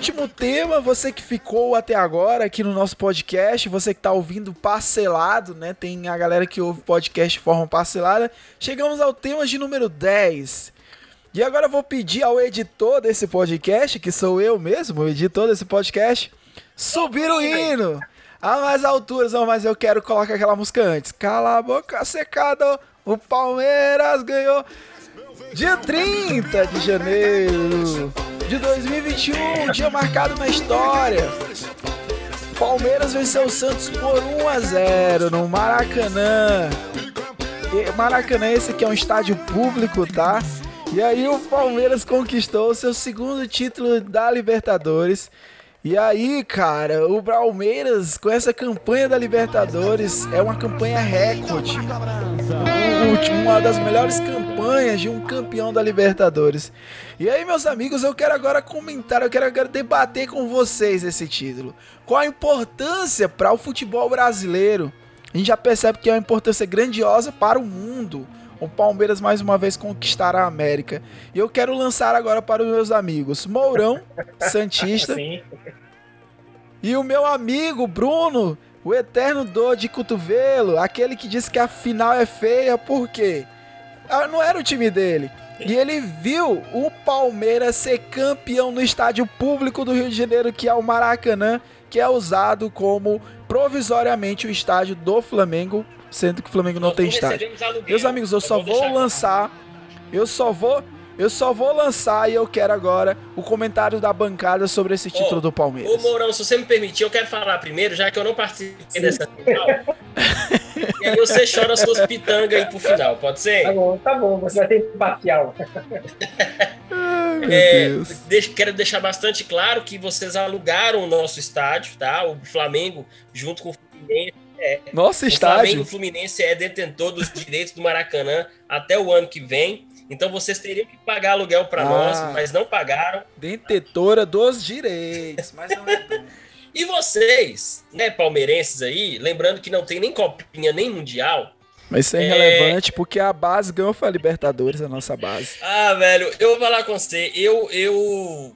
último tema, você que ficou até agora aqui no nosso podcast, você que está ouvindo parcelado, né? Tem a galera que ouve podcast de forma parcelada. Chegamos ao tema de número 10. E agora eu vou pedir ao editor desse podcast, que sou eu mesmo, o editor desse podcast, subir o hino a mais alturas. Não, mas eu quero colocar aquela música antes. Cala a boca secado, o Palmeiras ganhou. Dia 30 de janeiro de 2021, um dia marcado na história. Palmeiras venceu o Santos por 1 a 0 no Maracanã. Maracanã esse que é um estádio público, tá? E aí o Palmeiras conquistou seu segundo título da Libertadores. E aí, cara, o Palmeiras com essa campanha da Libertadores é uma campanha recorde. Uma das melhores campanhas de um campeão da Libertadores. E aí, meus amigos, eu quero agora comentar, eu quero agora debater com vocês esse título. Qual a importância para o futebol brasileiro? A gente já percebe que é uma importância grandiosa para o mundo. O Palmeiras mais uma vez conquistará a América. E eu quero lançar agora para os meus amigos Mourão, Santista, Sim. e o meu amigo Bruno, o eterno dor de cotovelo, aquele que disse que a final é feia, por quê? Ah, Não era o time dele. E ele viu o Palmeiras ser campeão no estádio público do Rio de Janeiro, que é o Maracanã, que é usado como provisoriamente o estádio do Flamengo, sendo que o Flamengo não Nós tem estádio. Meus amigos, eu Só só vou vou lançar. Eu só vou. Eu só vou lançar e eu quero agora o comentário da bancada sobre esse título Ô, do Ô, Palmeiras. Mourão, se você me permitir, eu quero falar primeiro, já que eu não participei dessa final. e aí você chora as suas pitangas aí pro final, pode Tá ser? bom, tá bom. Você vai ter. Ai, meu É, Deus. Deixa- quero deixar bastante claro que vocês alugaram o nosso estádio, tá? O Flamengo, junto com o Fluminense. Nosso O Flamengo e estádio. o Fluminense é detentor dos direitos do Maracanã até o ano que vem. Então vocês teriam que pagar aluguel para Ah. nós, mas não pagaram. Detetora dos direitos. Mas não é. E vocês, né, palmeirenses aí, lembrando que não tem nem copinha nem mundial. Mas isso é É. irrelevante porque a base ganhou foi a Libertadores, a nossa base. Ah, velho, eu vou falar com você. Eu. eu...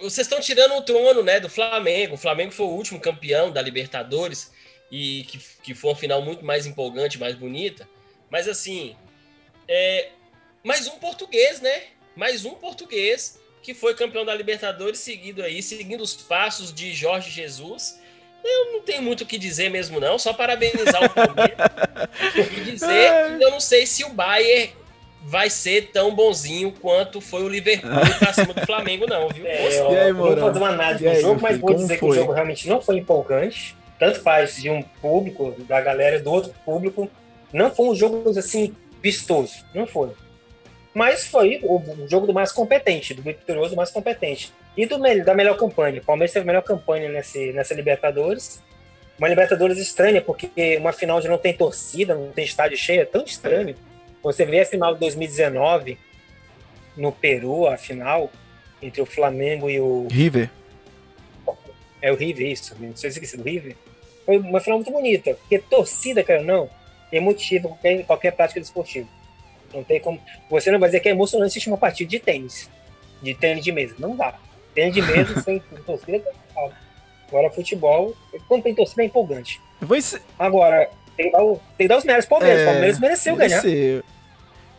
Vocês estão tirando o trono, né, do Flamengo. O Flamengo foi o último campeão da Libertadores e que, que foi uma final muito mais empolgante, mais bonita. Mas assim, é, mais um português, né? Mais um português que foi campeão da Libertadores, seguido aí, seguindo os passos de Jorge Jesus. Eu não tenho muito o que dizer mesmo, não. Só parabenizar o Palmeiras e dizer que eu não sei se o Bayern vai ser tão bonzinho quanto foi o Liverpool pra cima do Flamengo, não, viu? É, E aí, eu vou fazer uma análise do jogo, mas vou dizer que foi? o jogo realmente não foi empolgante. Tanto faz de um público, da galera do outro público. Não foi um jogo assim vistoso. Não foi. Mas foi o, o jogo do mais competente, do vitorioso mais competente. E do, da melhor campanha. O Palmeiras teve a melhor campanha nesse, nessa Libertadores. Uma Libertadores estranha, porque uma final de não tem torcida, não tem estádio cheio, é tão estranho. Você vê a final de 2019 no Peru, a final, entre o Flamengo e o. River. É o River, isso. Não sei se esqueci do River. Foi uma final muito bonita, porque torcida, cara, não, motivo qualquer, qualquer prática desportiva. Não tem como. Você não vai dizer que é emocionante assistir uma partida de tênis, de tênis de mesa. Não dá. Tênis de mesa sem torcida. Agora, futebol, quando tem torcida, é empolgante. Eu Agora, tem que dar, o- tem que dar os méritos pro Palmeiras. É, O Palmeiras mereceu ganhar. mereceu.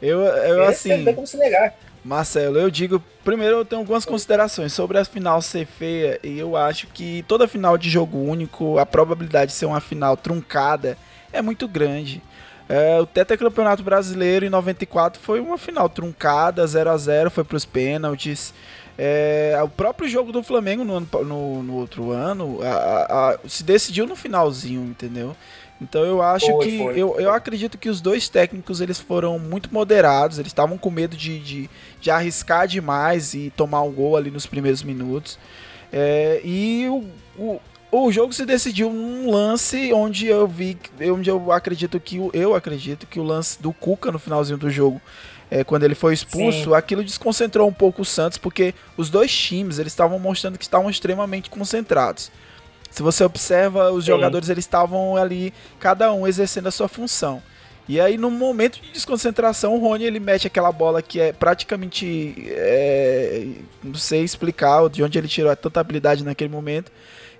Eu, eu Mereceu, assim. Não tem como se negar. Marcelo, eu digo, primeiro eu tenho algumas considerações sobre a final ser feia e eu acho que toda final de jogo único, a probabilidade de ser uma final truncada é muito grande. É, o tetracampeonato brasileiro em 94 foi uma final truncada, 0 a 0 foi para os pênaltis. É, o próprio jogo do Flamengo no, ano no, no outro ano a- a- se decidiu no finalzinho, entendeu? Então eu acho Foi, que foi. eu, eu acredito que os dois técnicos eles foram muito moderados, eles estavam com medo de, de, de arriscar demais e tomar um gol ali nos primeiros minutos. É, e o, o, o jogo se decidiu num lance onde eu vi, onde eu acredito que o- eu acredito que o lance do Cuca no finalzinho do jogo, é, quando ele foi expulso, Sim. aquilo desconcentrou um pouco o Santos, porque os dois times eles estavam mostrando que estavam extremamente concentrados. Se você observa, os Sim. jogadores eles estavam ali, cada um exercendo a sua função. E aí, no momento de desconcentração, o Rony ele mete aquela bola que é praticamente. é, não sei explicar de onde ele tirou tanta habilidade naquele momento.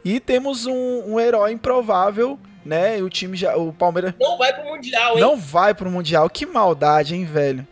E temos um, um herói improvável, né? E o time já. O Palmeiras Não vai pro Mundial, hein? não vai pro Mundial. Que maldade, hein, velho?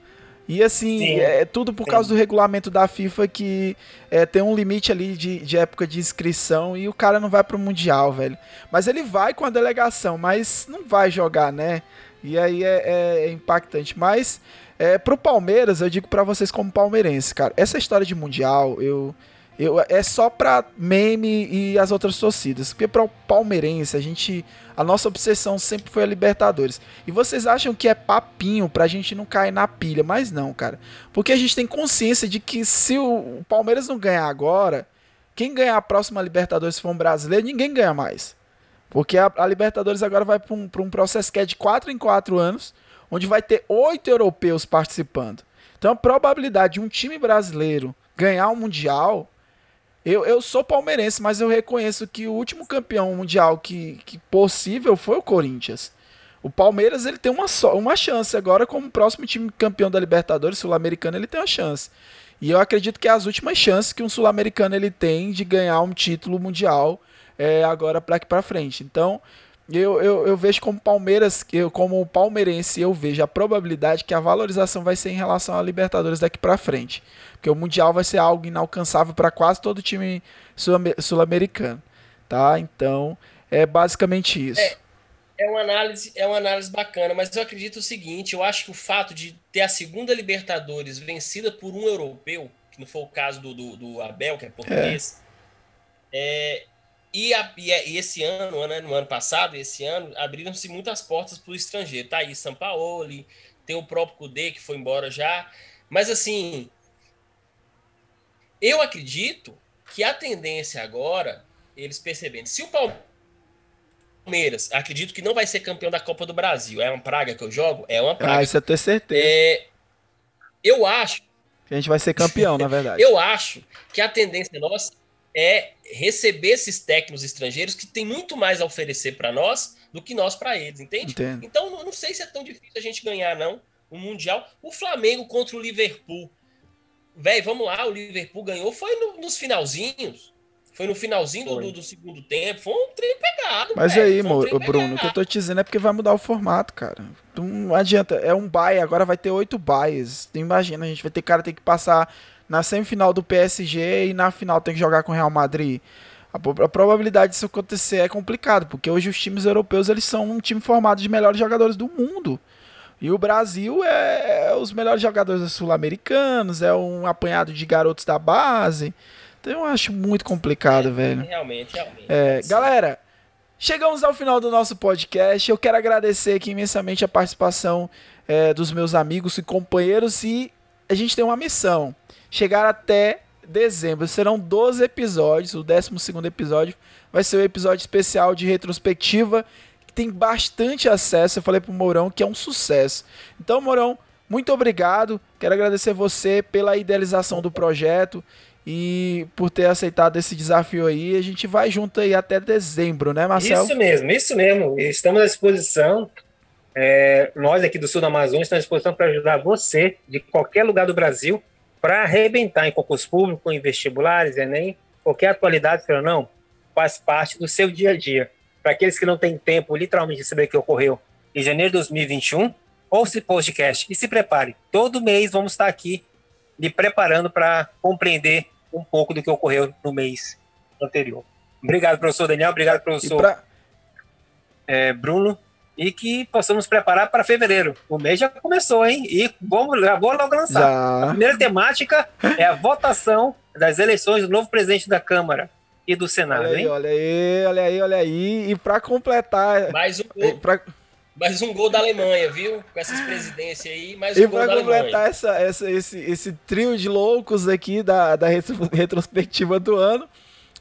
E assim, Sim. é tudo por Sim. causa do regulamento da FIFA que é, tem um limite ali de, de época de inscrição e o cara não vai pro Mundial, velho. Mas ele vai com a delegação, mas não vai jogar, né? E aí é, é- é impactante. Mas é, pro Palmeiras, eu digo pra vocês como palmeirense, cara, essa história de Mundial, eu, eu é só pra meme e as outras torcidas. Porque pro palmeirense, a gente. A nossa obsessão sempre foi a Libertadores. E vocês acham que é papinho pra gente não cair na pilha, mas não, cara. Porque a gente tem consciência de que se o Palmeiras não ganhar agora, quem ganhar a próxima Libertadores se for um brasileiro, ninguém ganha mais. Porque a, a Libertadores agora vai para um, um processo que é de 4 em 4 anos, onde vai ter oito europeus participando. Então a probabilidade de um time brasileiro ganhar o um Mundial. Eu, eu sou palmeirense, mas eu reconheço que o último campeão mundial que, que possível foi o Corinthians. O Palmeiras ele tem uma, só, uma chance agora, como próximo time campeão da Libertadores Sul-Americana, ele tem uma chance. E eu acredito que é as últimas chances que um sul-americano ele tem de ganhar um título mundial é, agora para aqui para frente. Então, eu, eu, eu, vejo como Palmeiras, eu como palmeirense, eu vejo a probabilidade que a valorização vai ser em relação à Libertadores daqui para frente. Porque o Mundial vai ser algo inalcançável para quase todo time sul-americano. Tá? Então, é basicamente isso. É, é, uma análise, é uma análise bacana, mas eu acredito o seguinte: eu acho que o fato de ter a segunda Libertadores vencida por um europeu, que não foi o caso do, do, do Abel, que é português, é. é e, a, e, esse ano, né, no ano passado, esse ano, abriram-se muitas portas para o estrangeiro. Tá aí São Paulo, tem o próprio Cudê que foi embora já. Mas assim, eu acredito que a tendência agora, eles percebendo, se o Palmeiras, acredito que não vai ser campeão da Copa do Brasil, é uma praga que eu jogo? É uma praga. Ah, isso eu tenho certeza. É, eu acho. Que a gente vai ser campeão, na verdade. Eu acho que a tendência nossa é receber esses técnicos estrangeiros que têm muito mais a oferecer para nós do que nós para eles, entende? Entendo. Então, não sei se é tão difícil a gente ganhar, não, o Mundial. O Flamengo contra o Liverpool. Velho, vamos lá, o Liverpool ganhou, foi no, nos finalzinhos. Foi no finalzinho do, do, segundo tempo. Foi um trem pegado. Mas véio, aí, um Bruno, pegado. o que eu tô te dizendo é porque vai mudar o formato, cara. Não adianta. É um bye, agora vai ter oito byes. Imagina, a gente vai ter cara ter que passar na semifinal do PSG e na final tem que jogar com o Real Madrid. A, a, probabilidade disso acontecer é complicado, porque hoje os times europeus eles são um time formado de melhores jogadores do mundo. E o Brasil é, é os melhores jogadores sul-americanos, é um apanhado de garotos da base. Então eu acho muito complicado, é, velho. Realmente, realmente. É, galera, chegamos ao final do nosso podcast. Eu quero agradecer aqui imensamente a participação é, dos meus amigos e companheiros e a gente tem uma missão chegar até dezembro. Serão 12 episódios. O 12 episódio vai ser o um episódio especial de retrospectiva, tem bastante acesso. Eu falei pro Mourão que é um sucesso. Então, Mourão, muito obrigado. Quero agradecer você pela idealização do projeto e por ter aceitado esse desafio aí. A gente vai junto aí até dezembro, né, Marcelo? Isso mesmo, isso mesmo. Estamos à disposição. É, nós aqui do Sul da Amazônia estamos à disposição para ajudar você de qualquer lugar do Brasil para arrebentar em concurso público, em vestibulares, Enem, qualquer atualidade, não, faz parte do seu dia a dia. Para aqueles que não têm tempo, literalmente, de saber o que ocorreu em janeiro de 2021, ouça esse podcast e se prepare. Todo mês vamos estar aqui me preparando para compreender um pouco do que ocorreu no mês anterior. Obrigado, professor Daniel. Obrigado, professor pra... é, Bruno e que possamos preparar para fevereiro. O mês já começou, hein? E vamos, já vou logo lançar. Já. A primeira temática é a votação das eleições do novo presidente da Câmara e do Senado, olha aí, hein? Olha aí, olha aí, olha aí. E para completar. Mais um gol. Pra... Mais um gol da Alemanha, viu? Com essas presidências aí, mais um e gol da Alemanha. E para completar essa, essa, esse, esse trio de loucos aqui da, da retrospectiva do ano,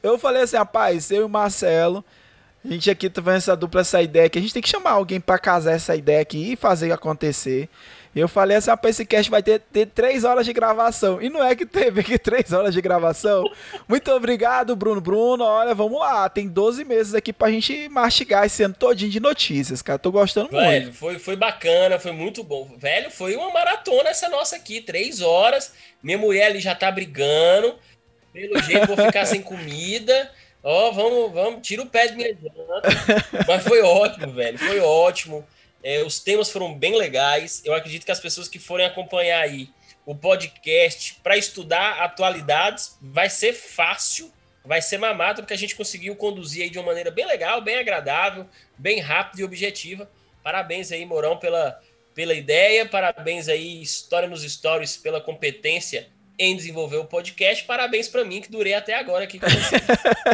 eu falei assim, rapaz, eu e o Marcelo, a gente aqui tá vendo essa dupla, essa ideia que a gente tem que chamar alguém para casar essa ideia aqui e fazer acontecer. Eu falei assim, rapaz, esse cast vai ter, ter três horas de gravação. E não é que teve aqui três horas de gravação. Muito obrigado, Bruno. Bruno, olha, vamos lá. Tem 12 meses aqui pra gente mastigar esse ano todinho de notícias, cara. Tô gostando Velho, muito. Foi, foi bacana, foi muito bom. Velho, foi uma maratona essa nossa aqui. Três horas. Minha mulher ali já tá brigando. Pelo jeito, vou ficar sem comida. Ó, oh, vamos, vamos, tira o pé de minha janta. Mas foi ótimo, velho. Foi ótimo. É, os temas foram bem legais. Eu acredito que as pessoas que forem acompanhar aí o podcast para estudar atualidades vai ser fácil, vai ser mamado, porque a gente conseguiu conduzir aí de uma maneira bem legal, bem agradável, bem rápida e objetiva. Parabéns aí, Morão, pela, pela ideia. Parabéns aí, História nos Stories, pela competência em desenvolver o podcast. Parabéns para mim que durei até agora aqui com você.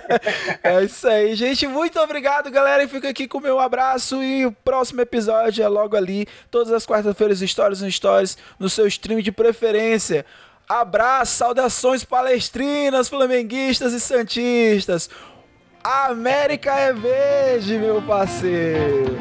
é isso aí, gente. Muito obrigado, galera. E fica aqui com o meu abraço. E o próximo episódio é logo ali, todas as quartas-feiras, Histórias no Stories, no seu stream de preferência. Abraço, saudações palestrinas, flamenguistas e santistas. América é verde, meu parceiro.